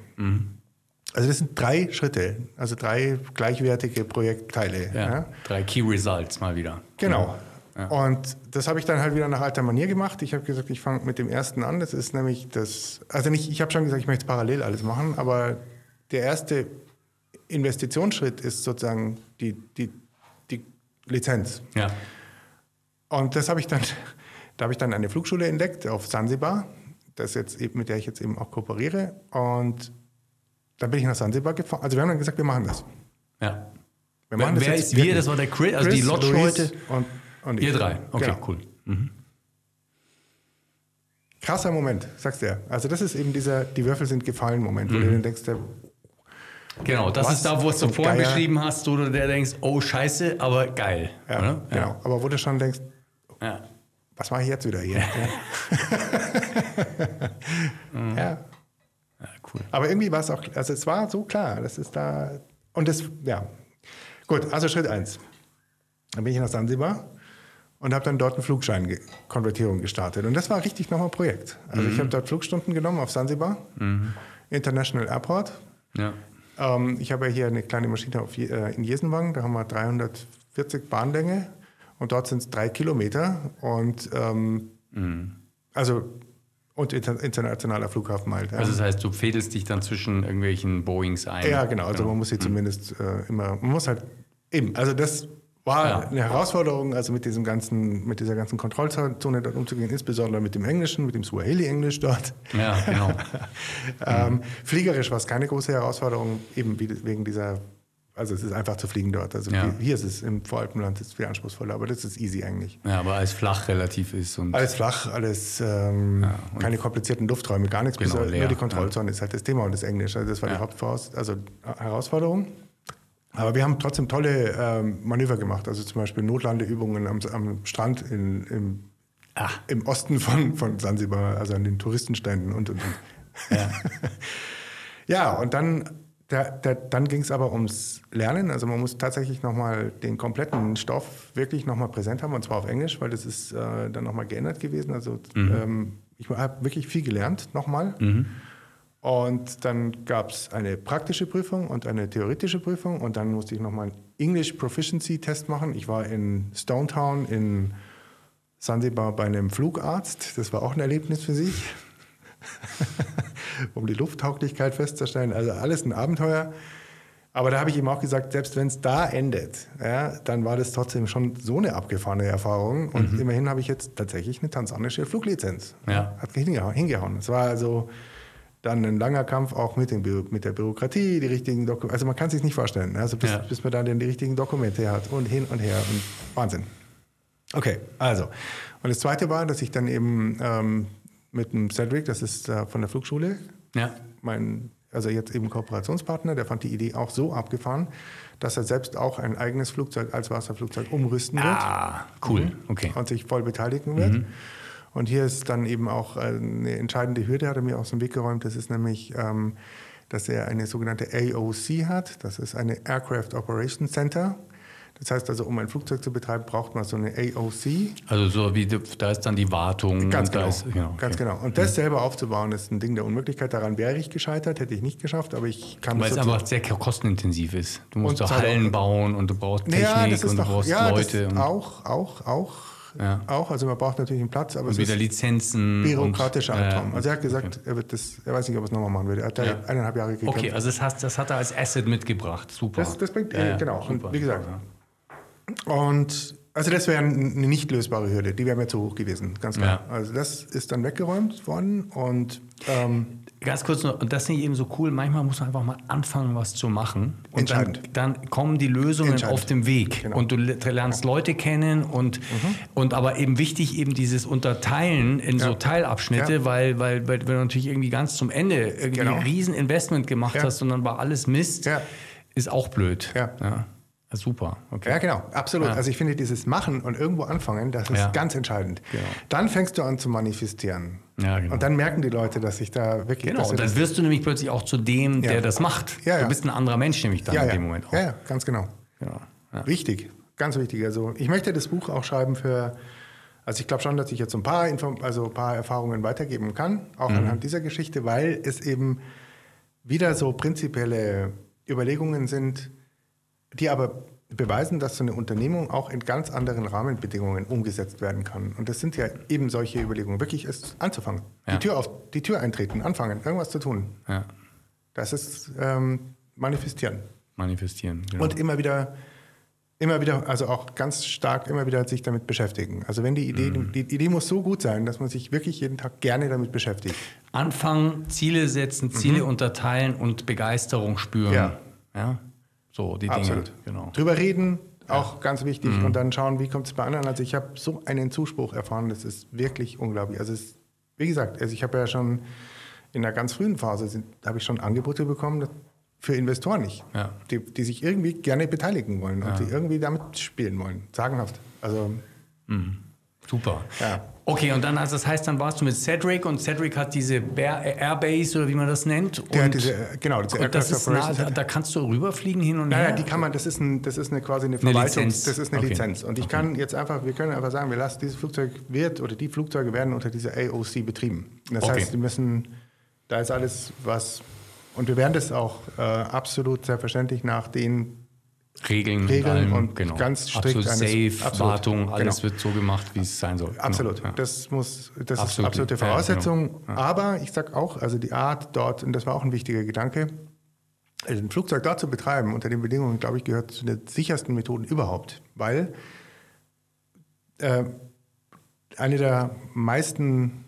Also das sind drei Schritte, also drei gleichwertige Projektteile. Ja. Ja. Drei Key Results mal wieder. Genau. Und das habe ich dann halt wieder nach alter Manier gemacht. Ich habe gesagt, ich fange mit dem ersten an. Das ist nämlich das, also nicht, ich habe schon gesagt, ich möchte parallel alles machen, aber der erste Investitionsschritt ist sozusagen die, die, die Lizenz. Ja. Und das habe ich dann, da habe ich dann eine Flugschule entdeckt auf Sansibar, das jetzt eben, mit der ich jetzt eben auch kooperiere. Und dann bin ich nach Sansibar gefahren. Also wir haben dann gesagt, wir machen das. ja. Wir Wer, machen das wer jetzt ist wir? Das war der Chris, also die Chris, Lodge-Leute. Luis und, und ich. Ihr drei. Okay, Genau. cool. Krasser Moment, sagst du ja. Also das ist eben dieser, die Würfel sind gefallen Moment, Mhm. wo du dann denkst, der, Genau, das Was ist da, wo es du vorhin Geier? beschrieben hast, wo du der denkst, oh scheiße, aber geil. ja, oder? genau. Aber wo du schon denkst, Ja. was mache ich jetzt wieder hier? ja. ja. Cool. Aber irgendwie war es auch, also es war so klar, das ist da, und das, ja. Gut, also Schritt eins. Dann bin ich nach Sansibar und habe dann dort eine Flugscheinkonvertierung gestartet. Und das war richtig nochmal ein Projekt. Also ich habe dort Flugstunden genommen auf Sansibar, International Airport. Ja. Ähm, ich habe ja hier eine kleine Maschine auf, äh, in Jesenwang, da haben wir 340 Bahnlänge und dort sind es drei Kilometer und ähm, also und inter, internationaler Flughafen halt. ja. Also das heißt, du fädelst dich dann zwischen irgendwelchen Boeings ein. Ja, genau. Also man muss sie zumindest äh, immer, man muss halt eben, also das war Ja. eine Herausforderung, also mit diesem ganzen, mit dieser ganzen Kontrollzone dort umzugehen, insbesondere mit dem Englischen, mit dem Swahili-Englisch dort. Ja, genau. Ähm, fliegerisch war es keine große Herausforderung, eben wegen dieser also es ist einfach zu fliegen dort. Also Ja. hier, ist es im Voralpenland ist viel anspruchsvoller, aber das ist easy eigentlich. Ja, aber als flach relativ ist und Alles flach, alles ähm, und- keine komplizierten Lufträume, gar nichts. Genau, nur die Kontrollzone ist halt das Thema und das Englisch. Also das war Ja. die Hauptvoraus also Herausforderung. Aber wir haben trotzdem tolle ähm, Manöver gemacht. Also zum Beispiel Notlandeübungen am, am Strand in, im, Ah. im Osten von, von Sansibar, also an den Touristenständen und und und. Ja. Ja, und dann, da, da, dann ging es aber ums Lernen. Also man muss tatsächlich nochmal den kompletten Stoff wirklich nochmal präsent haben, und zwar auf Englisch, weil das ist äh, dann nochmal geändert gewesen. Also ähm, ich habe wirklich viel gelernt nochmal. Und dann gab es eine praktische Prüfung und eine theoretische Prüfung und dann musste ich nochmal einen English Proficiency Test machen. Ich war in Stonetown in Sansibar bei einem Flugarzt. Das war auch ein Erlebnis für sich um die Lufttauglichkeit festzustellen. Also alles ein Abenteuer. Aber da habe ich ihm auch gesagt, selbst wenn es da endet, ja, dann war das trotzdem schon so eine abgefahrene Erfahrung. Und immerhin habe ich jetzt tatsächlich eine tansanische Fluglizenz. Ja. Hat hingehauen. hingehauen. Es war also dann ein langer Kampf auch mit, Bü- mit der Bürokratie, die richtigen Dokumente. Also man kann es sich nicht vorstellen, also bis, Ja. bis man dann die richtigen Dokumente hat und hin und her und Wahnsinn. Okay, also. Und das Zweite war, dass ich dann eben ähm, mit dem Cedric, das ist äh, von der Flugschule, ja. mein, also jetzt eben Kooperationspartner, der fand die Idee auch so abgefahren, dass er selbst auch ein eigenes Flugzeug als Wasserflugzeug umrüsten wird Ah, cool. Okay. und sich voll beteiligen wird. Und hier ist dann eben auch äh, eine entscheidende Hürde, hat er mir aus dem Weg geräumt. Das ist nämlich, ähm, dass er eine sogenannte AOC hat. Das ist eine Aircraft Operation Center. Das heißt also, um ein Flugzeug zu betreiben, braucht man so eine AOC. Also so wie da ist dann die Wartung Ganz genau. ist genau, okay. Ganz genau. Und das selber aufzubauen, ist ein Ding der Unmöglichkeit. Daran wäre ich gescheitert, hätte ich nicht geschafft, aber ich kann Weil es einfach sehr kostenintensiv ist. Du musst Zeit Hallen bauen und du brauchst Technik ja, das ist und du doch, brauchst ja, Leute auch, auch, auch, Ja. auch. Also man braucht natürlich einen Platz, aber und es wieder ist Lizenzen. bürokratischer Albtraum. äh, also er hat gesagt, er wird das, er weiß nicht, ob er es nochmal machen würde. Er hat da Ja. eineinhalb Jahre gekämpft. Okay, also das, hast, das hat er als Asset mitgebracht. Super. Das, das bringt, Ja, genau. super, und wie gesagt, und also das wäre eine nicht lösbare Hürde, die wäre mir zu hoch gewesen, ganz klar. Ja. Also das ist dann weggeräumt worden und ähm, Ganz kurz noch, und das finde ich eben so cool, manchmal muss man einfach mal anfangen, was zu machen. Und dann, dann kommen die Lösungen auf dem Weg. Genau. Und du le- lernst Leute kennen und, und aber eben wichtig eben dieses Unterteilen in so Ja. Teilabschnitte, Ja. weil, weil, weil wenn du natürlich irgendwie ganz zum Ende irgendwie Genau. ein Rieseninvestment gemacht hast und dann war alles Mist, ist auch blöd. Ja. Super, okay. Ja, genau, absolut. Ja. Also ich finde, dieses Machen und irgendwo anfangen, das ist Ja. ganz entscheidend. Genau. Dann fängst du an zu manifestieren. Ja, genau. Und dann merken die Leute, dass sich da wirklich... Genau, und dann wirst du nämlich plötzlich auch zu dem, der das macht. Ja. Du bist ein anderer Mensch nämlich dann in dem Moment auch. Ja, ja, ganz genau. Genau. Ja. Wichtig, ganz wichtig. Also ich möchte das Buch auch schreiben für... Also ich glaube schon, dass ich jetzt ein paar, Inform also ein paar Erfahrungen weitergeben kann, auch Mhm. anhand dieser Geschichte, weil es eben wieder so prinzipielle Überlegungen sind, die aber beweisen, dass so eine Unternehmung auch in ganz anderen Rahmenbedingungen umgesetzt werden kann. Und das sind ja eben solche Überlegungen, wirklich es anzufangen. Ja. Die Tür auf, die Tür eintreten, anfangen, irgendwas zu tun. Ja. Das ist ähm, manifestieren. Manifestieren. Genau. Und immer wieder, immer wieder, also auch ganz stark immer wieder sich damit beschäftigen. Also wenn die Idee, Mhm. die Idee muss so gut sein, dass man sich wirklich jeden Tag gerne damit beschäftigt. Anfangen, Ziele setzen, Ziele unterteilen und Begeisterung spüren. Mhm. Ja. Ja? So, die Absolut. Dinge. Genau. Drüber reden, auch ganz wichtig. Mhm. Und dann schauen, wie kommt es bei anderen. Also ich habe so einen Zuspruch erfahren, das ist wirklich unglaublich. Also es, wie gesagt, also ich habe ja schon in einer ganz frühen Phase, habe ich schon Angebote bekommen für Investoren nicht, Ja. die, die sich irgendwie gerne beteiligen wollen und die irgendwie damit spielen wollen. Sagenhaft. Also Super. Ja. Okay, und dann, also das heißt, dann warst du mit Cedric und Cedric hat diese Bear, Airbase oder wie man das nennt. Der hat diese, äh, genau, diese und das ist nah, da, da kannst du rüberfliegen hin und Naja, her. die kann man, das ist, ein, das ist eine, quasi eine Eine Verwaltung, Lizenz. das ist eine Okay. Lizenz. Und ich kann jetzt einfach, wir können einfach sagen, wir lassen dieses Flugzeug wird oder die Flugzeuge werden unter dieser AOC betrieben. Das Okay. heißt, die müssen, da ist alles was, und wir werden das auch äh, absolut selbstverständlich nach den Regeln, Regeln allem, und genau. ganz strikt Absolut eines- safe, absolut, Wartung, alles genau. wird so gemacht, wie es sein soll. Genau, Absolut. ja. Das muss, das ist Absolut. absolute Ja, Voraussetzung. genau. Aber ich sage auch, also die Art dort, und das war auch ein wichtiger Gedanke, also ein Flugzeug dort zu betreiben unter den Bedingungen, glaube ich, gehört zu den sichersten Methoden überhaupt, weil äh, eine der meisten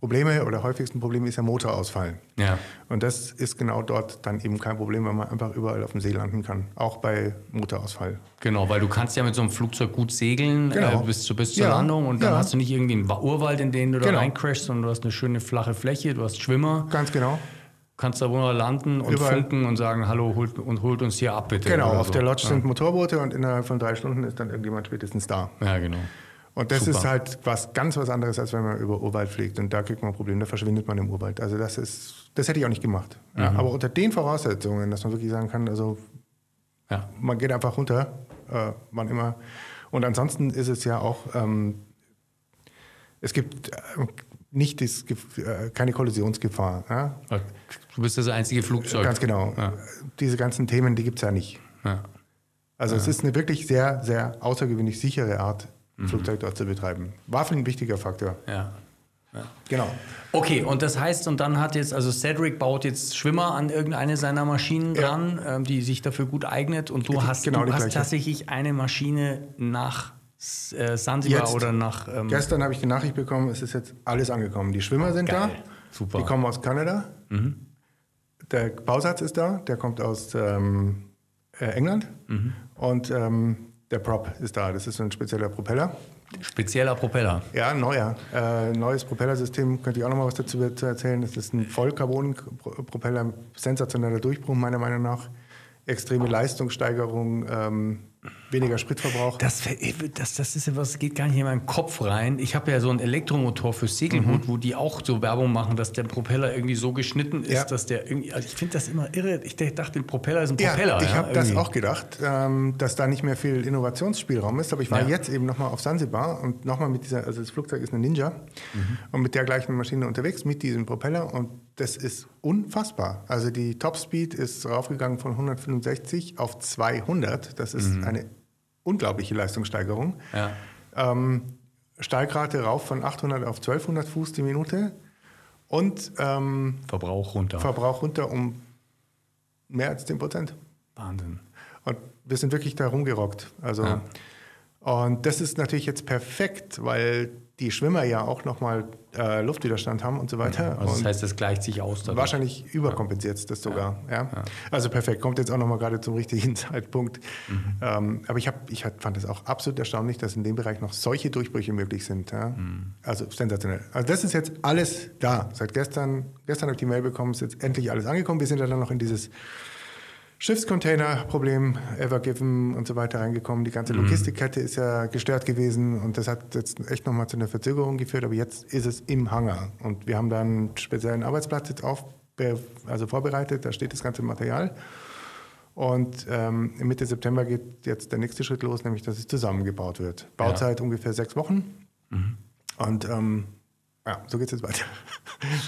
Probleme oder häufigsten Probleme ist ja Motorausfall. Ja. Und das ist genau dort dann eben kein Problem, weil man einfach überall auf dem See landen kann, auch bei Motorausfall. Genau, weil du kannst ja mit so einem Flugzeug gut segeln Genau. äh, bis, zu, bis zur Ja, Landung und dann ja. hast du nicht irgendwie einen Wa- Urwald, in den du da Genau. reincrashst, sondern du hast eine schöne flache Fläche, du hast Schwimmer, Ganz genau. kannst da wunderbar landen und Überall. funken und sagen, hallo, holt, und holt uns hier ab, bitte. Genau, auf so. der Lodge ja. sind Motorboote und innerhalb von drei Stunden ist dann irgendjemand spätestens da. Ja, genau. Und das Super. ist halt was ganz was anderes, als wenn man über Urwald fliegt. Und da kriegt man ein Problem, da verschwindet man im Urwald. Also das ist, das hätte ich auch nicht gemacht. Ja, aber unter den Voraussetzungen, dass man wirklich sagen kann, also Ja. man geht einfach runter, äh, wann immer. Und ansonsten ist es ja auch, ähm, es gibt äh, nicht das, äh, keine Kollisionsgefahr. Ja? Du bist das einzige Flugzeug. Ganz genau. Diese ganzen Themen, die gibt es ja nicht. Also es ist eine wirklich sehr, sehr außergewöhnlich sichere Art, ein Flugzeug dort zu betreiben. War für ein wichtiger Faktor. Ja. Genau. Okay, und das heißt, und dann hat jetzt, also Cedric baut jetzt Schwimmer an irgendeine seiner Maschinen Ja. dran, ähm, die sich dafür gut eignet. Und du Die- hast, genau du hast gleiche. tatsächlich eine Maschine nach äh, Sansibar Jetzt. oder nach. Ähm, Gestern habe ich die Nachricht bekommen, es ist jetzt alles angekommen. Die Schwimmer sind Geil. da. Super. Die kommen aus Kanada. Der Bausatz ist da, der kommt aus ähm, äh, England. Und ähm, der Prop ist da. Das ist so ein spezieller Propeller. spezieller Propeller. Ja, neuer. Äh, neues Propellersystem, könnte ich auch noch mal was dazu zu erzählen. Das ist ein Vollcarbon-Propeller, sensationeller Durchbruch meiner Meinung nach. Extreme Leistungssteigerung, ähm, weniger Spritverbrauch. Das, das, das ist ja was, geht gar nicht in meinen Kopf rein. Ich habe ja so einen Elektromotor für Mhm. Segelboot, wo die auch so Werbung machen, dass der Propeller irgendwie so geschnitten ist, Ja. dass der irgendwie. Also ich finde das immer irre. Ich dachte, ein Propeller ist ein Ja, Propeller. ich habe das auch gedacht, ähm, dass da nicht mehr viel Innovationsspielraum ist. Aber ich war Ja. jetzt eben nochmal auf Sansibar und nochmal mit dieser, also das Flugzeug ist eine Ninja Mhm. und mit der gleichen Maschine unterwegs, mit diesem Propeller und das ist unfassbar. Also die Topspeed ist raufgegangen von 165 auf 200. Das ist Mhm. eine unglaubliche Leistungssteigerung. Ja. Ähm, Steigrate rauf von 800 auf 1200 Fuß die Minute und ähm, Verbrauch runter. Verbrauch runter um mehr als 10 Prozent. Wahnsinn. Und wir sind wirklich da rumgerockt. Also, Ja. Und das ist natürlich jetzt perfekt, weil die Schwimmer ja auch nochmal äh, Luftwiderstand haben und so weiter. Also das heißt, das gleicht sich aus. dadurch. wahrscheinlich überkompensiert es das sogar. Ja. Also perfekt, kommt jetzt auch nochmal gerade zum richtigen Zeitpunkt. Mhm. Ähm, aber ich, hab, ich fand es auch absolut erstaunlich, dass in dem Bereich noch solche Durchbrüche möglich sind. Ja. Mhm. Also sensationell. Also das ist jetzt alles da. Seit gestern, gestern habe ich die Mail bekommen, ist jetzt endlich alles angekommen. Wir sind ja dann noch in dieses Schiffscontainer-Problem, Evergiven und so weiter reingekommen. Die ganze Logistikkette ist ja gestört gewesen und das hat jetzt echt nochmal zu einer Verzögerung geführt, aber jetzt ist es im Hangar und wir haben dann einen speziellen Arbeitsplatz jetzt auf, also vorbereitet, da steht das ganze Material. Und ähm, Mitte September geht jetzt der nächste Schritt los, nämlich dass es zusammengebaut wird. Bauzeit ungefähr sechs Wochen. Und ähm, ja, so geht es jetzt weiter.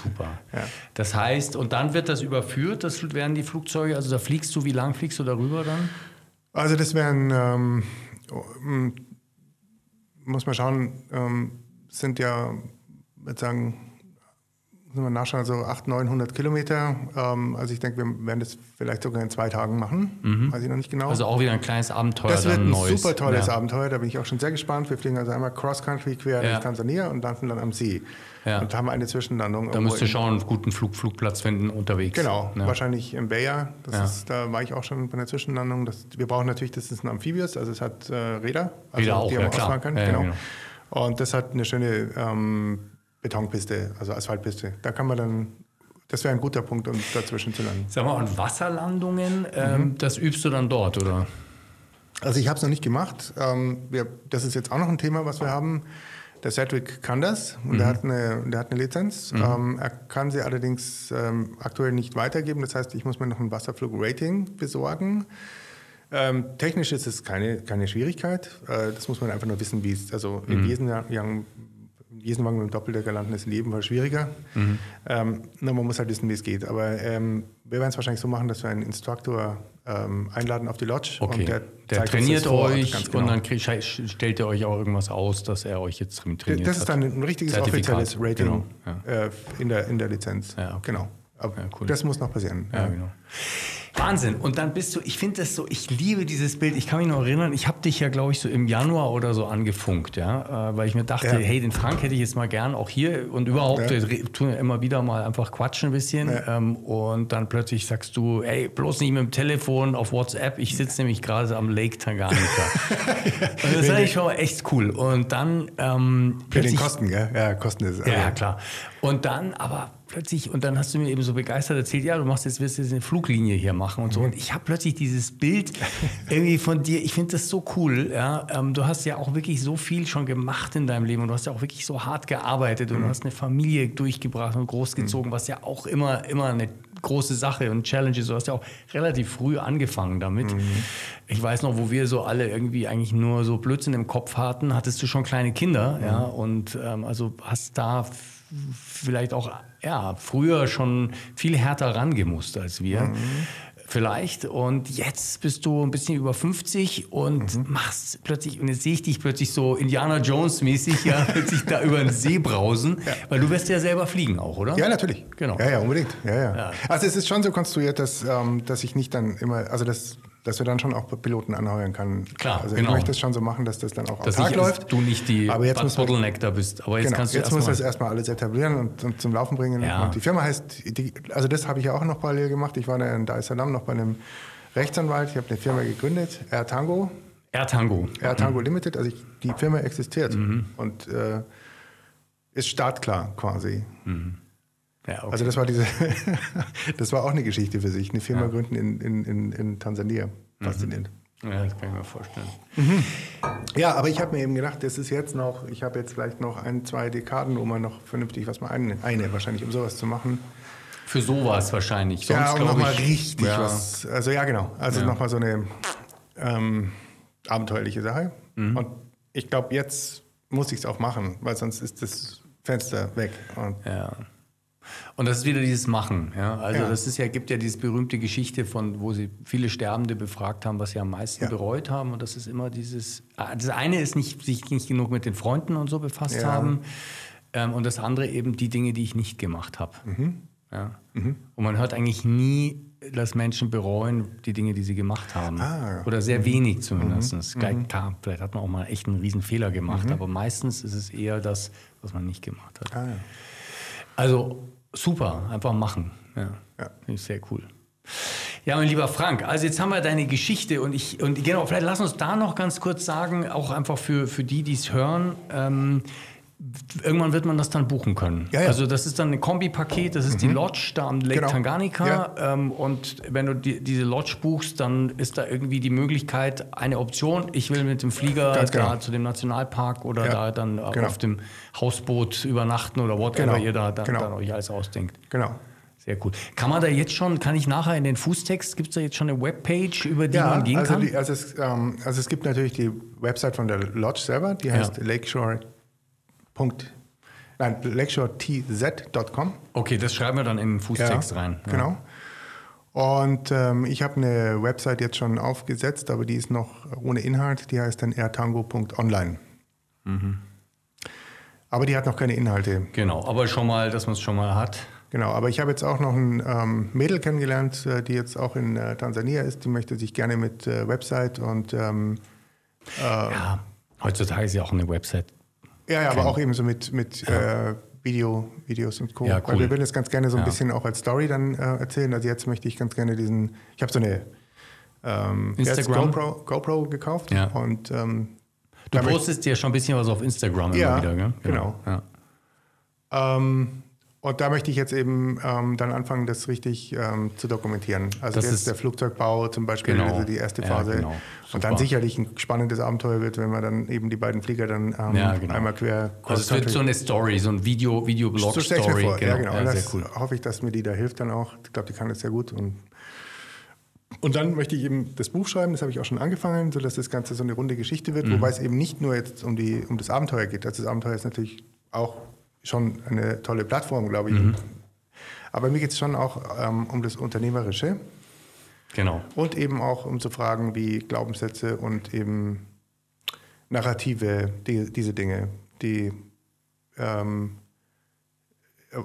Super. Ja. Das heißt, und dann wird das überführt, das werden die Flugzeuge, also da fliegst du, wie lang fliegst du darüber dann? Also das wären, ähm, muss man schauen, ähm, sind ja, würde sagen, müssen wir nachschauen, so 800, 900 Kilometer. Ähm, also ich denke, wir werden das vielleicht sogar in zwei Tagen machen. Weiß ich noch nicht genau. Also auch wieder ein kleines Abenteuer. das wird ein neues. super tolles ja. Abenteuer, da bin ich auch schon sehr gespannt. Wir fliegen also einmal Cross-Country quer Ja. durch Tansania und landen dann am See. Ja. Und haben eine Zwischenlandung. Da müsst ihr schauen, einen guten Flug, Flugplatz finden unterwegs. Genau, Ja. wahrscheinlich im Bayer. Das Ja. ist, da war ich auch schon bei der Zwischenlandung. Das, wir brauchen natürlich, das ist ein Amphibious, also es hat äh, Räder, also Räder auch, die man ausfahren kann. Genau. genau. Und das hat eine schöne ähm, Betonpiste, also Asphaltpiste. Da kann man dann, das wäre ein guter Punkt, um dazwischen zu landen. Sag mal, und Wasserlandungen, ähm, Mhm. das übst du dann dort, oder? Also ich habe es noch nicht gemacht. Ähm, wir, das ist jetzt auch noch ein Thema, was wir haben. Der Cedric kann das und Mhm. der, hat eine, der hat eine Lizenz. Ähm, er kann sie allerdings ähm, aktuell nicht weitergeben. Das heißt, ich muss mir noch ein Wasserflug-Rating besorgen. Ähm, technisch ist es keine, keine Schwierigkeit. Äh, das muss man einfach nur wissen, wie es, also Mhm. in Jesenwagen, Jesenwagen mit dem Doppeldecker landen ist in jedem Fall schwieriger. Mhm. Ähm, nur man muss halt wissen, wie es geht. Aber ähm, wir werden es wahrscheinlich so machen, dass wir einen Instruktor ähm, einladen auf die Lodge. Okay. Und der uns trainiert euch genau. und dann krieg, stellt er euch auch irgendwas aus, dass er euch jetzt trainiert Das ist dann ein richtiges offizielles Rating genau, ja. äh, in, der, in der Lizenz. Ja, okay. Genau. Aber Ja, cool. Das muss noch passieren. Ja, genau. Wahnsinn. Und dann bist du, ich finde das so, ich liebe dieses Bild. Ich kann mich noch erinnern, ich habe dich ja, glaube ich, so im Januar oder so angefunkt, ja, äh, weil ich mir dachte, ja. hey, den Frank hätte ich jetzt mal gern auch hier und überhaupt ja. tun wir immer wieder mal einfach quatschen ein bisschen. Ja. Ähm, und dann plötzlich sagst du, ey, bloß nicht mit dem Telefon auf WhatsApp. Ich sitze nämlich gerade am Lake Tanganyika. und das ist eigentlich schon echt cool. Und dann ähm, Für den Kosten, gell? Ja, Kosten ist. Ja, klar. Und dann aber plötzlich, und dann hast du mir eben so begeistert erzählt, ja, du machst jetzt, wirst jetzt eine Fluglinie hier machen und so. Und ich habe plötzlich dieses Bild irgendwie von dir, ich finde das so cool. Ja? Ähm, du hast ja auch wirklich so viel schon gemacht in deinem Leben und du hast ja auch wirklich so hart gearbeitet und mhm. du hast eine Familie durchgebracht und großgezogen, mhm. was ja auch immer, immer eine große Sache und Challenge ist. Du hast ja auch relativ früh angefangen damit. Mhm. Ich weiß noch, wo wir so alle irgendwie eigentlich nur so Blödsinn im Kopf hatten, hattest du schon kleine Kinder, ja, mhm. und ähm, also hast da vielleicht auch ja, früher schon viel härter rangemusst als wir. Mhm. Vielleicht. Und jetzt bist du ein bisschen über 50 und mhm. machst plötzlich, und jetzt sehe ich dich plötzlich so Indiana Jones-mäßig, ja, plötzlich da über den See brausen, ja. weil du wirst ja selber fliegen auch, oder? Ja, natürlich. Genau. Ja, ja, unbedingt. Ja, ja. ja. Also es ist schon so konstruiert, dass, ähm, dass ich nicht dann immer, also das dass wir dann schon auch Piloten anheuern kann. Klar, also genau. ich möchte es schon so machen, dass das dann auch dass autark läuft. Du nicht die aber jetzt muss Bottleneck da bist. Aber jetzt genau, kannst du jetzt muss das erstmal alles etablieren und, und, zum Laufen bringen. Ja. Und die Firma heißt, die, also das habe ich ja auch noch parallel gemacht. Ich war da in Dar es Salaam noch bei einem Rechtsanwalt. Ich habe eine Firma gegründet, Air Tango. Air Tango. Air Tango mhm. Limited. Also ich, die Firma existiert mhm. und äh, ist startklar quasi. Mhm. Ja, okay. Also das war diese, das war auch eine Geschichte für sich, eine Firma ja. gründen in, in, in, in Tansania. Mhm. Faszinierend. Ja, das kann ich mir vorstellen. Mhm. Ja, aber ich habe mir eben gedacht, das ist jetzt noch, ich habe jetzt vielleicht noch ein, zwei Dekaden, um mal noch vernünftig was mal eine, eine wahrscheinlich, um sowas zu machen. Für sowas wahrscheinlich. Sonst, ja, um nochmal richtig ja. was. Also ja, genau. Also ja. nochmal so eine ähm, abenteuerliche Sache. Mhm. Und ich glaube, jetzt muss ich es auch machen, weil sonst ist das Fenster weg. Und ja. Und das ist wieder dieses Machen. Ja? Also ja. das ist ja, gibt ja diese berühmte Geschichte von, wo sie viele Sterbende befragt haben, was sie am meisten ja. bereut haben. Und das ist immer dieses. Ah, das eine ist nicht, sich nicht genug mit den Freunden und so befasst haben. Ähm, und das andere eben die Dinge, die ich nicht gemacht habe. Mhm. Mhm. Und man hört eigentlich nie, dass Menschen bereuen die Dinge, die sie gemacht haben. Ah, Oder sehr mhm. wenig zumindest. Mhm. Klar, vielleicht hat man auch mal echt einen riesen Fehler gemacht, mhm. aber meistens ist es eher das, was man nicht gemacht hat. Ah, also super, einfach machen. Ja, ja. Finde ich sehr cool. Ja, mein lieber Frank, also jetzt haben wir deine Geschichte und ich, und genau, vielleicht lass uns da noch ganz kurz sagen, auch einfach für, für die, die es hören. Ähm, irgendwann wird man das dann buchen können. Ja, ja. Also das ist dann ein Kombipaket, das ist mhm. die Lodge da am Lake genau. Tanganyika. Ja. Ähm, und wenn du die, diese Lodge buchst, dann ist da irgendwie die Möglichkeit, eine Option, ich will mit dem Flieger genau. da zu dem Nationalpark oder da dann genau. auf dem Hausboot übernachten oder whatever genau. ihr da, da, genau. dann euch alles ausdenkt. Genau. Sehr gut. Kann man da jetzt schon, kann ich nachher in den Fußtext, gibt es da jetzt schon eine Webpage, über die man gehen also kann? Die, also, es, ähm, also es gibt natürlich die Website von der Lodge selber, die heißt Lakeshore Punkt, nein, lecturetz.com. Okay, das schreiben wir dann in den Fußtext ja, rein. Ja. Genau. Und ähm, ich habe eine Website jetzt schon aufgesetzt, aber die ist noch ohne Inhalt. Die heißt dann airtango.online. Mhm. Aber die hat noch keine Inhalte. Genau, aber schon mal, dass man es schon mal hat. Genau, aber ich habe jetzt auch noch ein ähm, Mädel kennengelernt, äh, die jetzt auch in äh, Tansania ist. Die möchte sich gerne mit äh, Website und ähm, äh, ja, heutzutage ist ja auch eine Website ja, ja aber auch eben so mit, mit ja. äh, Video, Videos und Co. Ja, cool. Weil wir würden es ganz gerne so ein ja. bisschen auch als Story dann äh, erzählen. Also jetzt möchte ich ganz gerne diesen, ich habe so eine ähm, Instagram GoPro, GoPro gekauft ja. und ähm, Du postest ja schon ein bisschen was auf Instagram ja, immer wieder, gell? Genau. genau. Ja. Ähm, und da möchte ich jetzt eben ähm, dann anfangen, das richtig ähm, zu dokumentieren. Also das ist der Flugzeugbau zum Beispiel, genau. also die erste Phase. Ja, genau. Und dann sicherlich ein spannendes Abenteuer wird, wenn man dann eben die beiden Flieger dann ähm, ja, genau. einmal quer. Also es wird so eine Story, so ein Video, Videoblog Story. So genau. Ja, genau. Ja, das cool. hoffe ich, dass mir die da hilft dann auch. Ich glaube, die kann das sehr gut und und dann möchte ich eben das Buch schreiben, das habe ich auch schon angefangen, sodass das Ganze so eine runde Geschichte wird, mhm. wobei es eben nicht nur jetzt um, die, um das Abenteuer geht. Also das Abenteuer ist natürlich auch schon eine tolle Plattform, glaube ich. Mhm. Aber mir geht es schon auch ähm, um das Unternehmerische. Genau. Und eben auch um zu fragen, wie Glaubenssätze und eben Narrative, die, diese Dinge, die ähm,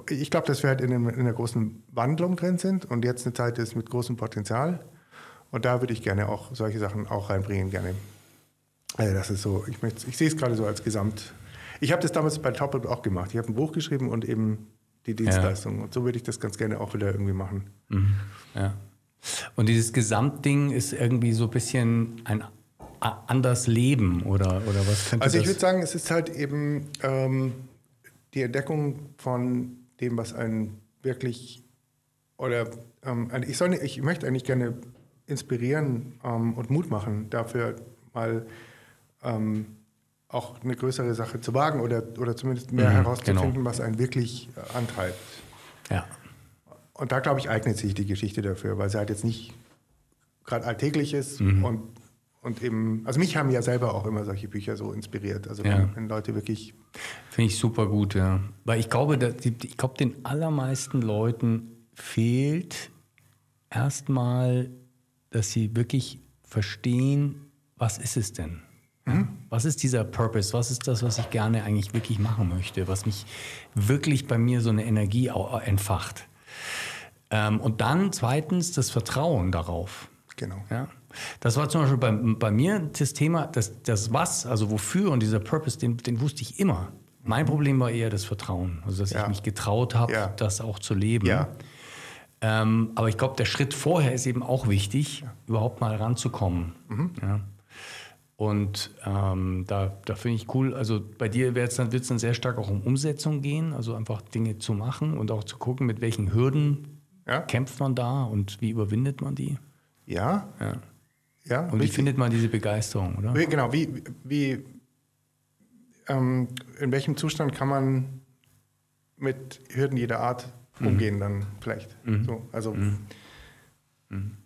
ich glaube, dass wir halt in, einem, in, einer großen Wandlung drin sind und jetzt eine Zeit ist mit großem Potenzial. Und da würde ich gerne auch solche Sachen auch reinbringen, gerne. Also das ist so, ich, ich sehe es gerade so als Gesamt. Ich habe das damals bei Top auch gemacht. Ich habe ein Buch geschrieben und eben die Dienstleistung. Ja. Und so würde ich das ganz gerne auch wieder irgendwie machen. Mhm. Ja. Und dieses Gesamtding ist irgendwie so ein bisschen ein anders Leben oder, oder was könnte Also ich würde sagen, es ist halt eben ähm, die Entdeckung von dem, was einen wirklich oder ähm, ich, soll, ich möchte eigentlich gerne inspirieren ähm, und Mut machen, dafür mal ähm, auch eine größere Sache zu wagen oder, oder zumindest mehr mhm, herauszufinden, genau. was einen wirklich äh, antreibt. Ja. Und da, glaube ich, eignet sich die Geschichte dafür, weil sie halt jetzt nicht gerade alltäglich ist mhm. und, und eben, also mich haben ja selber auch immer solche Bücher so inspiriert. Also wenn, ja. wenn Leute wirklich. Finde ich super gut, ja. Weil ich glaube, dass, ich glaube, den allermeisten Leuten fehlt erstmal, dass sie wirklich verstehen, was ist es denn? Mhm. Was ist dieser Purpose? Was ist das, was ich gerne eigentlich wirklich machen möchte? Was mich wirklich bei mir so eine Energie entfacht? Ähm, und dann zweitens das Vertrauen darauf. Genau. Ja? Das war zum Beispiel bei, bei mir das Thema, das, das Was, also wofür und dieser Purpose, den, den wusste ich immer. Mein mhm. Problem war eher das Vertrauen, also dass ja. ich mich getraut habe, ja. das auch zu leben. Ja. Ähm, aber ich glaube, der Schritt vorher ist eben auch wichtig, überhaupt mal ranzukommen. Mhm. Und ähm, da, da finde ich cool, also bei dir wird es dann, dann sehr stark auch um Umsetzung gehen, also einfach Dinge zu machen und auch zu gucken, mit welchen Hürden ja. kämpft man da und wie überwindet man die. Ja. ja. ja und wie findet man diese Begeisterung, oder? Wie, genau, wie, wie ähm, in welchem Zustand kann man mit Hürden jeder Art mhm. umgehen mhm. dann vielleicht. Mhm. So, also mhm.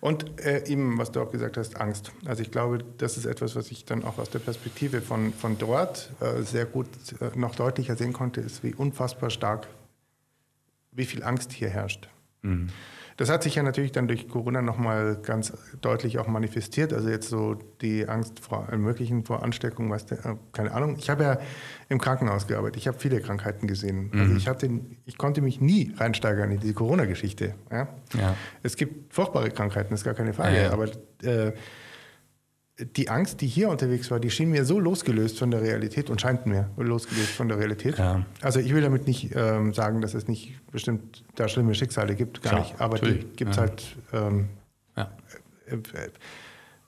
Und äh, eben, was du auch gesagt hast, Angst. Also ich glaube, das ist etwas, was ich dann auch aus der Perspektive von, von dort äh, sehr gut äh, noch deutlicher sehen konnte, ist, wie unfassbar stark, wie viel Angst hier herrscht. Mhm. Das hat sich ja natürlich dann durch Corona nochmal ganz deutlich auch manifestiert. Also jetzt so die Angst vor allem möglichen vor Ansteckung, was der, äh, keine Ahnung. Ich habe ja im Krankenhaus gearbeitet. Ich habe viele Krankheiten gesehen. Also mhm. Also ich hatte, ich konnte mich nie reinsteigern in diese Corona-Geschichte. Ja? ja? Es gibt furchtbare Krankheiten, ist gar keine Frage. Ja, ja. Aber äh, die Angst, die hier unterwegs war, die schien mir so losgelöst von der Realität und scheint mir losgelöst von der Realität. Ja. Also ich will damit nicht ähm, sagen, dass es nicht bestimmt da schlimme Schicksale gibt, gar Klar, nicht. Aber die gibt es ja. halt. Ähm, ja. Äh, äh,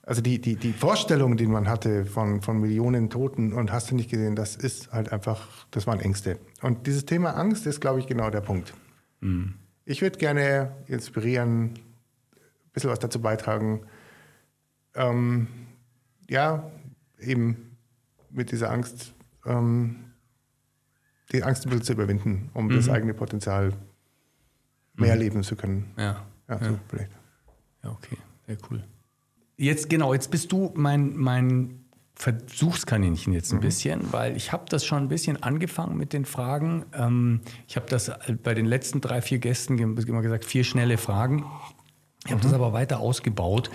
also die, die, die Vorstellung, die man hatte von, von Millionen Toten und hast du nicht gesehen, das ist halt einfach, das waren Ängste. Und dieses Thema Angst ist, glaube ich, genau der Punkt. Mhm. Ich würde gerne inspirieren, ein bisschen was dazu beitragen. Ähm, ja, eben mit dieser Angst, ähm, die Angst ein bisschen zu überwinden, um mhm. das eigene Potenzial mehr mhm. leben zu können. Ja. Ja, ja. So vielleicht. ja, okay, sehr cool. Jetzt genau, jetzt bist du mein, mein Versuchskaninchen jetzt ein mhm. bisschen, weil ich habe das schon ein bisschen angefangen mit den Fragen. Ähm, ich habe das bei den letzten drei, vier Gästen immer gesagt, vier schnelle Fragen. Ich habe mhm. das aber weiter ausgebaut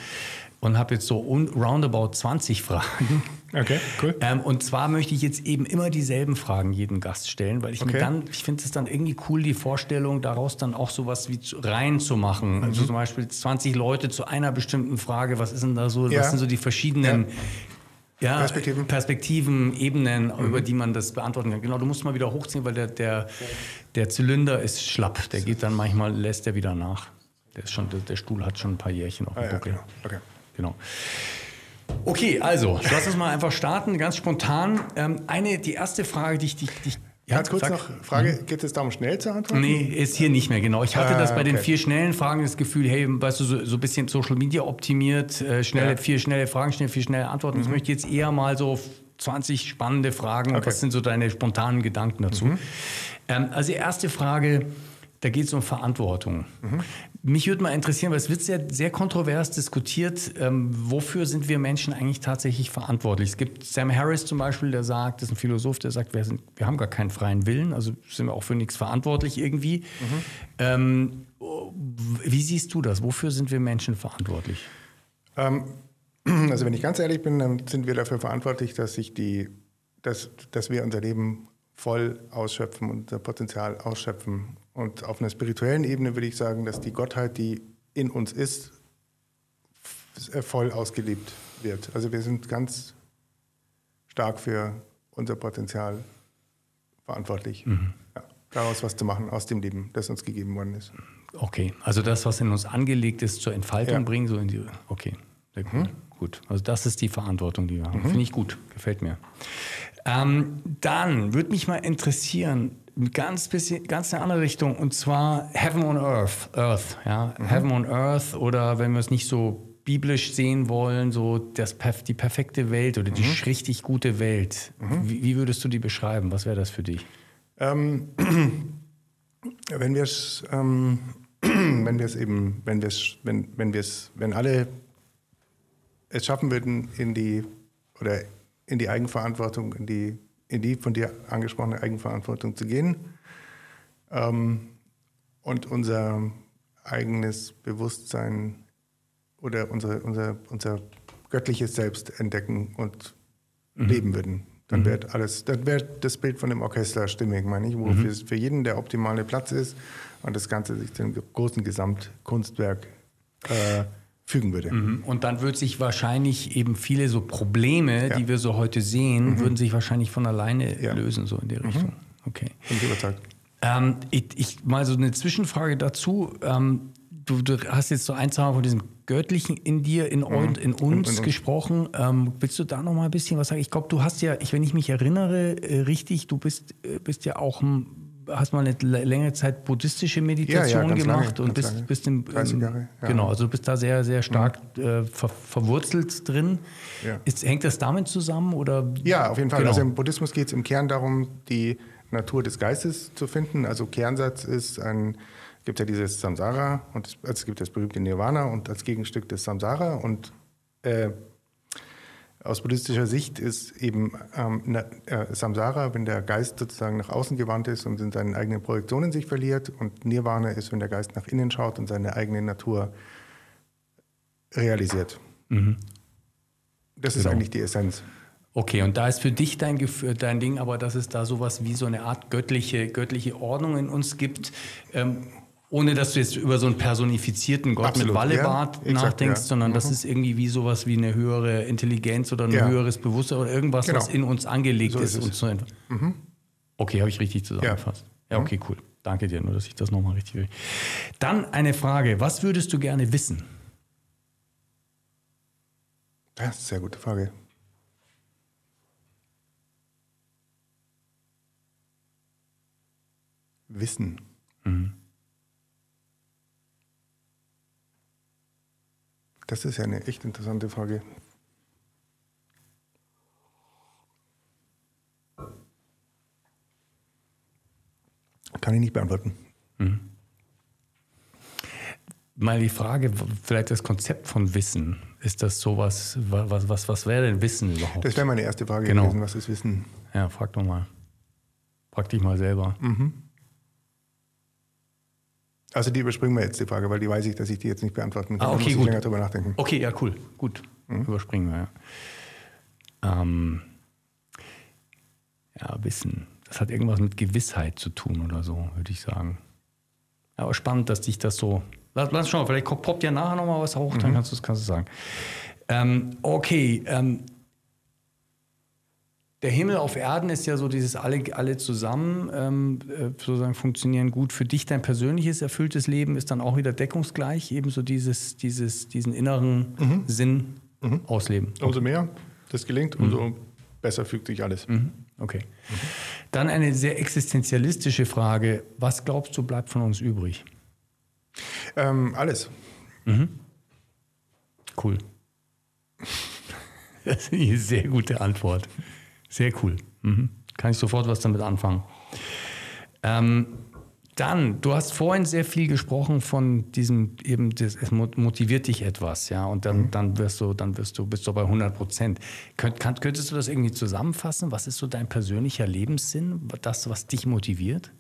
und habe jetzt so roundabout 20 Fragen. Okay, cool. Ähm, und zwar möchte ich jetzt eben immer dieselben Fragen jedem Gast stellen, weil ich okay. dann, ich finde es dann irgendwie cool, die Vorstellung, daraus dann auch sowas wie reinzumachen. Mhm. Also zum Beispiel 20 Leute zu einer bestimmten Frage, was ist denn da so, ja. was sind so die verschiedenen ja. Ja, Perspektiven. Perspektiven, Ebenen, mhm. über die man das beantworten kann. Genau, du musst mal wieder hochziehen, weil der, der, der Zylinder ist schlapp. Der geht dann manchmal, lässt er wieder nach. Der, ist schon, der, Stuhl hat schon ein paar Jährchen auf dem ah, Buckel. Ja, genau. okay. Genau. Okay, also, lass uns mal einfach starten, ganz spontan. Ähm, eine, die erste Frage, die ich dich. Ja, Ganz kurz sag, noch Frage, hm? geht es darum, schnell zu antworten? Nee, ist hier nicht mehr, genau. Ich hatte ah, das bei okay. den vier schnellen Fragen das Gefühl, hey, weißt du, so, so ein bisschen Social Media optimiert, äh, schnelle, ja. vier schnelle Fragen, schnell, vier schnelle Antworten. Mhm. Ich möchte jetzt eher mal so 20 spannende Fragen. Okay. Was sind so deine spontanen Gedanken dazu? Mhm. Ähm, also, erste Frage, da geht es um Verantwortung. Mhm. Mich würde mal interessieren, weil es wird sehr, sehr kontrovers diskutiert, ähm, wofür sind wir Menschen eigentlich tatsächlich verantwortlich? Es gibt Sam Harris zum Beispiel, der sagt, das ist ein Philosoph, der sagt, wir, sind, wir haben gar keinen freien Willen, also sind wir auch für nichts verantwortlich irgendwie. Mhm. Ähm, wie siehst du das? Wofür sind wir Menschen verantwortlich? Ähm, also wenn ich ganz ehrlich bin, dann sind wir dafür verantwortlich, dass sich die, dass, dass wir unser Leben voll ausschöpfen und unser Potenzial ausschöpfen. Und auf einer spirituellen Ebene würde ich sagen, dass die Gottheit, die in uns ist, voll ausgelebt wird. Also wir sind ganz stark für unser Potenzial verantwortlich. Mhm. Ja, daraus was zu machen aus dem Leben, das uns gegeben worden ist. Okay, also das, was in uns angelegt ist, zur Entfaltung ja. bringen, so in die. Okay, sehr gut. Mhm. Gut, also das ist die Verantwortung, die wir haben. Mhm. Finde ich gut, gefällt mir. Ähm, dann würde mich mal interessieren, ganz bisschen, ganz eine andere Richtung, und zwar Heaven on Earth, Earth, ja, mhm. Heaven on Earth oder wenn wir es nicht so biblisch sehen wollen, so das, die perfekte Welt oder die mhm. richtig gute Welt. Mhm. Wie, wie, würdest du die beschreiben? Was wäre das für dich? Ähm, wenn wir es, ähm, wenn wir es eben, wenn wir es, wenn, wenn wir es, wenn alle es schaffen würden, in die oder in die Eigenverantwortung, in die, in die von dir angesprochene Eigenverantwortung zu gehen ähm, und unser eigenes Bewusstsein oder unsere, unser, unser göttliches Selbst entdecken und mhm. leben würden. Dann mhm. wäre alles, dann wäre das Bild von dem Orchester stimmig, meine ich, wo mhm. für, für jeden der optimale Platz ist und das Ganze sich zum großen Gesamtkunstwerk äh, fügen würde. Mhm. Und dann würde sich wahrscheinlich eben viele so Probleme, ja. die wir so heute sehen, mhm. würden sich wahrscheinlich von alleine ja. lösen, so in der mhm. Richtung. Okay. Bin ich überzeugt. Ähm, ich, ich, mal so eine Zwischenfrage dazu. Ähm, du, du, hast jetzt so ein, zwei von diesem Göttlichen in dir, in, mhm. in uns in, in gesprochen. Ähm, willst du da noch mal ein bisschen was sagen? Ich glaube, du hast ja, ich, wenn ich mich erinnere, äh, richtig, du bist, äh, bist ja auch hast mal eine längere Zeit buddhistische Meditation ja, ja, gemacht lange, und bist, lange. bist im, 30 Jahre, ja. genau, also bist da sehr, sehr stark mhm. äh, ver, verwurzelt drin. Ist, hängt das damit zusammen oder? Ja, auf jeden Fall. Genau. Also im Buddhismus geht es im Kern darum, die Natur des Geistes zu finden. Also Kernsatz ist ein gibt ja dieses Samsara und es gibt das berühmte Nirvana und als Gegenstück das Samsara und äh, aus buddhistischer Sicht ist eben ähm, äh, Samsara, wenn der Geist sozusagen nach außen gewandt ist und in seinen eigenen Projektionen sich verliert und Nirvana ist, wenn der Geist nach innen schaut und seine eigene Natur realisiert. Mhm. Das genau. ist eigentlich die Essenz. Okay, und da ist für dich dein, dein Ding, aber dass es da sowas wie so eine Art göttliche, göttliche Ordnung in uns gibt. Ähm, ohne dass du jetzt über so einen personifizierten Gott Absolut, mit Wallebart ja, nachdenkst, ja. sondern mhm. das ist irgendwie wie sowas wie eine höhere Intelligenz oder ein ja. höheres Bewusstsein oder irgendwas, genau. was in uns angelegt so ist. ist so mhm. Okay, habe ich richtig zusammengefasst. Ja, okay, cool. Danke dir, nur dass ich das nochmal richtig will. Dann eine Frage. Was würdest du gerne wissen? Das ist eine sehr gute Frage. Wissen. Mhm. Das ist ja eine echt interessante Frage. Kann ich nicht beantworten. Mhm. Mal die Frage, vielleicht das Konzept von Wissen. Ist das sowas, was, was, was wäre denn Wissen überhaupt? Das wäre meine erste Frage genau. gewesen. Was ist Wissen? Ja, frag doch mal. Frag dich mal selber. Mhm. Also die überspringen wir jetzt die Frage, weil die weiß ich, dass ich die jetzt nicht beantworten kann. Ah, okay, da muss gut. länger drüber nachdenken. Okay, ja, cool. Gut. Mhm. Überspringen wir, ja. Ähm, ja, Wissen. Das hat irgendwas mit Gewissheit zu tun oder so, würde ich sagen. Aber spannend, dass dich das so. Lass, lass schauen, vielleicht poppt ja nachher nochmal was hoch, mhm. dann kannst du es sagen. Ähm, okay, ähm, der Himmel auf Erden ist ja so dieses alle, alle zusammen ähm, äh, sozusagen funktionieren gut. Für dich dein persönliches erfülltes Leben ist dann auch wieder deckungsgleich, ebenso dieses, dieses, diesen inneren mhm. Sinn mhm. ausleben. Umso mehr das gelingt, umso mhm. besser fügt sich alles. Mhm. Okay. Mhm. Dann eine sehr existenzialistische Frage. Was glaubst du, bleibt von uns übrig? Ähm, alles. Mhm. Cool. Das ist eine sehr gute Antwort. Sehr cool. Mhm. Kann ich sofort was damit anfangen. Ähm, dann, du hast vorhin sehr viel gesprochen von diesem, eben, das, es motiviert dich etwas, ja, und dann, mhm. dann wirst du, dann wirst du, bist du bei 100 Prozent. Könnt, kann, könntest du das irgendwie zusammenfassen? Was ist so dein persönlicher Lebenssinn, das, was dich motiviert?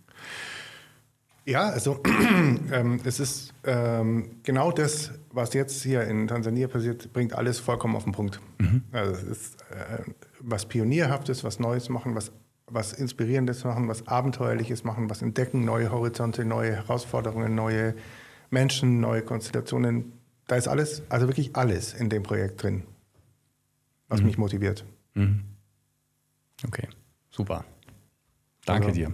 Ja, also ähm, es ist ähm, genau das, was jetzt hier in Tansania passiert, bringt alles vollkommen auf den Punkt. Mhm. Also es ist äh, was Pionierhaftes, was Neues machen, was was Inspirierendes machen, was Abenteuerliches machen, was entdecken, neue Horizonte, neue Herausforderungen, neue Menschen, neue Konstellationen. Da ist alles, also wirklich alles in dem Projekt drin, was Mhm. mich motiviert. Okay, super. Danke Also- dir.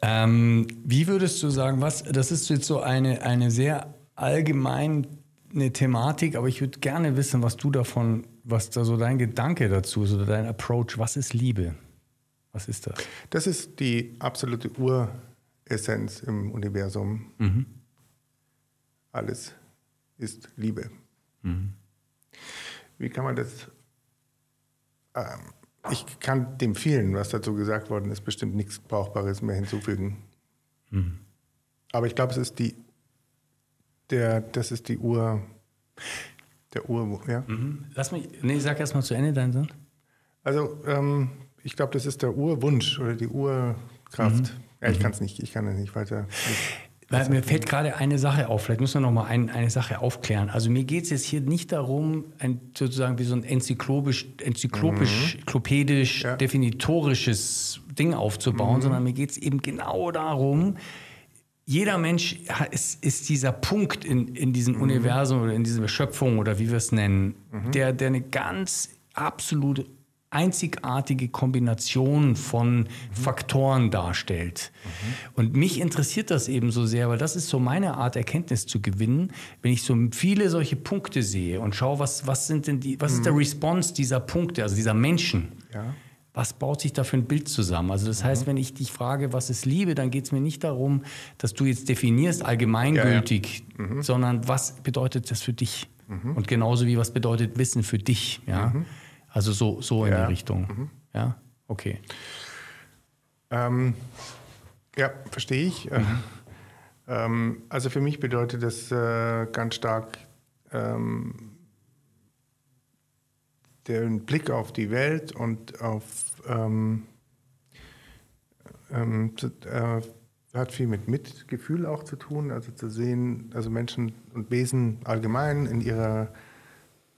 Ähm, wie würdest du sagen, was, das ist jetzt so eine, eine sehr allgemeine Thematik, aber ich würde gerne wissen, was du davon, was da so dein Gedanke dazu ist oder dein Approach. Was ist Liebe? Was ist das? Das ist die absolute Uressenz im Universum. Alles ist Liebe. Wie kann man das? Ähm, ich kann dem vielen, was dazu gesagt worden ist, bestimmt nichts Brauchbares mehr hinzufügen. Aber ich glaube, es ist die, der, das ist die Ur, der Ur, ja. Lass mich, nee, sag erst mal zu Ende deinen Sinn. Also ähm, ich glaube, das ist der Urwunsch oder die Urkraft. Ja, ich kann es nicht, ich kann es nicht weiter. Weil mir fällt gerade eine Sache auf, vielleicht müssen wir noch mal ein, eine Sache aufklären. Also mir geht es jetzt hier nicht darum, ein, sozusagen wie so ein enzyklopisch, enzyklopisch, enzyklopädisch, Ja. definitorisches Ding aufzubauen, sondern mir geht es eben genau darum, jeder Mensch ist, ist dieser Punkt in, in diesem Universum oder in dieser Schöpfung oder wie wir es nennen, der, der eine ganz absolute einzigartige Kombination von Faktoren darstellt. Und mich interessiert das eben so sehr, weil das ist so meine Art, Erkenntnis zu gewinnen, wenn ich so viele solche Punkte sehe und schaue, was, was sind denn die, was ist der Response dieser Punkte, also dieser Menschen. Ja. Was baut sich da für ein Bild zusammen? Also das heißt, wenn ich dich frage, was ist Liebe, dann geht es mir nicht darum, dass du jetzt definierst allgemeingültig, sondern was bedeutet das für dich? Und genauso wie was bedeutet Wissen für dich? Ja, also so so in Ja. die Richtung. Ja, okay. Ähm, ja, verstehe ich. Ähm, also für mich bedeutet das äh, ganz stark ähm, den Blick auf die Welt und auf ähm, ähm, äh, hat viel mit Mitgefühl auch zu tun, also zu sehen, also Menschen und Wesen allgemein in ihrer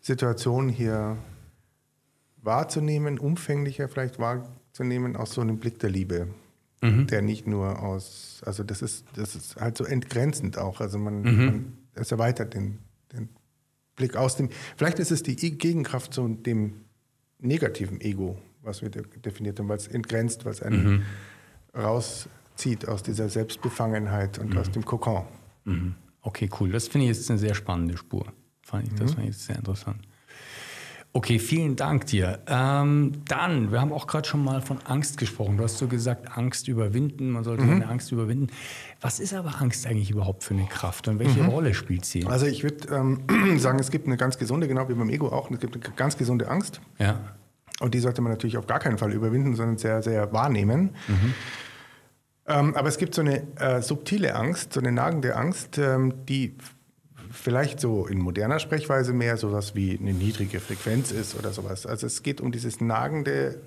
Situation hier wahrzunehmen, umfänglicher vielleicht wahrzunehmen, aus so einem Blick der Liebe, der nicht nur aus, also das ist, das ist halt so entgrenzend auch, also man, man es erweitert den, den Blick aus dem, vielleicht ist es die Gegenkraft zu dem negativen Ego, was wir de- definiert haben, weil es entgrenzt, weil es einen rauszieht aus dieser Selbstbefangenheit und aus dem Kokon. Mhm. Okay, cool. Das finde ich jetzt eine sehr spannende Spur. Fand ich, Mhm. Das fand ich sehr interessant. Okay, vielen Dank dir. Ähm, dann, wir haben auch gerade schon mal von Angst gesprochen. Du hast so gesagt, Angst überwinden, man Mhm. sollte seine Angst überwinden. Was ist aber Angst eigentlich überhaupt für eine Kraft und Mhm. welche Rolle spielt sie? Also ich würde ähm, sagen, es gibt eine ganz gesunde, genau wie beim Ego auch, es gibt eine ganz gesunde Angst. Ja. Und die sollte man natürlich auf gar keinen Fall überwinden, sondern sehr, sehr wahrnehmen. Ähm, aber es gibt so eine äh, subtile Angst, so eine nagende Angst, ähm, die vielleicht so in moderner Sprechweise mehr sowas wie eine niedrige Frequenz ist oder sowas. Also es geht um dieses nagende,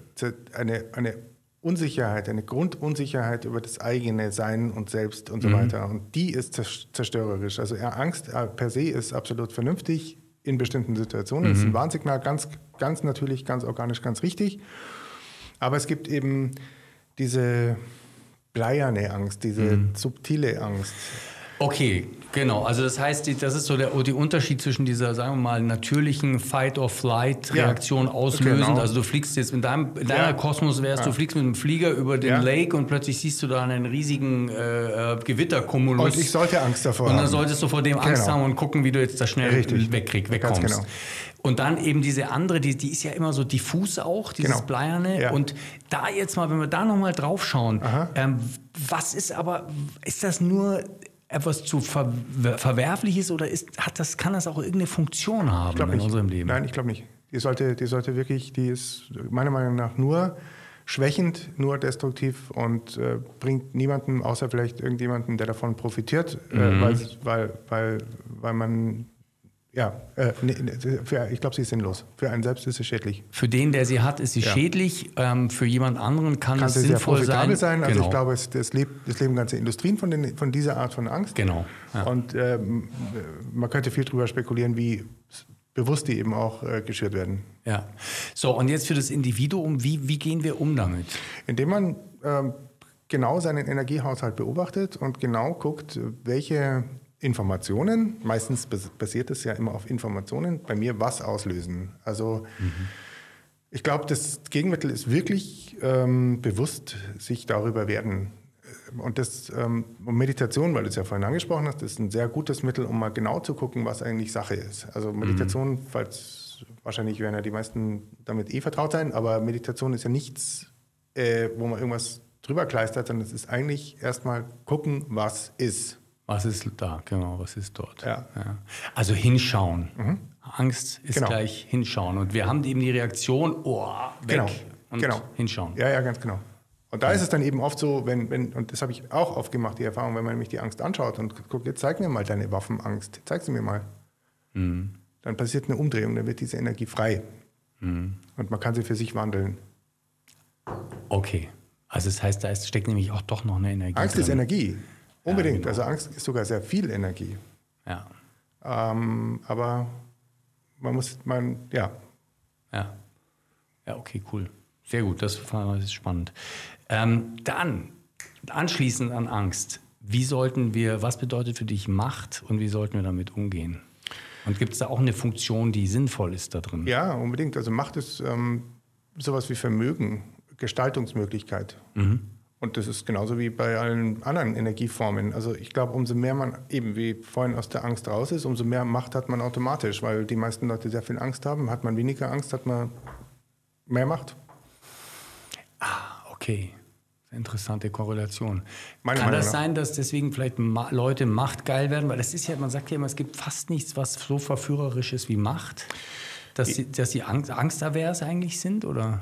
eine, eine Unsicherheit, eine Grundunsicherheit über das eigene Sein und Selbst und so weiter. Und die ist zers- zerstörerisch. Also Angst äh, per se ist absolut vernünftig in bestimmten Situationen. Das ist ein Warnsignal, ganz, ganz natürlich, ganz organisch, ganz richtig. Aber es gibt eben diese bleierne Angst, diese subtile Angst. Okay, genau. Also das heißt, das ist so der, der Unterschied zwischen dieser, sagen wir mal, natürlichen Fight-or-Flight-Reaktion auslösend. genau. Also du fliegst jetzt in deinem in deiner Ja. Kosmos wärst, du fliegst mit einem Flieger über den Ja. Lake und plötzlich siehst du da einen riesigen äh, äh, Gewitterkumulus. Und ich sollte Angst davor Und dann haben. solltest du vor dem Angst Genau. haben und gucken, wie du jetzt da schnell Richtig. wegkrieg, Ganz wegkommst. genau. Und dann eben diese andere, die, die ist ja immer so diffus auch, dieses Genau. Bleierne. Ja. Und da jetzt mal, wenn wir da nochmal drauf schauen, ähm, was ist aber, ist das nur etwas zu ver Verwerfliches oder ist, hat das, kann das auch irgendeine Funktion haben in nicht. unserem Leben? Nein, ich glaube nicht. Die sollte, die sollte wirklich, die ist meiner Meinung nach nur schwächend, nur destruktiv und äh, bringt niemandem, außer vielleicht irgendjemanden, der davon profitiert, Mhm. äh, weil, weil, weil, weil man, ja, äh, nee, für, ich glaube, sie ist sinnlos. Für einen selbst ist sie schädlich. Für den, der sie hat, ist sie Ja. schädlich. Ähm, für jemand anderen kann, Kann es sie sehr sinnvoll sein. sein. Also genau. ich glaube, es, das, lebt, das leben ganze Industrien von, den, von dieser Art von Angst. Genau. Ja. Und ähm, man könnte viel darüber spekulieren, wie bewusst die eben auch äh, geschürt werden. Ja. So, und jetzt für das Individuum, wie, wie gehen wir um damit? Indem man ähm, genau seinen Energiehaushalt beobachtet und genau guckt, welche Informationen, meistens basiert es ja immer auf Informationen, bei mir was auslösen. Also mhm. ich glaube, das Gegenmittel ist wirklich ähm, bewusst sich darüber werden. Und das ähm, Meditation, weil du es ja vorhin angesprochen hast, ist ein sehr gutes Mittel, um mal genau zu gucken, was eigentlich Sache ist. Also Meditation, mhm. falls wahrscheinlich werden ja die meisten damit eh vertraut sein, aber Meditation ist ja nichts, äh, wo man irgendwas drüber kleistert, sondern es ist eigentlich erstmal gucken, was ist. Was ist da, genau, was ist dort. Ja. ja. Also hinschauen. Mhm. Angst ist genau. gleich hinschauen. Und wir haben eben die Reaktion, oh, weg genau. und genau. hinschauen. Ja, ja, ganz genau. Und da ja. ist es dann eben oft so, wenn, wenn, und das habe ich auch oft gemacht, die Erfahrung, wenn man nämlich die Angst anschaut und guckt, jetzt zeig mir mal deine Waffenangst, zeig sie mir mal. Mhm. Dann passiert eine Umdrehung, dann wird diese Energie frei. Mhm. Und man kann sie für sich wandeln. Okay. Also das heißt, da steckt nämlich auch doch noch eine Energie. Angst drin. ist Energie. Unbedingt. Genau. Also Angst ist sogar sehr viel Energie. Ja. Ähm, aber man muss, man, ja. Ja. Ja, okay, cool. Sehr gut, das ist spannend. Ähm, dann, anschließend an Angst, wie sollten wir, was bedeutet für dich Macht und wie sollten wir damit umgehen? Und gibt es da auch eine Funktion, die sinnvoll ist da drin? Ja, unbedingt. Also Macht ist ähm, sowas wie Vermögen, Gestaltungsmöglichkeit. Mhm. Und das ist genauso wie bei allen anderen Energieformen. Also ich glaube, umso mehr man eben wie vorhin aus der Angst raus ist, umso mehr Macht hat man automatisch, weil die meisten Leute sehr viel Angst haben. Hat man weniger Angst, hat man mehr Macht. Ah, okay. Interessante Korrelation. Meine Kann Meinung das sein, dass deswegen vielleicht Leute machtgeil werden? Weil das ist ja, man sagt ja immer, es gibt fast nichts, was so verführerisch ist wie Macht. Dass sie, dass sie Angst, angstavers eigentlich sind, oder?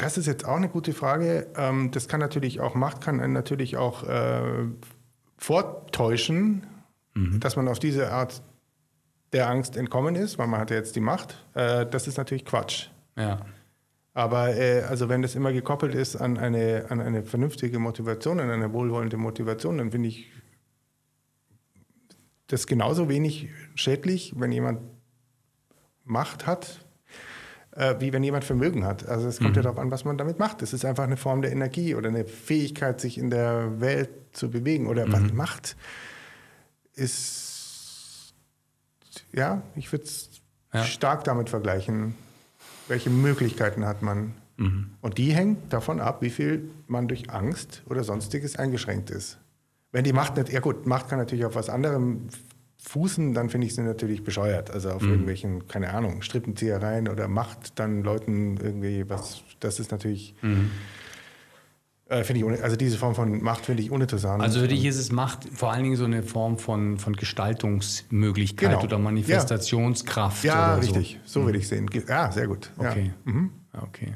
Das ist jetzt auch eine gute Frage. Ähm, das kann natürlich auch, Macht kann natürlich auch äh, vortäuschen, mhm. dass man auf diese Art der Angst entkommen ist, weil man hat ja jetzt die Macht. Äh, das ist natürlich Quatsch. Ja. Aber äh, also wenn das immer gekoppelt ist an eine, an eine vernünftige Motivation, an eine wohlwollende Motivation, dann finde ich das genauso wenig schädlich, wenn jemand Macht hat, äh, wie wenn jemand Vermögen hat. Also es kommt mhm. ja darauf an, was man damit macht. Das ist einfach eine Form der Energie oder eine Fähigkeit, sich in der Welt zu bewegen. Oder mhm. was macht, ist, ja, ich würde es ja. stark damit vergleichen, welche Möglichkeiten hat man. Mhm. Und die hängen davon ab, wie viel man durch Angst oder sonstiges eingeschränkt ist. Wenn die Macht nicht, ja gut, Macht kann natürlich auf was anderem fußen, dann finde ich sie natürlich bescheuert. Also auf mhm. irgendwelchen, keine Ahnung, Strippenziehereien oder Macht dann Leuten irgendwie was, das ist natürlich. Mhm. Äh, ich, also diese Form von Macht finde ich uninteressant. Also für dich ist es Macht vor allen Dingen so eine Form von, von Gestaltungsmöglichkeit genau. oder Manifestationskraft. Ja, oder richtig. So, so mhm. würde ich sehen. Ja, sehr gut. Okay. Ja. Mhm. okay.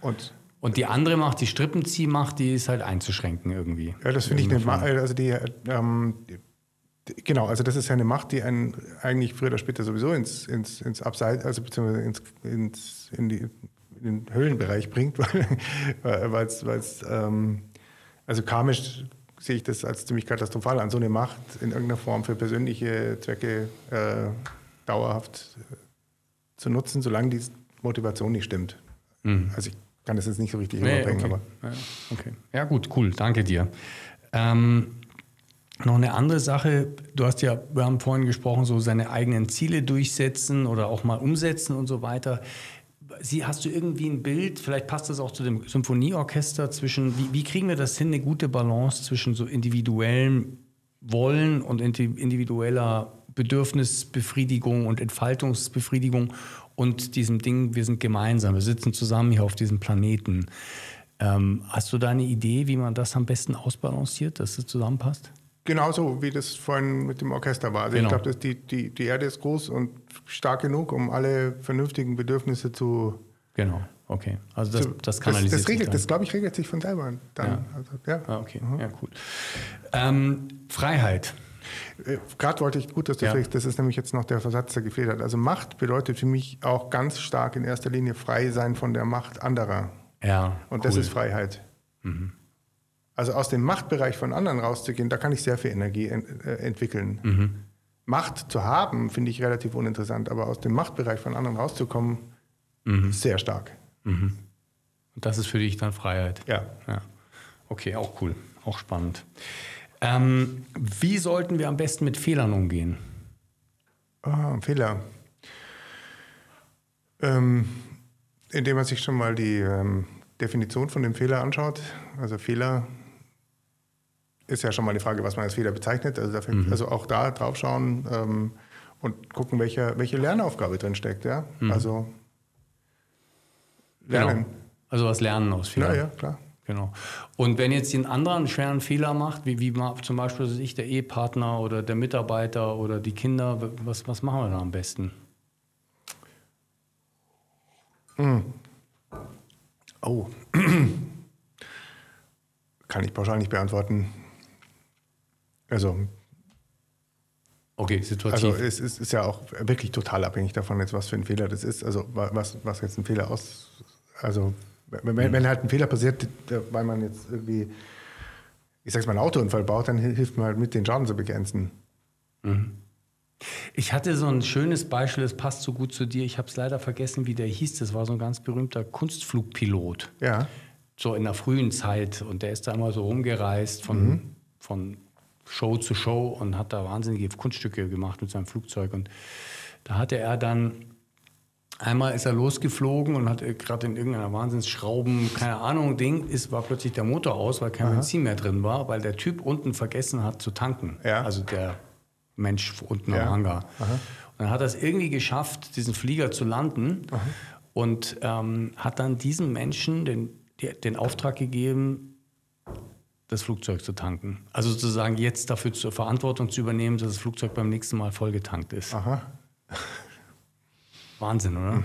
Und und die andere Macht, die Strippenziehmacht, die ist halt einzuschränken irgendwie. Ja, das finde ich eine Macht, also die, ähm, Genau, also das ist ja eine Macht, die einen eigentlich früher oder später sowieso ins, ins, ins Abseits, also beziehungsweise ins, ins, in, die, in den Höhlenbereich bringt, weil es, ähm, also karmisch sehe ich das als ziemlich katastrophal an, so eine Macht in irgendeiner Form für persönliche Zwecke äh, dauerhaft äh, zu nutzen, solange die Motivation nicht stimmt. Mhm. Also ich kann das jetzt nicht so richtig nee, überbringen, okay. aber. Ja, okay. Ja, gut, cool, danke dir. Ähm, noch eine andere Sache, du hast ja, wir haben vorhin gesprochen, so seine eigenen Ziele durchsetzen oder auch mal umsetzen und so weiter. Sie, hast du irgendwie ein Bild, vielleicht passt das auch zu dem Symphonieorchester, zwischen, wie, wie kriegen wir das hin, eine gute Balance zwischen so individuellem Wollen und individueller Bedürfnisbefriedigung und Entfaltungsbefriedigung und diesem Ding, wir sind gemeinsam, wir sitzen zusammen hier auf diesem Planeten. Ähm, hast du da eine Idee, wie man das am besten ausbalanciert, dass es zusammenpasst? Genauso wie das vorhin mit dem Orchester war. Also genau. ich glaube, die, die, die Erde ist groß und stark genug, um alle vernünftigen Bedürfnisse zu. Genau, okay. Also das, zu, das kanalisiert das, das regelt, Das, glaube ich, regelt sich von selber. Dann, ja. Also, ja. Ah, okay, mhm. ja, cool. Ähm, Freiheit. Äh, Gerade wollte ich, gut, dass du ja. sprichst, das ist nämlich jetzt noch der Versatz, der gefehlt hat. Also Macht bedeutet für mich auch ganz stark in erster Linie frei sein von der Macht anderer. Ja. Und cool. das ist Freiheit. Mhm. Also aus dem Machtbereich von anderen rauszugehen, da kann ich sehr viel Energie ent äh, entwickeln. Mhm. Macht zu haben, finde ich relativ uninteressant, aber aus dem Machtbereich von anderen rauszukommen, sehr stark. Und das ist für dich dann Freiheit. Ja. ja. Okay, auch cool, auch spannend. Ähm, wie sollten wir am besten mit Fehlern umgehen? Ah, Fehler. Ähm, indem man sich schon mal die ähm, Definition von dem Fehler anschaut. Also Fehler ist ja schon mal die Frage, was man als Fehler bezeichnet. Also, da fängt, also auch da drauf schauen ähm, und gucken, welche, welche Lernaufgabe drin steckt. Ja? Also lernen. Genau. Also was lernen aus Ja, Fehlern. ja, klar. Genau. Und wenn jetzt ein anderer einen schweren Fehler macht, wie, wie zum Beispiel ich, der Ehepartner oder der Mitarbeiter oder die Kinder, was, was machen wir da am besten? Oh. Kann ich pauschal nicht beantworten. Also, Okay, situativ. also es ist, ist ja auch wirklich total abhängig davon, jetzt, was für ein Fehler das ist. Also wa- was, was jetzt ein Fehler aus. Also wenn, wenn wenn halt ein Fehler passiert, weil man jetzt irgendwie, ich sag's mal, einen Autounfall baut, dann hil- hilft man halt mit, den Schaden zu begrenzen. Ich hatte so ein schönes Beispiel, das passt so gut zu dir. Ich habe es leider vergessen, wie der hieß. Das war so ein ganz berühmter Kunstflugpilot. Ja. So in der frühen Zeit. Und der ist da immer so rumgereist von, von Show zu Show und hat da wahnsinnige Kunststücke gemacht mit seinem Flugzeug. Und da hatte er dann, einmal ist er losgeflogen und hat gerade in irgendeiner Wahnsinnsschrauben, keine Ahnung, Ding, ist, war plötzlich der Motor aus, weil kein Benzin mehr drin war, weil der Typ unten vergessen hat zu tanken. Ja. Also der Mensch unten Ja. am Hangar. Und dann hat er es irgendwie geschafft, diesen Flieger zu landen und ähm, hat dann diesem Menschen den, den Auftrag gegeben, das Flugzeug zu tanken. Also sozusagen jetzt dafür zur Verantwortung zu übernehmen, dass das Flugzeug beim nächsten Mal vollgetankt ist. Aha. Wahnsinn, oder?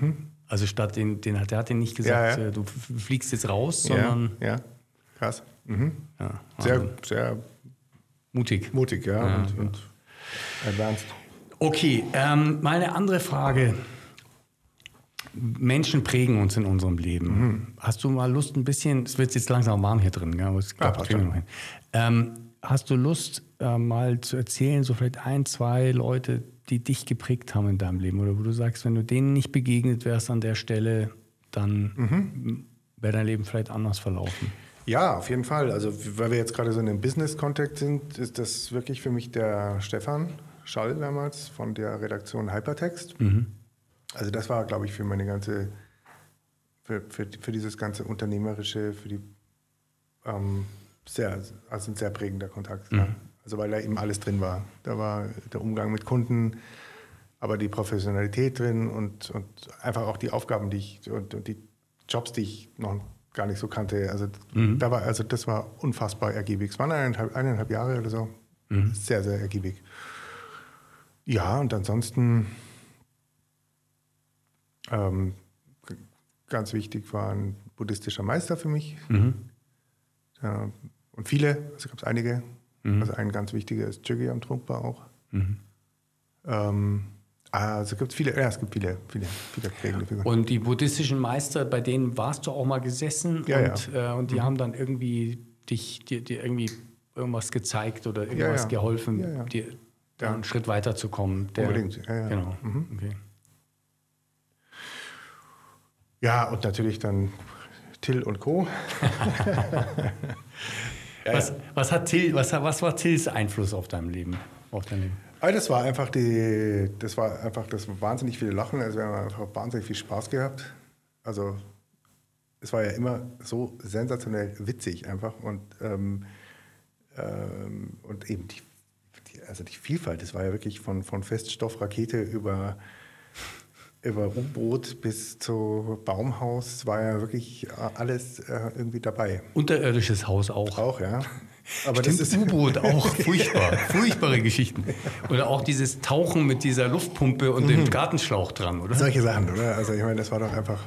Also statt den, den hat, der hat den nicht gesagt, Ja, ja. äh, du fliegst jetzt raus, sondern Ja, ja. Krass. Mhm. Sehr, sehr mutig. mutig, ja. Ja, und, und advanced. Okay, ähm, mal eine andere Frage. Menschen prägen uns in unserem Leben. Hast du mal Lust, ein bisschen, es wird jetzt langsam warm hier drin, gell? aber es Ja, passt noch hin. Ähm, hast du Lust, äh, mal zu erzählen, so vielleicht ein, zwei Leute, die dich geprägt haben in deinem Leben oder wo du sagst, wenn du denen nicht begegnet wärst an der Stelle, dann wäre dein Leben vielleicht anders verlaufen? Ja, auf jeden Fall. Also, weil wir jetzt gerade so in einem Business-Kontext sind, ist das wirklich für mich der Stefan Schall damals von der Redaktion Hypertext. Also, das war, glaube ich, für meine ganze, für, für, für dieses ganze Unternehmerische, für die, ähm, sehr, also ein sehr prägender Kontakt. Ja. Also, weil da eben alles drin war. Da war der Umgang mit Kunden, aber die Professionalität drin und, und einfach auch die Aufgaben, die ich und, und die Jobs, die ich noch gar nicht so kannte. Also, da war, also das war unfassbar ergiebig. Es waren eineinhalb, eineinhalb Jahre oder so. Sehr, sehr ergiebig. Ja, und ansonsten ähm, ganz wichtig war ein buddhistischer Meister für mich. Ja, und viele, also gab es einige. Also ein ganz wichtiger ist Jyoti Trungpa auch. Ähm, also gibt es viele, ja, es gibt viele, viele, viele prägende Figuren. Und die buddhistischen Meister, bei denen warst du auch mal gesessen Ja, und, Äh, und die haben dann irgendwie dich, dir, dir irgendwie irgendwas gezeigt oder irgendwas ja. geholfen, Ja, ja. dir da einen Schritt weiterzukommen. Der, Unbedingt, ja, ja. Genau. Okay. Ja, und natürlich dann Till und Co. was, was, hat Till, was, was war Tills Einfluss auf dein Leben? Auf dein Leben? Aber das war einfach die, das war einfach das wahnsinnig viele Lachen. Also wir haben einfach wahnsinnig viel Spaß gehabt. Also es war ja immer so sensationell witzig einfach und ähm, ähm, und eben die, die, also die Vielfalt. Das war ja wirklich von von Feststoffrakete über über U-Boot bis zu Baumhaus. War ja wirklich alles äh, irgendwie dabei. Unterirdisches Haus auch. Auch ja. Aber Stimmt, das ist U-Boot auch, furchtbar, furchtbare Geschichten. Oder auch dieses Tauchen mit dieser Luftpumpe und Mhm. dem Gartenschlauch dran, oder? solche Sachen, oder? Also ich meine, das war doch einfach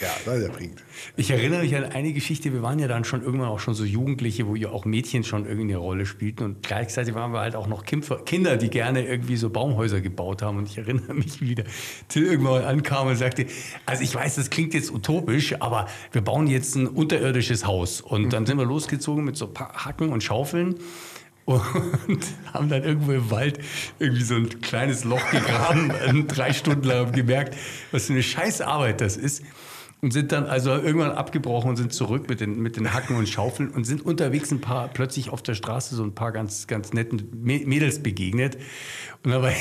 ja, das sehr prägend. Ich erinnere mich an eine Geschichte, wir waren ja dann schon irgendwann auch schon so Jugendliche, wo ja auch Mädchen schon irgendwie eine Rolle spielten. Und gleichzeitig waren wir halt auch noch Kinder, die gerne irgendwie so Baumhäuser gebaut haben. Und ich erinnere mich wieder, Till irgendwann ankam und sagte, also ich weiß, das klingt jetzt utopisch, aber wir bauen jetzt ein unterirdisches Haus. Und dann sind wir losgezogen mit so ein paar Hacken und Schaufeln und haben dann irgendwo im Wald irgendwie so ein kleines Loch gegraben, drei Stunden lang gemerkt, was für eine Scheißarbeit das ist und sind dann also irgendwann abgebrochen und sind zurück mit den, mit den Hacken und Schaufeln und sind unterwegs ein paar, plötzlich auf der Straße so ein paar ganz, ganz netten Mädels begegnet. Und dabei,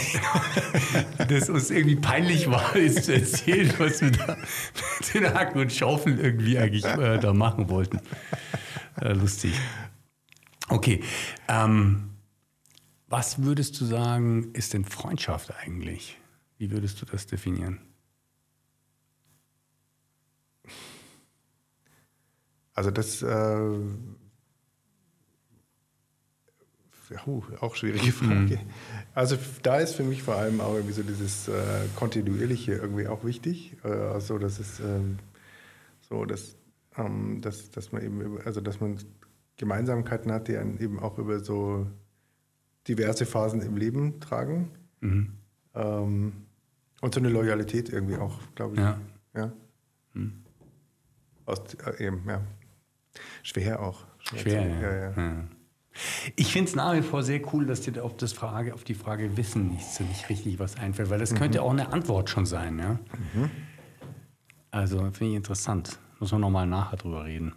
dass uns irgendwie peinlich war, ist zu erzählen, was wir da mit den Hacken und Schaufeln irgendwie eigentlich äh, da machen wollten. Äh, lustig. Okay. Ähm, was würdest du sagen, ist denn Freundschaft eigentlich? Wie würdest du das definieren? Also das äh, uh, auch schwierige Frage. Mhm. Also da ist für mich vor allem auch irgendwie so dieses äh, kontinuierliche irgendwie auch wichtig. Äh, also das ist ähm, so, dass, ähm, dass, dass man eben also dass man Gemeinsamkeiten hat, die einen eben auch über so diverse Phasen im Leben tragen. Mhm. Ähm, und so eine Loyalität irgendwie auch, glaube ich. Ja. ja. Mhm. Aus, äh, eben, ja. Schwer auch. Schwer, Schwer ja. Ja, ja. Ich finde es nach wie vor sehr cool, dass dir auf, das Frage, auf die Frage Wissen nicht so nicht richtig was einfällt, weil das mhm. könnte auch eine Antwort schon sein. Ja? Mhm. Also finde ich interessant. Muss man nochmal nachher drüber reden.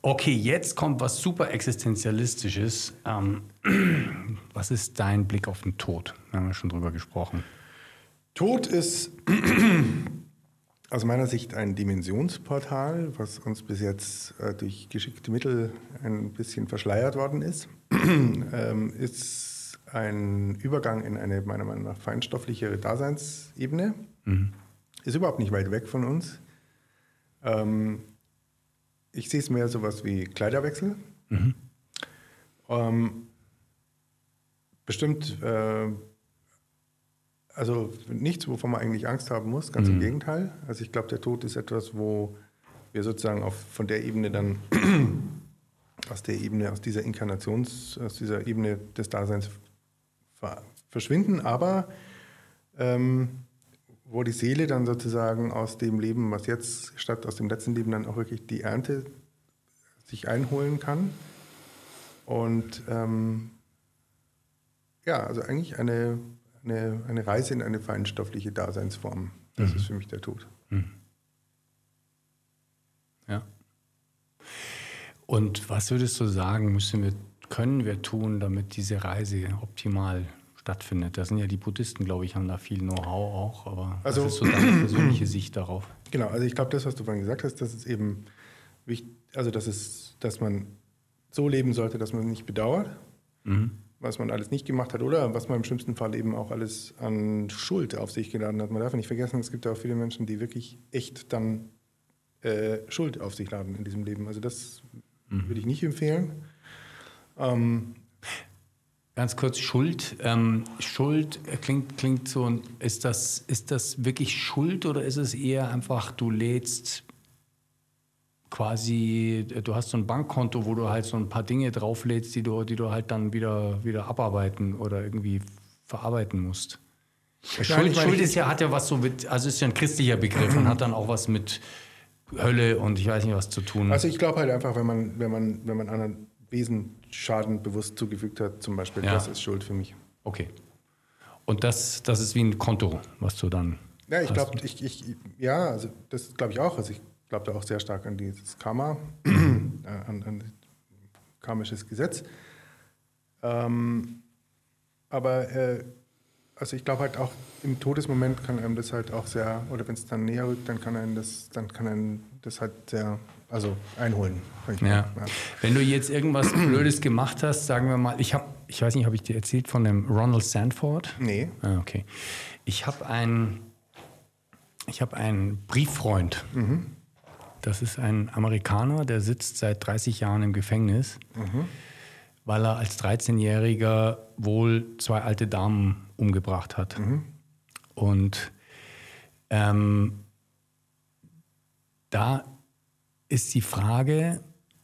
Okay, jetzt kommt was super Existenzialistisches. Ähm, was ist dein Blick auf den Tod? Da haben wir schon drüber gesprochen. Tod ist aus meiner Sicht ein Dimensionsportal, was uns bis jetzt äh, durch geschickte Mittel ein bisschen verschleiert worden ist. ähm, ist ein Übergang in eine meiner Meinung nach feinstofflichere Daseinsebene. Mhm. Ist überhaupt nicht weit weg von uns. Ähm, ich sehe es mehr so was wie Kleiderwechsel. Mhm. Ähm, bestimmt äh, also nichts, wovon man eigentlich Angst haben muss, ganz mhm. im Gegenteil. Also ich glaube, der Tod ist etwas, wo wir sozusagen auf, von der Ebene dann, aus der Ebene, aus dieser Inkarnations, aus dieser Ebene des Daseins verschwinden, aber ähm, wo die Seele dann sozusagen aus dem Leben, was jetzt statt aus dem letzten Leben dann auch wirklich die Ernte sich einholen kann. Und ähm, ja, also eigentlich eine eine, eine Reise in eine feinstoffliche Daseinsform. Das mhm. ist für mich der Tod. Mhm. Ja. Und was würdest du sagen, müssen wir, können wir tun, damit diese Reise optimal stattfindet? Da sind ja die Buddhisten, glaube ich, haben da viel Know-how auch, aber also, was ist so deine persönliche Sicht darauf? Genau, also ich glaube, das, was du vorhin gesagt hast, das ist eben wichtig, also das ist, dass man so leben sollte, dass man nicht bedauert. Mhm was man alles nicht gemacht hat oder was man im schlimmsten Fall eben auch alles an Schuld auf sich geladen hat. Man darf nicht vergessen, es gibt auch viele Menschen, die wirklich echt dann äh, Schuld auf sich laden in diesem Leben. Also das mhm. würde ich nicht empfehlen. Ähm, Ganz kurz, Schuld. Ähm, Schuld klingt, klingt so, ist das, ist das wirklich Schuld oder ist es eher einfach, du lädst quasi, du hast so ein Bankkonto, wo du halt so ein paar Dinge drauflädst, die du, die du halt dann wieder, wieder abarbeiten oder irgendwie verarbeiten musst. Schuld, Schuld ist ja, hat ja was so mit, also ist ja ein christlicher Begriff und hat dann auch was mit Hölle und ich weiß nicht was zu tun. Also ich glaube halt einfach, wenn man, wenn man, wenn man anderen Wesen Schaden bewusst zugefügt hat, zum Beispiel, ja. das ist Schuld für mich. Okay. Und das, das ist wie ein Konto, was du dann. Ja, ich glaube, ich, ich, ja, also das glaube ich auch. Also ich glaube da auch sehr stark an dieses Karma, äh, an, an karmisches Gesetz. Ähm, aber äh, also ich glaube halt auch im Todesmoment kann einem das halt auch sehr, oder wenn es dann näher rückt, dann kann einem das, dann kann einem das halt sehr, also einholen. Ja. ja. Wenn du jetzt irgendwas Blödes gemacht hast, sagen wir mal, ich habe, ich weiß nicht, habe ich dir erzählt von dem Ronald Sanford? Nee. Ah, okay. Ich habe einen, ich habe einen Brieffreund. Mhm. Das ist ein Amerikaner, der sitzt seit 30 Jahren im Gefängnis, mhm. weil er als 13-Jähriger wohl zwei alte Damen umgebracht hat. Mhm. Und ähm, da ist die Frage,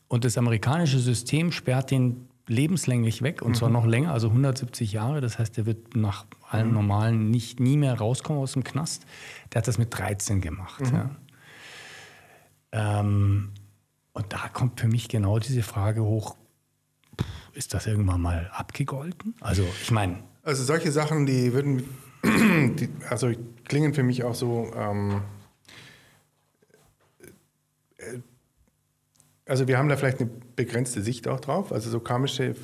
und das amerikanische System sperrt den lebenslänglich weg, und mhm. zwar noch länger, also 170 Jahre. Das heißt, er wird nach allen mhm. normalen nicht nie mehr rauskommen aus dem Knast. Der hat das mit 13 gemacht. Mhm. Ja. Ähm, und da kommt für mich genau diese Frage hoch, ist das irgendwann mal abgegolten? Also ich meine. Also solche Sachen, die würden, die, also klingen für mich auch so. Ähm, äh, also wir haben da vielleicht eine begrenzte Sicht auch drauf. Also so karmische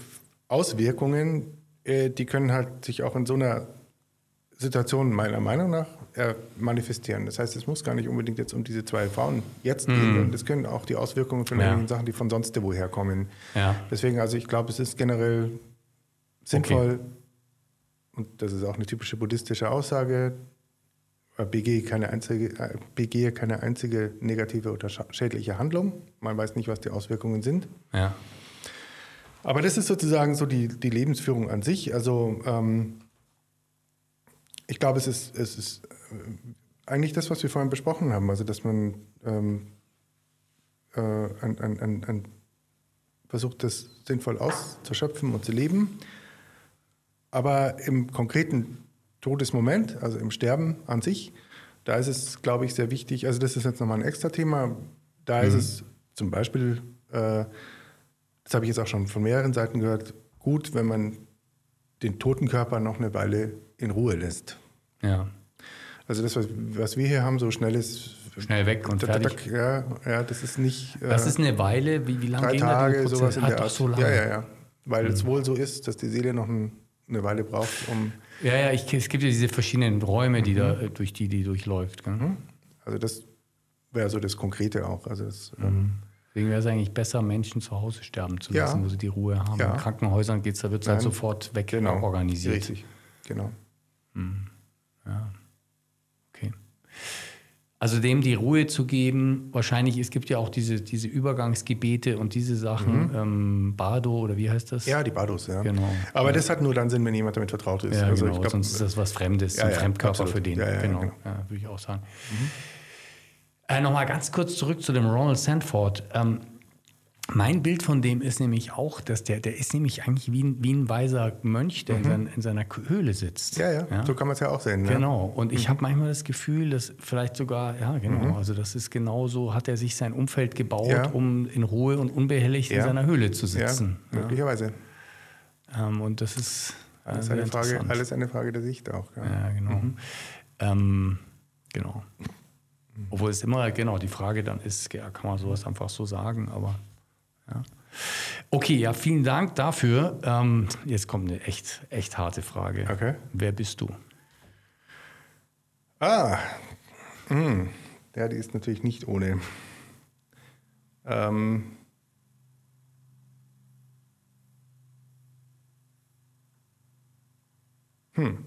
Auswirkungen, äh, die können halt sich auch in so einer Situation meiner Meinung nach äh, manifestieren. Das heißt, es muss gar nicht unbedingt jetzt um diese zwei Frauen jetzt mm. gehen. Es können auch die Auswirkungen von ja. Sachen, die von sonst woher kommen. Ja. Deswegen, also ich glaube, es ist generell sinnvoll, okay. und das ist auch eine typische buddhistische Aussage, äh, begehe keine einzige, äh, begehe keine einzige negative oder schädliche Handlung. Man weiß nicht, was die Auswirkungen sind. Ja. Aber das ist sozusagen so die, die Lebensführung an sich. Also ähm, ich glaube, es ist, es ist äh, eigentlich das, was wir vorhin besprochen haben. Also dass man ähm, äh, ein, ein, ein, versucht, das sinnvoll auszuschöpfen und zu leben. Aber im konkreten Todesmoment, also im Sterben an sich, da ist es, glaube ich, sehr wichtig. Also das ist jetzt nochmal ein extra Thema. Da mhm. ist es zum Beispiel äh, das habe ich jetzt auch schon von mehreren Seiten gehört, gut, wenn man den toten Körper noch eine Weile in Ruhe lässt. Ja. Also das, was wir hier haben, so schnelles schnell weg und fertig. Ja, ja, das ist nicht. Das äh, ist eine Weile. Wie, wie lange drei Tage, sowas in der Art. So lange. Ja, ja, ja. Weil mhm. es wohl so ist, dass die Seele noch ein, eine Weile braucht, um. Ja, ja. Ich, es gibt ja diese verschiedenen Räume, die mhm. da durch die die durchläuft. Mhm. Also das wäre so das Konkrete auch. Also das, ähm, mhm. Deswegen wäre es eigentlich besser, Menschen zu Hause sterben zu lassen, ja. wo sie die Ruhe haben. Ja. In Krankenhäusern geht's, da wird es halt sofort weg genau. organisiert. Richtig, genau. Hm. Ja. Okay. Also dem die Ruhe zu geben, wahrscheinlich, es gibt ja auch diese, diese Übergangsgebete und diese Sachen, mhm. ähm, Bardo oder wie heißt das? Ja, die Bardos, ja. Genau. Aber ja. das hat nur dann Sinn, wenn jemand damit vertraut ist. Ja, also genau, glaub, sonst ist das was Fremdes, ja, ein Fremdkörper absolut. für den. Ja, genau, genau. würde ich auch sagen. Mhm. Äh, Nochmal ganz kurz zurück zu dem Ronald Sandford. Ähm, mein Bild von dem ist nämlich auch, dass der, der ist nämlich eigentlich wie ein, wie ein weiser Mönch, der mhm. in, sein, in, seiner Höhle sitzt. Ja, ja, ja? so kann man es ja auch sehen. Genau. Und ich mhm. habe manchmal das Gefühl, dass vielleicht sogar, ja, genau, mhm. also das ist genauso, hat er sich sein Umfeld gebaut, ja. um in Ruhe und unbehelligt ja. in seiner Höhle zu sitzen. Ja, möglicherweise. Ähm, und das ist. Äh, ist eine Frage, alles eine Frage der Sicht auch. Ja, genau. Mhm. Ähm, genau. Obwohl es immer, genau, die Frage dann ist, ja, kann man sowas einfach so sagen, aber ja. Okay, ja, vielen Dank dafür. Ähm, jetzt kommt eine echt, echt harte Frage. Okay. Wer bist du? Ah, mh. Hm. ja, die ist natürlich nicht ohne. Ähm, hm.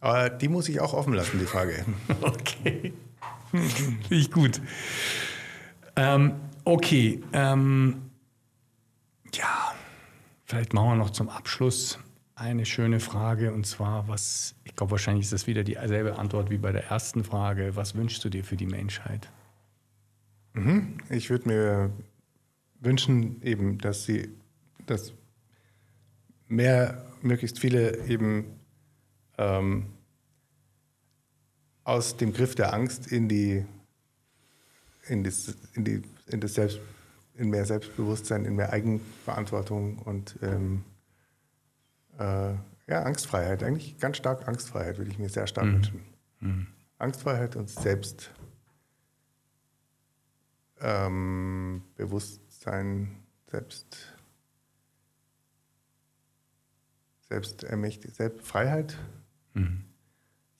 Aber die muss ich auch offen lassen, die Frage. Okay. Finde ich gut. Ähm, okay. Ähm, ja, vielleicht machen wir noch zum Abschluss eine schöne Frage und zwar, was, ich glaube, wahrscheinlich ist das wieder dieselbe Antwort wie bei der ersten Frage. Was wünschst du dir für die Menschheit? Mhm. Ich würde mir wünschen, eben, dass sie, dass mehr, möglichst viele eben ähm, aus dem Griff der Angst in die, in das, in die, in das Selbst, in mehr Selbstbewusstsein, in mehr Eigenverantwortung und ähm, äh, ja, Angstfreiheit. Eigentlich ganz stark Angstfreiheit würde ich mir sehr stark mhm. wünschen. Mhm. Angstfreiheit und Selbstbewusstsein, ähm, Selbst, Selbstermächtigung, Selbstfreiheit. Mhm.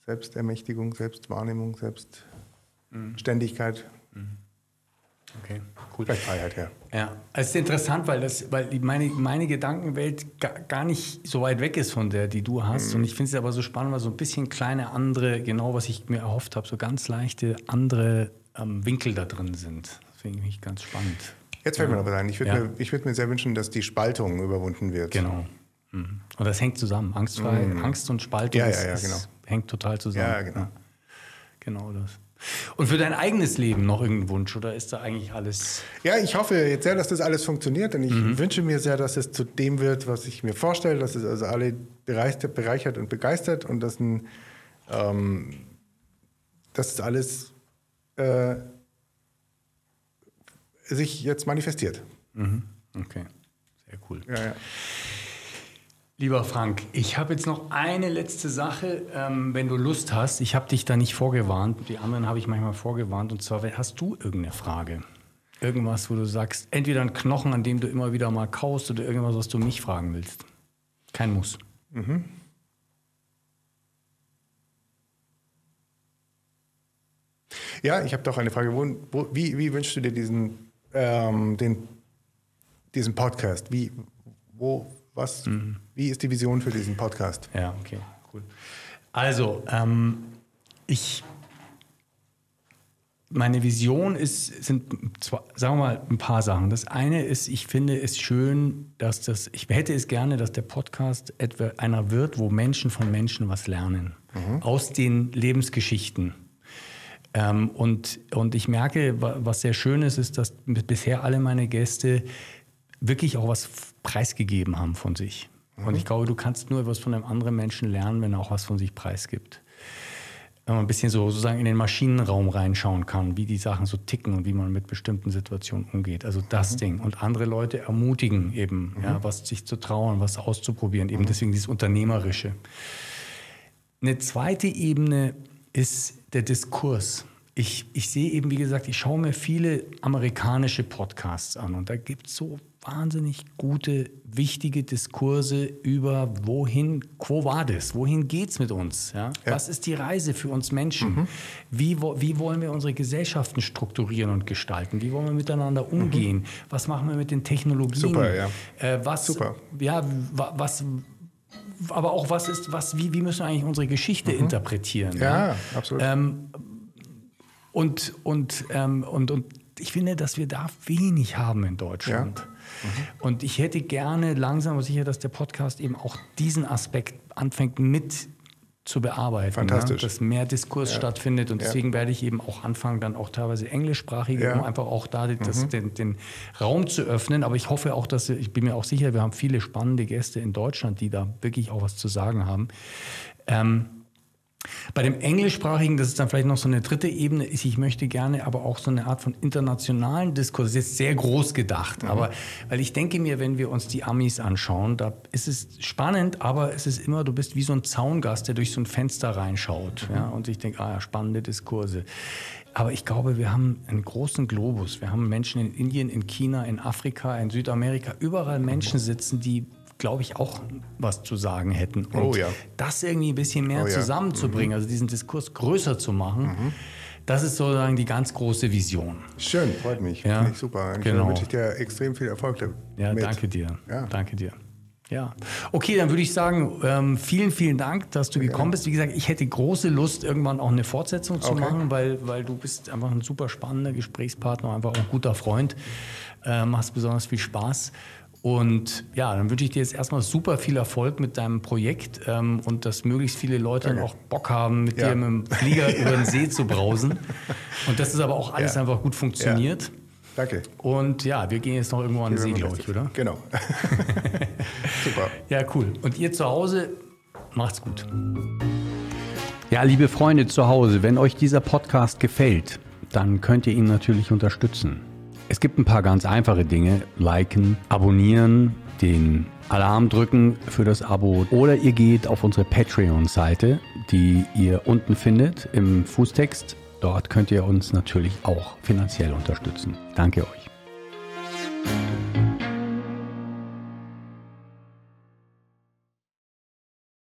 Selbstermächtigung, Selbstwahrnehmung, Selbstständigkeit. Mhm. Okay, cool. Freiheit, ja. Ja, es ist interessant, weil, das, weil meine, meine Gedankenwelt gar, gar nicht so weit weg ist von der, die du hast. Mhm. Und ich finde es aber so spannend, weil so ein bisschen kleine andere, genau was ich mir erhofft habe, so ganz leichte andere ähm, Winkel da drin sind. Das finde ich ganz spannend. Jetzt fällt ja. mir noch was ein. Ich würde ja. mir, würd mir sehr wünschen, dass die Spaltung überwunden wird. Genau. Mhm. Und das hängt zusammen. Angstfrei, mhm. Angst und Spaltung ja, ja, ja, genau. hängt total zusammen. Ja, genau. Genau das. Und für dein eigenes Leben noch irgendein Wunsch oder ist da eigentlich alles? Ja, ich hoffe jetzt sehr, dass das alles funktioniert und ich mhm. wünsche mir sehr, dass es zu dem wird, was ich mir vorstelle, dass es also alle bereichert und begeistert und dass, ein, ähm, dass es alles äh, sich jetzt manifestiert. Mhm. Okay, sehr cool. Ja, ja. Lieber Frank, ich habe jetzt noch eine letzte Sache, ähm, wenn du Lust hast. Ich habe dich da nicht vorgewarnt, die anderen habe ich manchmal vorgewarnt. Und zwar, hast du irgendeine Frage? Irgendwas, wo du sagst, entweder ein Knochen, an dem du immer wieder mal kaust oder irgendwas, was du mich fragen willst. Kein Muss. Mhm. Ja, ich habe doch eine Frage. Wo, wo, wie, wie, wünschst du dir diesen, ähm, den, diesen Podcast? Wie, wo, was, mhm. wie ist die Vision für diesen Podcast? Ja, okay, cool. Also, ähm, ich, meine Vision ist, sind, zwar, sagen wir mal, ein paar Sachen. Das eine ist, ich finde es schön, dass das, ich hätte es gerne, dass der Podcast etwa einer wird, wo Menschen von Menschen was lernen. Mhm. Aus den Lebensgeschichten. Ähm, und, und ich merke, was sehr schön ist, ist, dass bisher alle meine Gäste wirklich auch was preisgegeben haben von sich. Mhm. Und ich glaube, du kannst nur was von einem anderen Menschen lernen, wenn er auch was von sich preisgibt. Wenn man ein bisschen so sozusagen in den Maschinenraum reinschauen kann, wie die Sachen so ticken und wie man mit bestimmten Situationen umgeht. Also das mhm. Ding. Und andere Leute ermutigen eben, mhm. ja, was sich zu trauen, was auszuprobieren. Eben mhm. deswegen dieses Unternehmerische. Eine zweite Ebene ist der Diskurs. Ich, ich sehe eben, wie gesagt, ich schaue mir viele amerikanische Podcasts an und da gibt es so wahnsinnig gute, wichtige Diskurse über wohin, quo vadis, wohin geht es mit uns? Ja? ja? Was ist die Reise für uns Menschen? Mhm. Wie, wie wollen wir unsere Gesellschaften strukturieren und gestalten? Wie wollen wir miteinander mhm. umgehen? Mhm. Was machen wir mit den Technologien? Super, ja. Äh, was, Super. Ja, was, aber auch was ist, was, wie, wie müssen wir eigentlich unsere Geschichte mhm. interpretieren? Ja, ja? absolut. Ähm, und, und, ähm, und, und ich finde, dass wir da wenig haben in Deutschland. Ja. Mhm. Und ich hätte gerne langsam aber sicher, dass der Podcast eben auch diesen Aspekt anfängt mit zu bearbeiten. Ne? Fantastisch. Ja, dass mehr Diskurs ja. stattfindet. Und deswegen werde ich eben auch anfangen, dann auch teilweise englischsprachige, ja. um einfach auch da das, mhm. den, den, Raum zu öffnen. Aber ich hoffe auch, dass, ich bin mir auch sicher, wir haben viele spannende Gäste in Deutschland, die da wirklich auch was zu sagen haben. Ähm, bei dem Englischsprachigen, das ist dann vielleicht noch so eine dritte Ebene, ist, ich möchte gerne aber auch so eine Art von internationalen Diskurs, das ist jetzt sehr groß gedacht, mhm. aber weil ich denke mir, wenn wir uns die Amis anschauen, da ist es spannend, aber es ist immer, du bist wie so ein Zaungast, der durch so ein Fenster reinschaut mhm. ja, und ich denke, ah ja, spannende Diskurse. Aber ich glaube, wir haben einen großen Globus. Wir haben Menschen in Indien, in China, in Afrika, in Südamerika, überall Menschen sitzen, die glaube ich, auch was zu sagen hätten. Und oh ja. das irgendwie ein bisschen mehr oh ja. zusammenzubringen, mhm. also diesen Diskurs größer zu machen. Mhm. Das ist sozusagen die ganz große Vision. Schön, freut mich. Ja, Finde ich super. Ich genau. wünsche dir extrem viel Erfolg damit. Ja, danke dir. Ja. Danke dir. Ja, okay, dann würde ich sagen, ähm, vielen, vielen Dank, dass du gekommen bist. Wie gesagt, ich hätte große Lust, irgendwann auch eine Fortsetzung zu okay. machen, weil, weil du bist einfach ein super spannender Gesprächspartner, einfach auch ein guter Freund, äh, machst besonders viel Spaß. Und ja, dann wünsche ich dir jetzt erstmal super viel Erfolg mit deinem Projekt ähm, und dass möglichst viele Leute dann auch Bock haben, mit ja. dir mit dem Flieger über den See zu brausen. Und dass es aber auch alles ja. einfach gut funktioniert. Ja. Danke. Und ja, wir gehen jetzt noch irgendwo an den See, glaube ich, oder? Genau. super. Ja, cool. Und ihr zu Hause, macht's gut. Ja, liebe Freunde zu Hause, wenn euch dieser Podcast gefällt, dann könnt ihr ihn natürlich unterstützen. Es gibt ein paar ganz einfache Dinge. Liken, abonnieren, den Alarm drücken für das Abo oder ihr geht auf unsere Patreon-Seite, die ihr unten findet im Fußtext. Dort könnt ihr uns natürlich auch finanziell unterstützen. Danke euch.